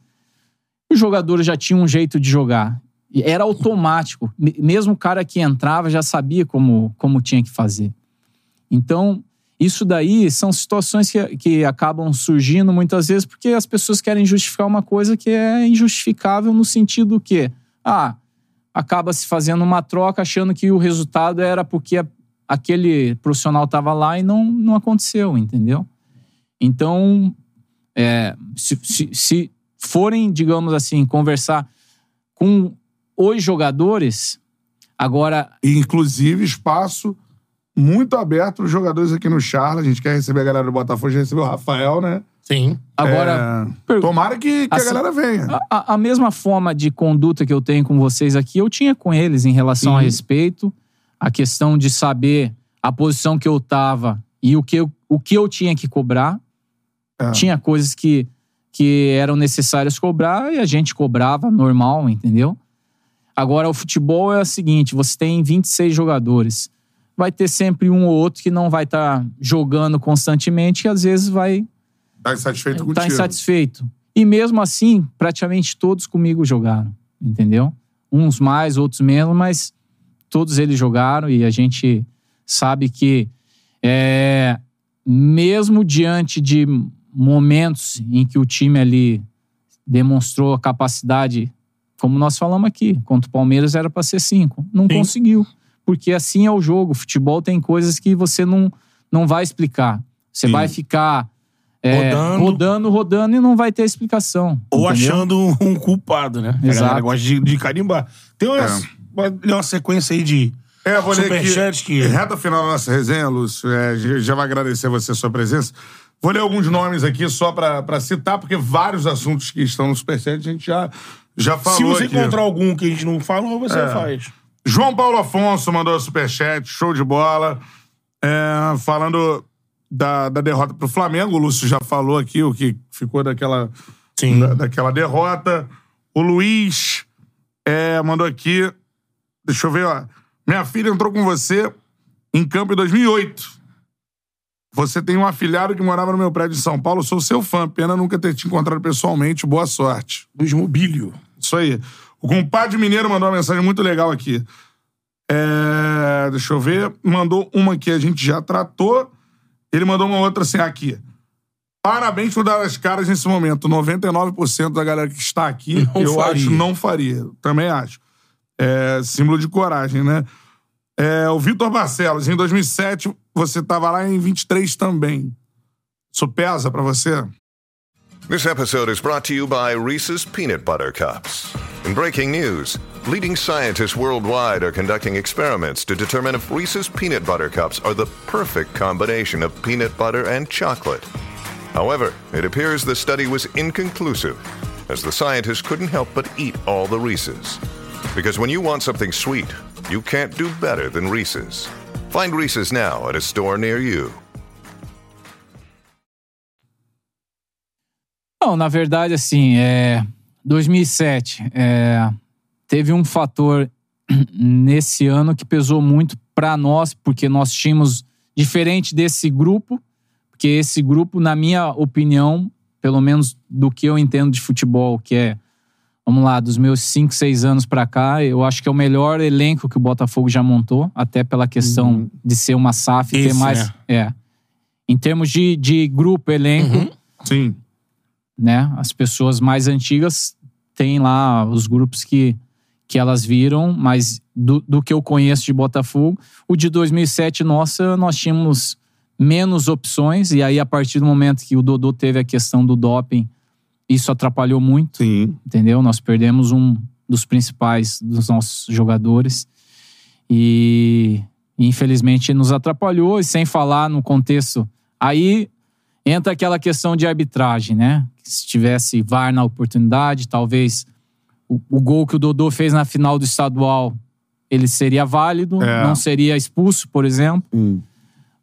Os jogadores já tinham um jeito de jogar. Era automático. Me- Mesmo o cara que entrava já sabia como, como tinha que fazer. Então, isso daí são situações que, que acabam surgindo muitas vezes porque as pessoas querem justificar uma coisa que é injustificável no sentido que, ah, acaba se fazendo uma troca achando que o resultado era porque aquele profissional estava lá e não, não aconteceu, entendeu? Então, é, se, se- se forem, digamos assim, conversar com os jogadores, agora inclusive, espaço muito aberto para os jogadores aqui no Charla. A gente quer receber a galera do Botafogo, já recebeu o Rafael, né? Sim. Agora, É, tomara que, que Assim- a galera venha. A, a- a mesma forma de conduta que eu tenho com vocês aqui, eu tinha com eles em relação a Sim. respeito, a questão de saber a posição que eu tava e o que eu, o que eu tinha que cobrar. É. Tinha coisas que, que eram necessárias cobrar e a gente cobrava normal, entendeu? Agora, o futebol é o seguinte: você tem 26 jogadores. Vai ter sempre um ou outro que não vai estar jogando constantemente e às vezes vai Tá insatisfeito tá contigo. insatisfeito. E mesmo assim, praticamente todos comigo jogaram, entendeu? Uns mais, outros menos, mas todos eles jogaram e a gente sabe que é, mesmo diante de momentos em que o time ali demonstrou a capacidade, como nós falamos aqui, contra o Palmeiras era para ser cinco, não Sim. conseguiu, porque assim é o jogo. Futebol tem coisas que você não, não vai explicar. Você Sim. vai ficar é, Rodando. rodando, rodando e não vai ter explicação. Ou entendeu? achando um culpado, né? A Exato. galera gosta de, de carimbar. Tem uma, É. uma, uma sequência aí de É, vou ler aqui. que... Reta final da nossa resenha, Lúcio. É, já- já vai agradecer você a sua presença. Vou ler alguns nomes aqui só pra, pra citar, porque vários assuntos que estão no Superchat a gente já, já falou Se você aqui. encontrar algum que a gente não falou, você É. faz. João Paulo Afonso mandou superchat, show de bola. É, falando da, da derrota pro Flamengo, o Lúcio já falou aqui o que ficou daquela, Sim. da- daquela derrota. O Luiz é, mandou aqui. Deixa eu ver, ó. Minha filha entrou com você em campo em 2008. Você tem um afilhado que morava no meu prédio em São Paulo. Sou seu fã. Pena nunca ter te encontrado pessoalmente. Boa sorte. Luiz Mobílio. Isso aí. O compadre mineiro mandou uma mensagem muito legal aqui. É, deixa eu ver. Mandou uma que a gente já tratou. Ele mandou uma outra assim aqui. Parabéns por dar as caras nesse momento. 99% da galera que está aqui, Não eu faria. acho, não faria. Também acho. É símbolo de coragem, né? É, o Vitor Barcelos, em 2007, você estava lá em 23 também. Isso pesa pra você? This episode is brought to you by Reese's Peanut Butter Cups. In breaking news, leading scientists worldwide are conducting experiments to determine if Reese's Peanut Butter Cups are the perfect combination of peanut butter and chocolate. However, it appears the study was inconclusive, as the scientists couldn't help but eat all the Reese's. Because when you want something sweet, you can't do better than Reese's. Find Reese's now at a store near you. Não, na verdade, assim, é, 2007 é, teve um fator nesse ano que pesou muito para nós, porque nós tínhamos, diferente desse grupo, porque esse grupo, na minha opinião, pelo menos do que eu entendo de futebol, que é, vamos lá, dos meus 5, 6 anos para cá, eu acho que é o melhor elenco que o Botafogo já montou, até pela questão de ser uma SAF e ter mais. né? É. Em termos de, de grupo, elenco, Sim. né? As pessoas mais antigas têm lá os grupos que, que elas viram, mas do, do que eu conheço de Botafogo, o de 2007, nossa, nós tínhamos menos opções, e aí a partir do momento que o Dodô teve a questão do doping, isso atrapalhou muito, Sim. entendeu? Nós perdemos um dos principais dos nossos jogadores e infelizmente nos atrapalhou, e sem falar no contexto. Aí entra aquela questão de arbitragem, né? Se tivesse VAR na oportunidade, talvez o, o gol que o Dodô fez na final do estadual ele seria válido, É. não seria expulso, por exemplo.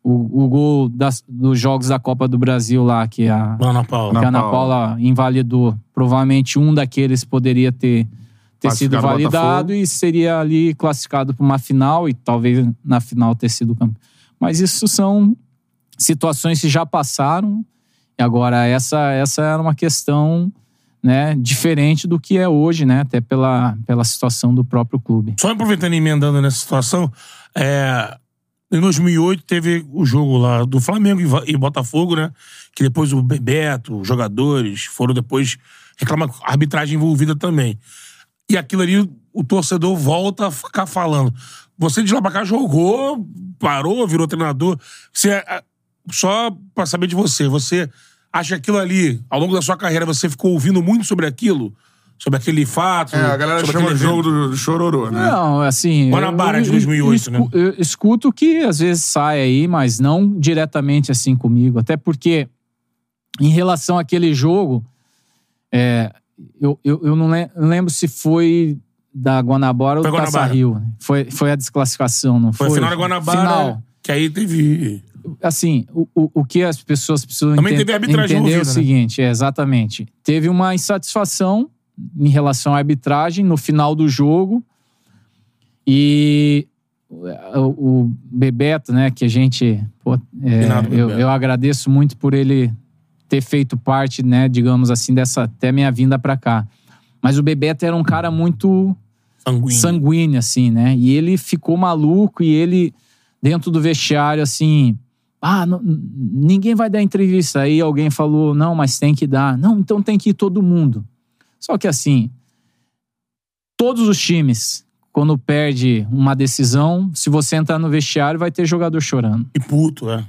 O, o gol das- dos jogos da Copa do Brasil lá, que a, Ana Paula. que a Ana Paula. Paula invalidou. Provavelmente um daqueles poderia ter, ter sido validado e seria ali classificado para uma final e talvez na final ter sido campeão. Mas isso são situações que já passaram. E agora, essa, essa era uma questão né, diferente do que é hoje, né? Até pela, pela situação do próprio clube. Só aproveitando e emendando nessa situação, é, em 2008 teve o jogo lá do Flamengo e Botafogo, né? Que depois o Bebeto, os jogadores foram depois reclamar arbitragem envolvida também. E aquilo ali, o torcedor volta a ficar falando. Você de lá pra cá jogou, parou, virou treinador. Você, é, só pra saber de você, você acha aquilo ali, ao longo da sua carreira, você ficou ouvindo muito sobre aquilo? Sobre aquele fato? É, a galera sobre chama o aquele jogo do, do chororô, né? Não, assim. Guanabara eu- de eu- 2008, eu né? escu- Eu escuto que às vezes sai aí, mas não diretamente assim comigo. Até porque, em relação àquele jogo, é, eu, eu, eu não lembro se foi da Guanabara ou Foi do Guanabara. Taça Rio. Foi, foi a desclassificação, não Foi foi? a final da Guanabara, Final. que aí teve assim, o, o, o que as pessoas precisam Também enten- teve arbitragem entender é o né? seguinte, é, exatamente. Teve uma insatisfação em relação à arbitragem no final do jogo e o, Bebeto, né, que a gente, pô, é, eu, eu agradeço muito por ele ter feito parte, né, digamos assim, dessa até minha vinda pra cá. Mas o Bebeto era um cara muito Sanguíneo. sanguíneo, assim, né? E ele ficou maluco e ele, dentro do vestiário, assim. Ah, não- ninguém vai dar entrevista. Aí alguém falou, não, mas tem que dar. Não, então tem que ir todo mundo. Só que assim, todos os times, quando perde uma decisão, se você entrar no vestiário, vai ter jogador chorando. E puto, é.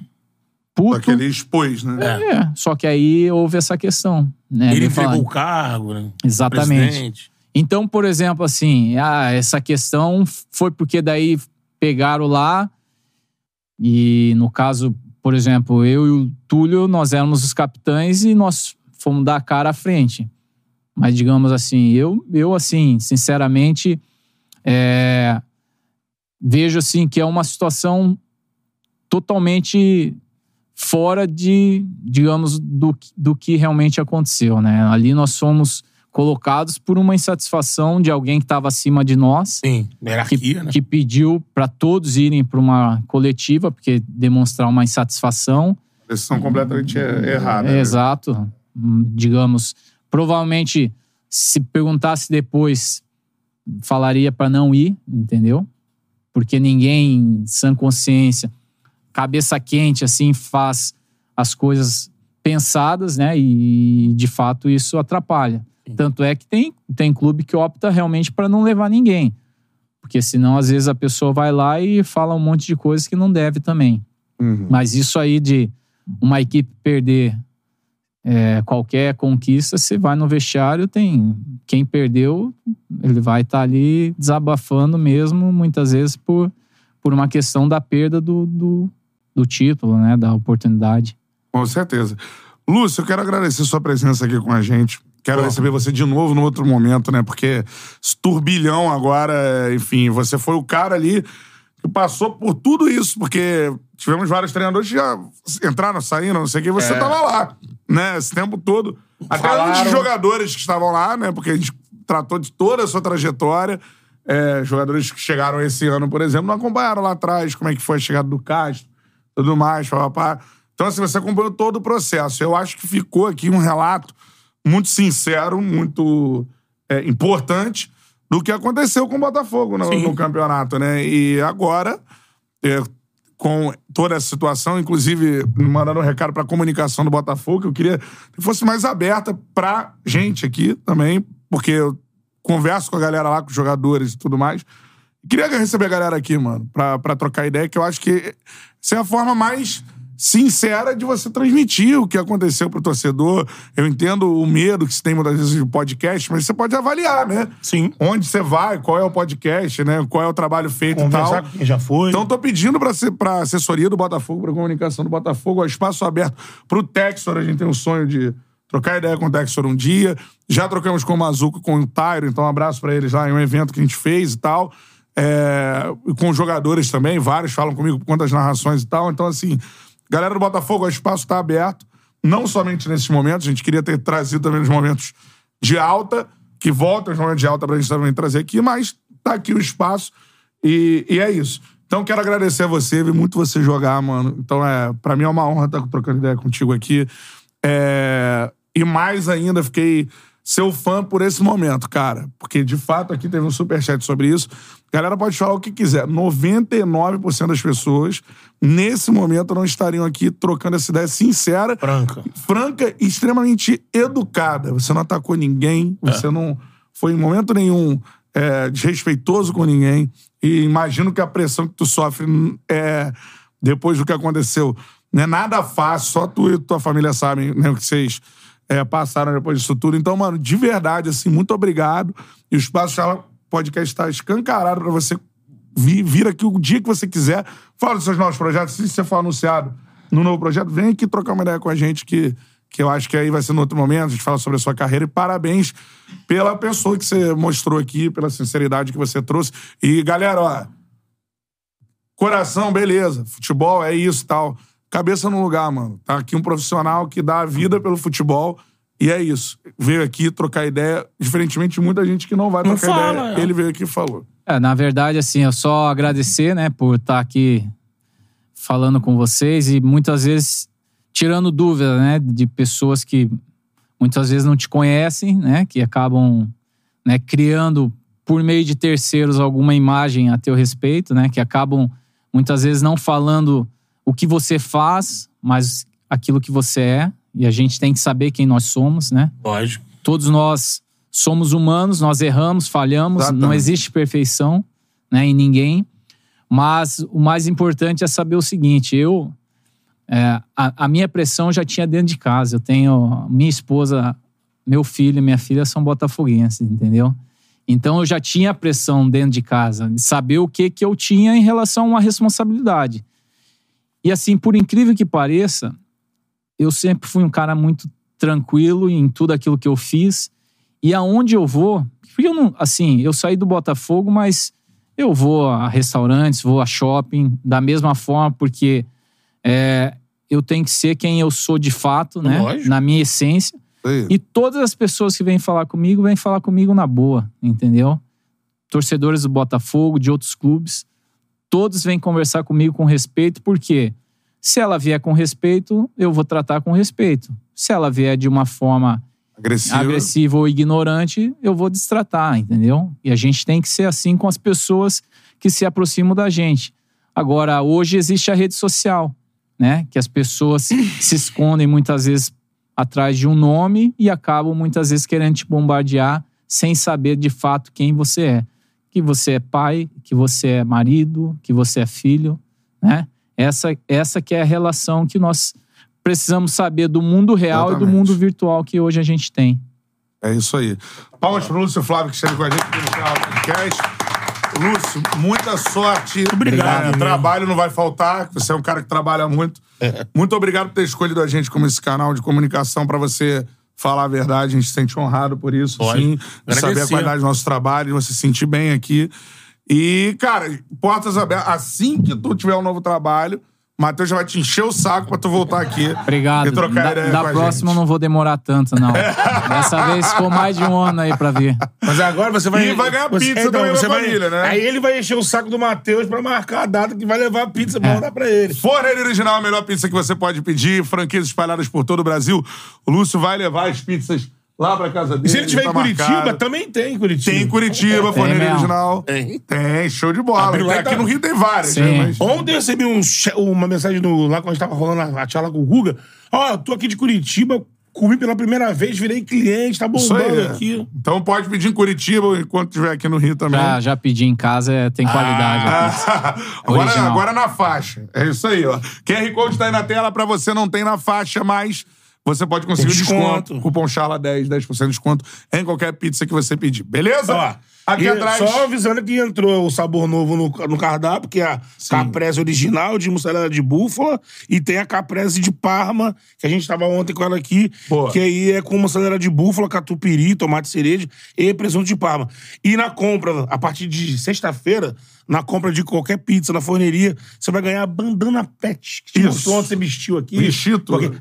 Puto. Só que ele expôs, né? É, só que aí houve essa questão. Né? Ele Ele entregou o cargo, né? Exatamente. Presidente. Então, por exemplo, assim, ah, essa questão foi porque daí pegaram lá e, no caso, por exemplo, eu e o Túlio, nós éramos os capitães e nós fomos dar a cara à frente. Mas, digamos assim, eu, eu assim, sinceramente, é, vejo, assim, que é uma situação totalmente fora de, digamos, do, do que realmente aconteceu, né? Ali nós fomos colocados por uma insatisfação de alguém que estava acima de nós. Sim, que, hierarquia, né? que pediu para todos irem para uma coletiva, porque demonstrar uma insatisfação. Decisão completamente er- errada. É, né? exato. Hum, Digamos, provavelmente, se perguntasse depois, falaria para não ir, entendeu? Porque ninguém, sã consciência, cabeça quente, assim, faz as coisas pensadas, né? E, de fato, isso atrapalha. Tanto é que tem, tem clube que opta realmente para não levar ninguém. Porque senão, às vezes, a pessoa vai lá e fala um monte de coisas que não deve também. Uhum. Mas isso aí de uma equipe perder é, qualquer conquista, você vai no vestiário, tem quem perdeu, ele vai estar ali desabafando mesmo, muitas vezes por, por uma questão da perda do, do, do título, né, da oportunidade. Com certeza. Lúcio, eu quero agradecer sua presença aqui com a gente. Quero receber você de novo no outro momento, né? Porque esse turbilhão agora, enfim, você foi o cara ali que passou por tudo isso, porque tivemos vários treinadores que já entraram, saíram, não sei o que, você É. tava lá, né? Esse tempo todo. Até Falaram. jogadores que estavam lá, né? Porque a gente tratou de toda a sua trajetória. É, jogadores que chegaram esse ano, por exemplo, não acompanharam lá atrás como é que foi a chegada do Castro, tudo mais, papapá. Então, assim, você acompanhou todo o processo. Eu acho que ficou aqui um relato muito sincero, muito é, importante do que aconteceu com o Botafogo no, no campeonato, né? E agora, é, com toda essa situação, inclusive mandando um recado pra comunicação do Botafogo, que eu queria que fosse mais aberta pra gente aqui também, porque eu converso com a galera lá, com os jogadores e tudo mais. Queria receber a galera aqui, mano, pra trocar ideia, que eu acho que essa é a forma mais sincera de você transmitir o que aconteceu pro torcedor. Eu entendo o medo que se tem muitas vezes de podcast, mas você pode avaliar, né? Sim. Onde você vai, qual é o podcast, né? Qual é o trabalho feito e Conversar tal. com quem já foi. Então, tô pedindo pra, ser, pra assessoria do Botafogo, pra comunicação do Botafogo, ó, espaço aberto pro Textor. A gente tem um sonho de trocar ideia com o Textor um dia. Já trocamos com o Mazuco, com o Tairo, então um abraço pra eles lá em um evento que a gente fez e tal. É, e com os jogadores também, vários falam comigo por conta das narrações e tal. Então, assim, galera do Botafogo, o espaço tá aberto. Não somente nesses momentos, a gente queria ter trazido também nos momentos de alta, que voltam os momentos de alta pra gente também trazer aqui, mas tá aqui o espaço e, e é isso. Então, quero agradecer a você, vi muito você jogar, mano. Então, é, pra mim é uma honra estar trocando ideia contigo aqui. É, e mais ainda, fiquei seu fã por esse momento, cara. Porque, de fato, aqui teve um superchat sobre isso. Galera pode falar o que quiser. 99% das pessoas, nesse momento, não estariam aqui trocando essa ideia sincera. Franca. Franca e extremamente educada. Você não atacou ninguém, É. você não foi em momento nenhum é, desrespeitoso com ninguém. E imagino que a pressão que tu sofre é, depois do que aconteceu não é nada fácil, só tu e tua família sabem né, o que vocês é, passaram depois disso tudo. Então, mano, de verdade, assim, muito obrigado. E o Espaço Chala Podcast está escancarado pra você vir, vir aqui o dia que você quiser. Fala dos seus novos projetos. Se você for anunciado no novo projeto, vem aqui trocar uma ideia com a gente que, que eu acho que aí vai ser no outro momento. A gente fala sobre a sua carreira. E parabéns pela pessoa que você mostrou aqui, pela sinceridade que você trouxe. E, galera, ó, coração, beleza. Futebol é isso tal. Cabeça no lugar, mano. Tá aqui um profissional que dá a vida pelo futebol. E é isso. Veio aqui trocar ideia, diferentemente de muita gente que não vai Não trocar fala, ideia. é. Ele veio aqui e falou. É, na verdade, assim, eu só agradecer, né, por estar aqui falando com vocês e muitas vezes tirando dúvida, né, de pessoas que muitas vezes não te conhecem, né, que acabam, né, criando por meio de terceiros alguma imagem a teu respeito, né, que acabam muitas vezes não falando o que você faz, mas aquilo que você é. E a gente tem que saber quem nós somos, né? Lógico. Todos nós somos humanos, nós erramos, falhamos, Exatamente. não existe perfeição né, em ninguém. Mas o mais importante é saber o seguinte: eu. é, a, a minha pressão já tinha dentro de casa. Eu tenho. Minha esposa, meu filho e minha filha são botafoguenses, entendeu? Então eu já tinha pressão dentro de casa, de saber o que, que eu tinha em relação a uma responsabilidade. E assim, por incrível que pareça, eu sempre fui um cara muito tranquilo em tudo aquilo que eu fiz. E aonde eu vou, porque eu não, assim, eu saí do Botafogo, mas eu vou a restaurantes, vou a shopping, da mesma forma, porque é, eu tenho que ser quem eu sou de fato, né? Lógico. Na minha essência. Aí. E todas as pessoas que vêm falar comigo, vêm falar comigo na boa, entendeu? Torcedores do Botafogo, de outros clubes, todos vêm conversar comigo com respeito, porque se ela vier com respeito, eu vou tratar com respeito. Se ela vier de uma forma Agressivo. agressiva ou ignorante, eu vou destratar, entendeu? E a gente tem que ser assim com as pessoas que se aproximam da gente. Agora, hoje existe a rede social, né? Que as pessoas se escondem muitas vezes atrás de um nome e acabam muitas vezes querendo te bombardear sem saber de fato quem você é. Que você é pai, que você é marido, que você é filho, né? Essa, essa que é a relação que nós precisamos saber do mundo real e do Exatamente. mundo virtual que hoje a gente tem. É isso aí. Palmas pro Lúcio Flávio que esteve com a gente aqui no canal Podcast. Lúcio, muita sorte. Obrigado, É, meu. trabalho não vai faltar. Você é um cara que trabalha muito. Muito obrigado por ter escolhido a gente como esse canal de comunicação para você falar a verdade. A gente se sente honrado por isso, Pode. sim. De saber a qualidade do nosso trabalho, de você se sentir bem aqui. E, cara, portas abertas. Assim que tu tiver um novo trabalho, Matheus já vai te encher o saco pra tu voltar aqui. Obrigado. E trocar da ideia da com a próxima eu não vou demorar tanto, não. Dessa vez ficou mais de um ano aí pra vir. Mas agora você vai. E vai ganhar você, pizza também da você vai- família, né? Aí ele vai encher o saco do Matheus pra marcar a data que vai levar a pizza É. pra mandar pra ele. Forneira Original, a melhor pizza que você pode pedir. Franquias espalhadas por todo o Brasil. O Lúcio vai levar as pizzas lá pra casa dele. E se ele tiver tá em Curitiba, marcado. também tem em Curitiba. Tem em Curitiba, Forneira mesmo. Original. Tem. Tem, show de bola. E aqui tá- no Rio tem várias, né? Mas... Ontem eu recebi um uma mensagem no, lá quando a gente tava rolando a, a tchala com o Guga. Ó, eu tô aqui de Curitiba, comi pela primeira vez, virei cliente, tá bombando aí. aqui. Então pode pedir em Curitiba enquanto estiver aqui no Rio também. Já, já pedi em casa, é, tem qualidade. Ah, agora, agora na faixa. É isso aí, ó. QR Code tá aí na tela pra você, não tem na faixa, mas você pode conseguir Tem desconto. desconto. Cupom CHARLA10, 10% de desconto em qualquer pizza que você pedir. Beleza? Ó, Aqui atrás. Só avisando que entrou o sabor novo no, no cardápio, que é a caprese original de mussarela de búfala e tem a caprese de Parma, que a gente tava ontem com ela aqui, Boa. que aí é com mussarela de búfala, catupiry, tomate cereja e presunto de Parma. E na compra, a partir de sexta-feira, na compra de qualquer pizza na forneria, você vai ganhar a bandana pet. Que Isso. ontem, você vestiu aqui. Bichito. Porque-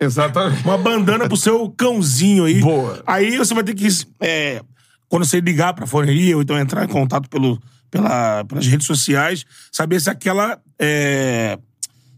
Exatamente. uma bandana pro seu cãozinho aí. Boa. Aí você vai ter que. é, quando você ligar pra forneria ou então entrar em contato pelo, pela, pelas redes sociais, saber se aquela. é,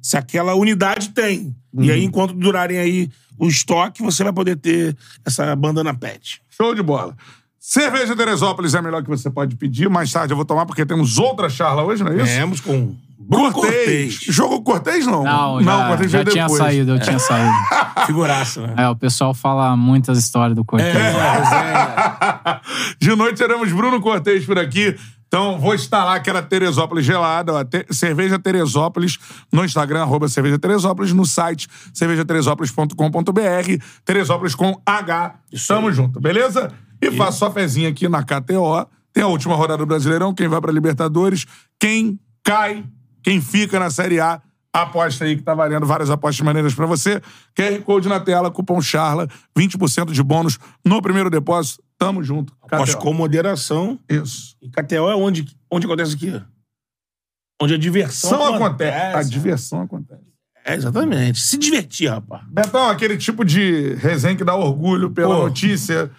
se aquela unidade tem. E aí, enquanto durarem aí o estoque, você vai poder ter essa bandana pet. Show de bola. Cerveja Teresópolis é a melhor que você pode pedir. Mais tarde eu vou tomar, porque temos outra charla hoje, não é isso? Temos com Bruno Cortez. Cortez. Jogou Cortez, não? Não, já, Cortez já veio tinha depois. saído, eu tinha saído. Figuraça, né? É, o pessoal fala muitas histórias do Cortez. De noite teremos Bruno Cortez por aqui. Então, vou instalar aquela Teresópolis gelada, ó, te- cerveja Teresópolis, no Instagram, arroba cerveja Teresópolis, no site cervejateresópolis.com.br, Teresópolis com H. Tamo junto, beleza? E faço sua fezinha aqui na KTO. Tem a última rodada do Brasileirão, quem vai pra Libertadores, quem cai, quem fica na Série A. Aposta aí que tá valendo várias apostas maneiras pra você. QR Code na tela, cupom CHARLA, 20% de bônus no primeiro depósito. Tamo junto. Aposto KTO. com moderação. Isso. E KTO é onde, onde acontece aqui? Onde a diversão São acontece. A diversão acontece. É, exatamente. Se divertir, rapaz. Betão, aquele tipo de resenha que dá orgulho pela Pô. notícia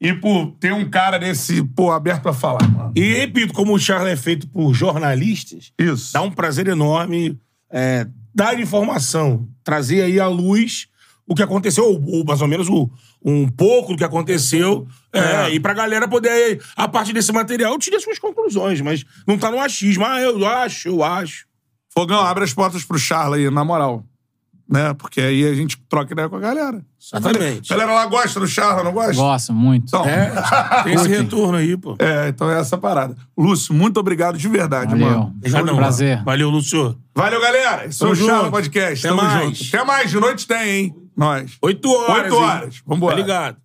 e por ter um cara desse, pô, aberto a falar, mano. E repito, como o Charlie é feito por jornalistas, Isso. dá um prazer enorme é, dar informação, trazer aí à luz o que aconteceu, ou, ou mais ou menos o- um pouco do que aconteceu, é, É. e pra galera poder, a partir desse material, tirar suas conclusões, mas não tá no achismo. Ah, eu acho, eu acho. Fogão, abre as portas pro Charla aí, na moral. Né? Porque aí a gente troca ideia com a galera. Exatamente. A galera lá gosta do Charla, não gosta? Gosto muito. Então, É, tem esse retorno aí, pô. é, então é essa parada. Lúcio, muito obrigado de verdade, Valeu. mano. Já não, Prazer. Valeu, Lúcio. Valeu, galera. Esse foi o Tamo Charla junto. Podcast. Até Tamo mais. junto. Até mais. De noite tem, hein? Nós. Oito horas. Oito hein? horas. Vambora. Tá ligado?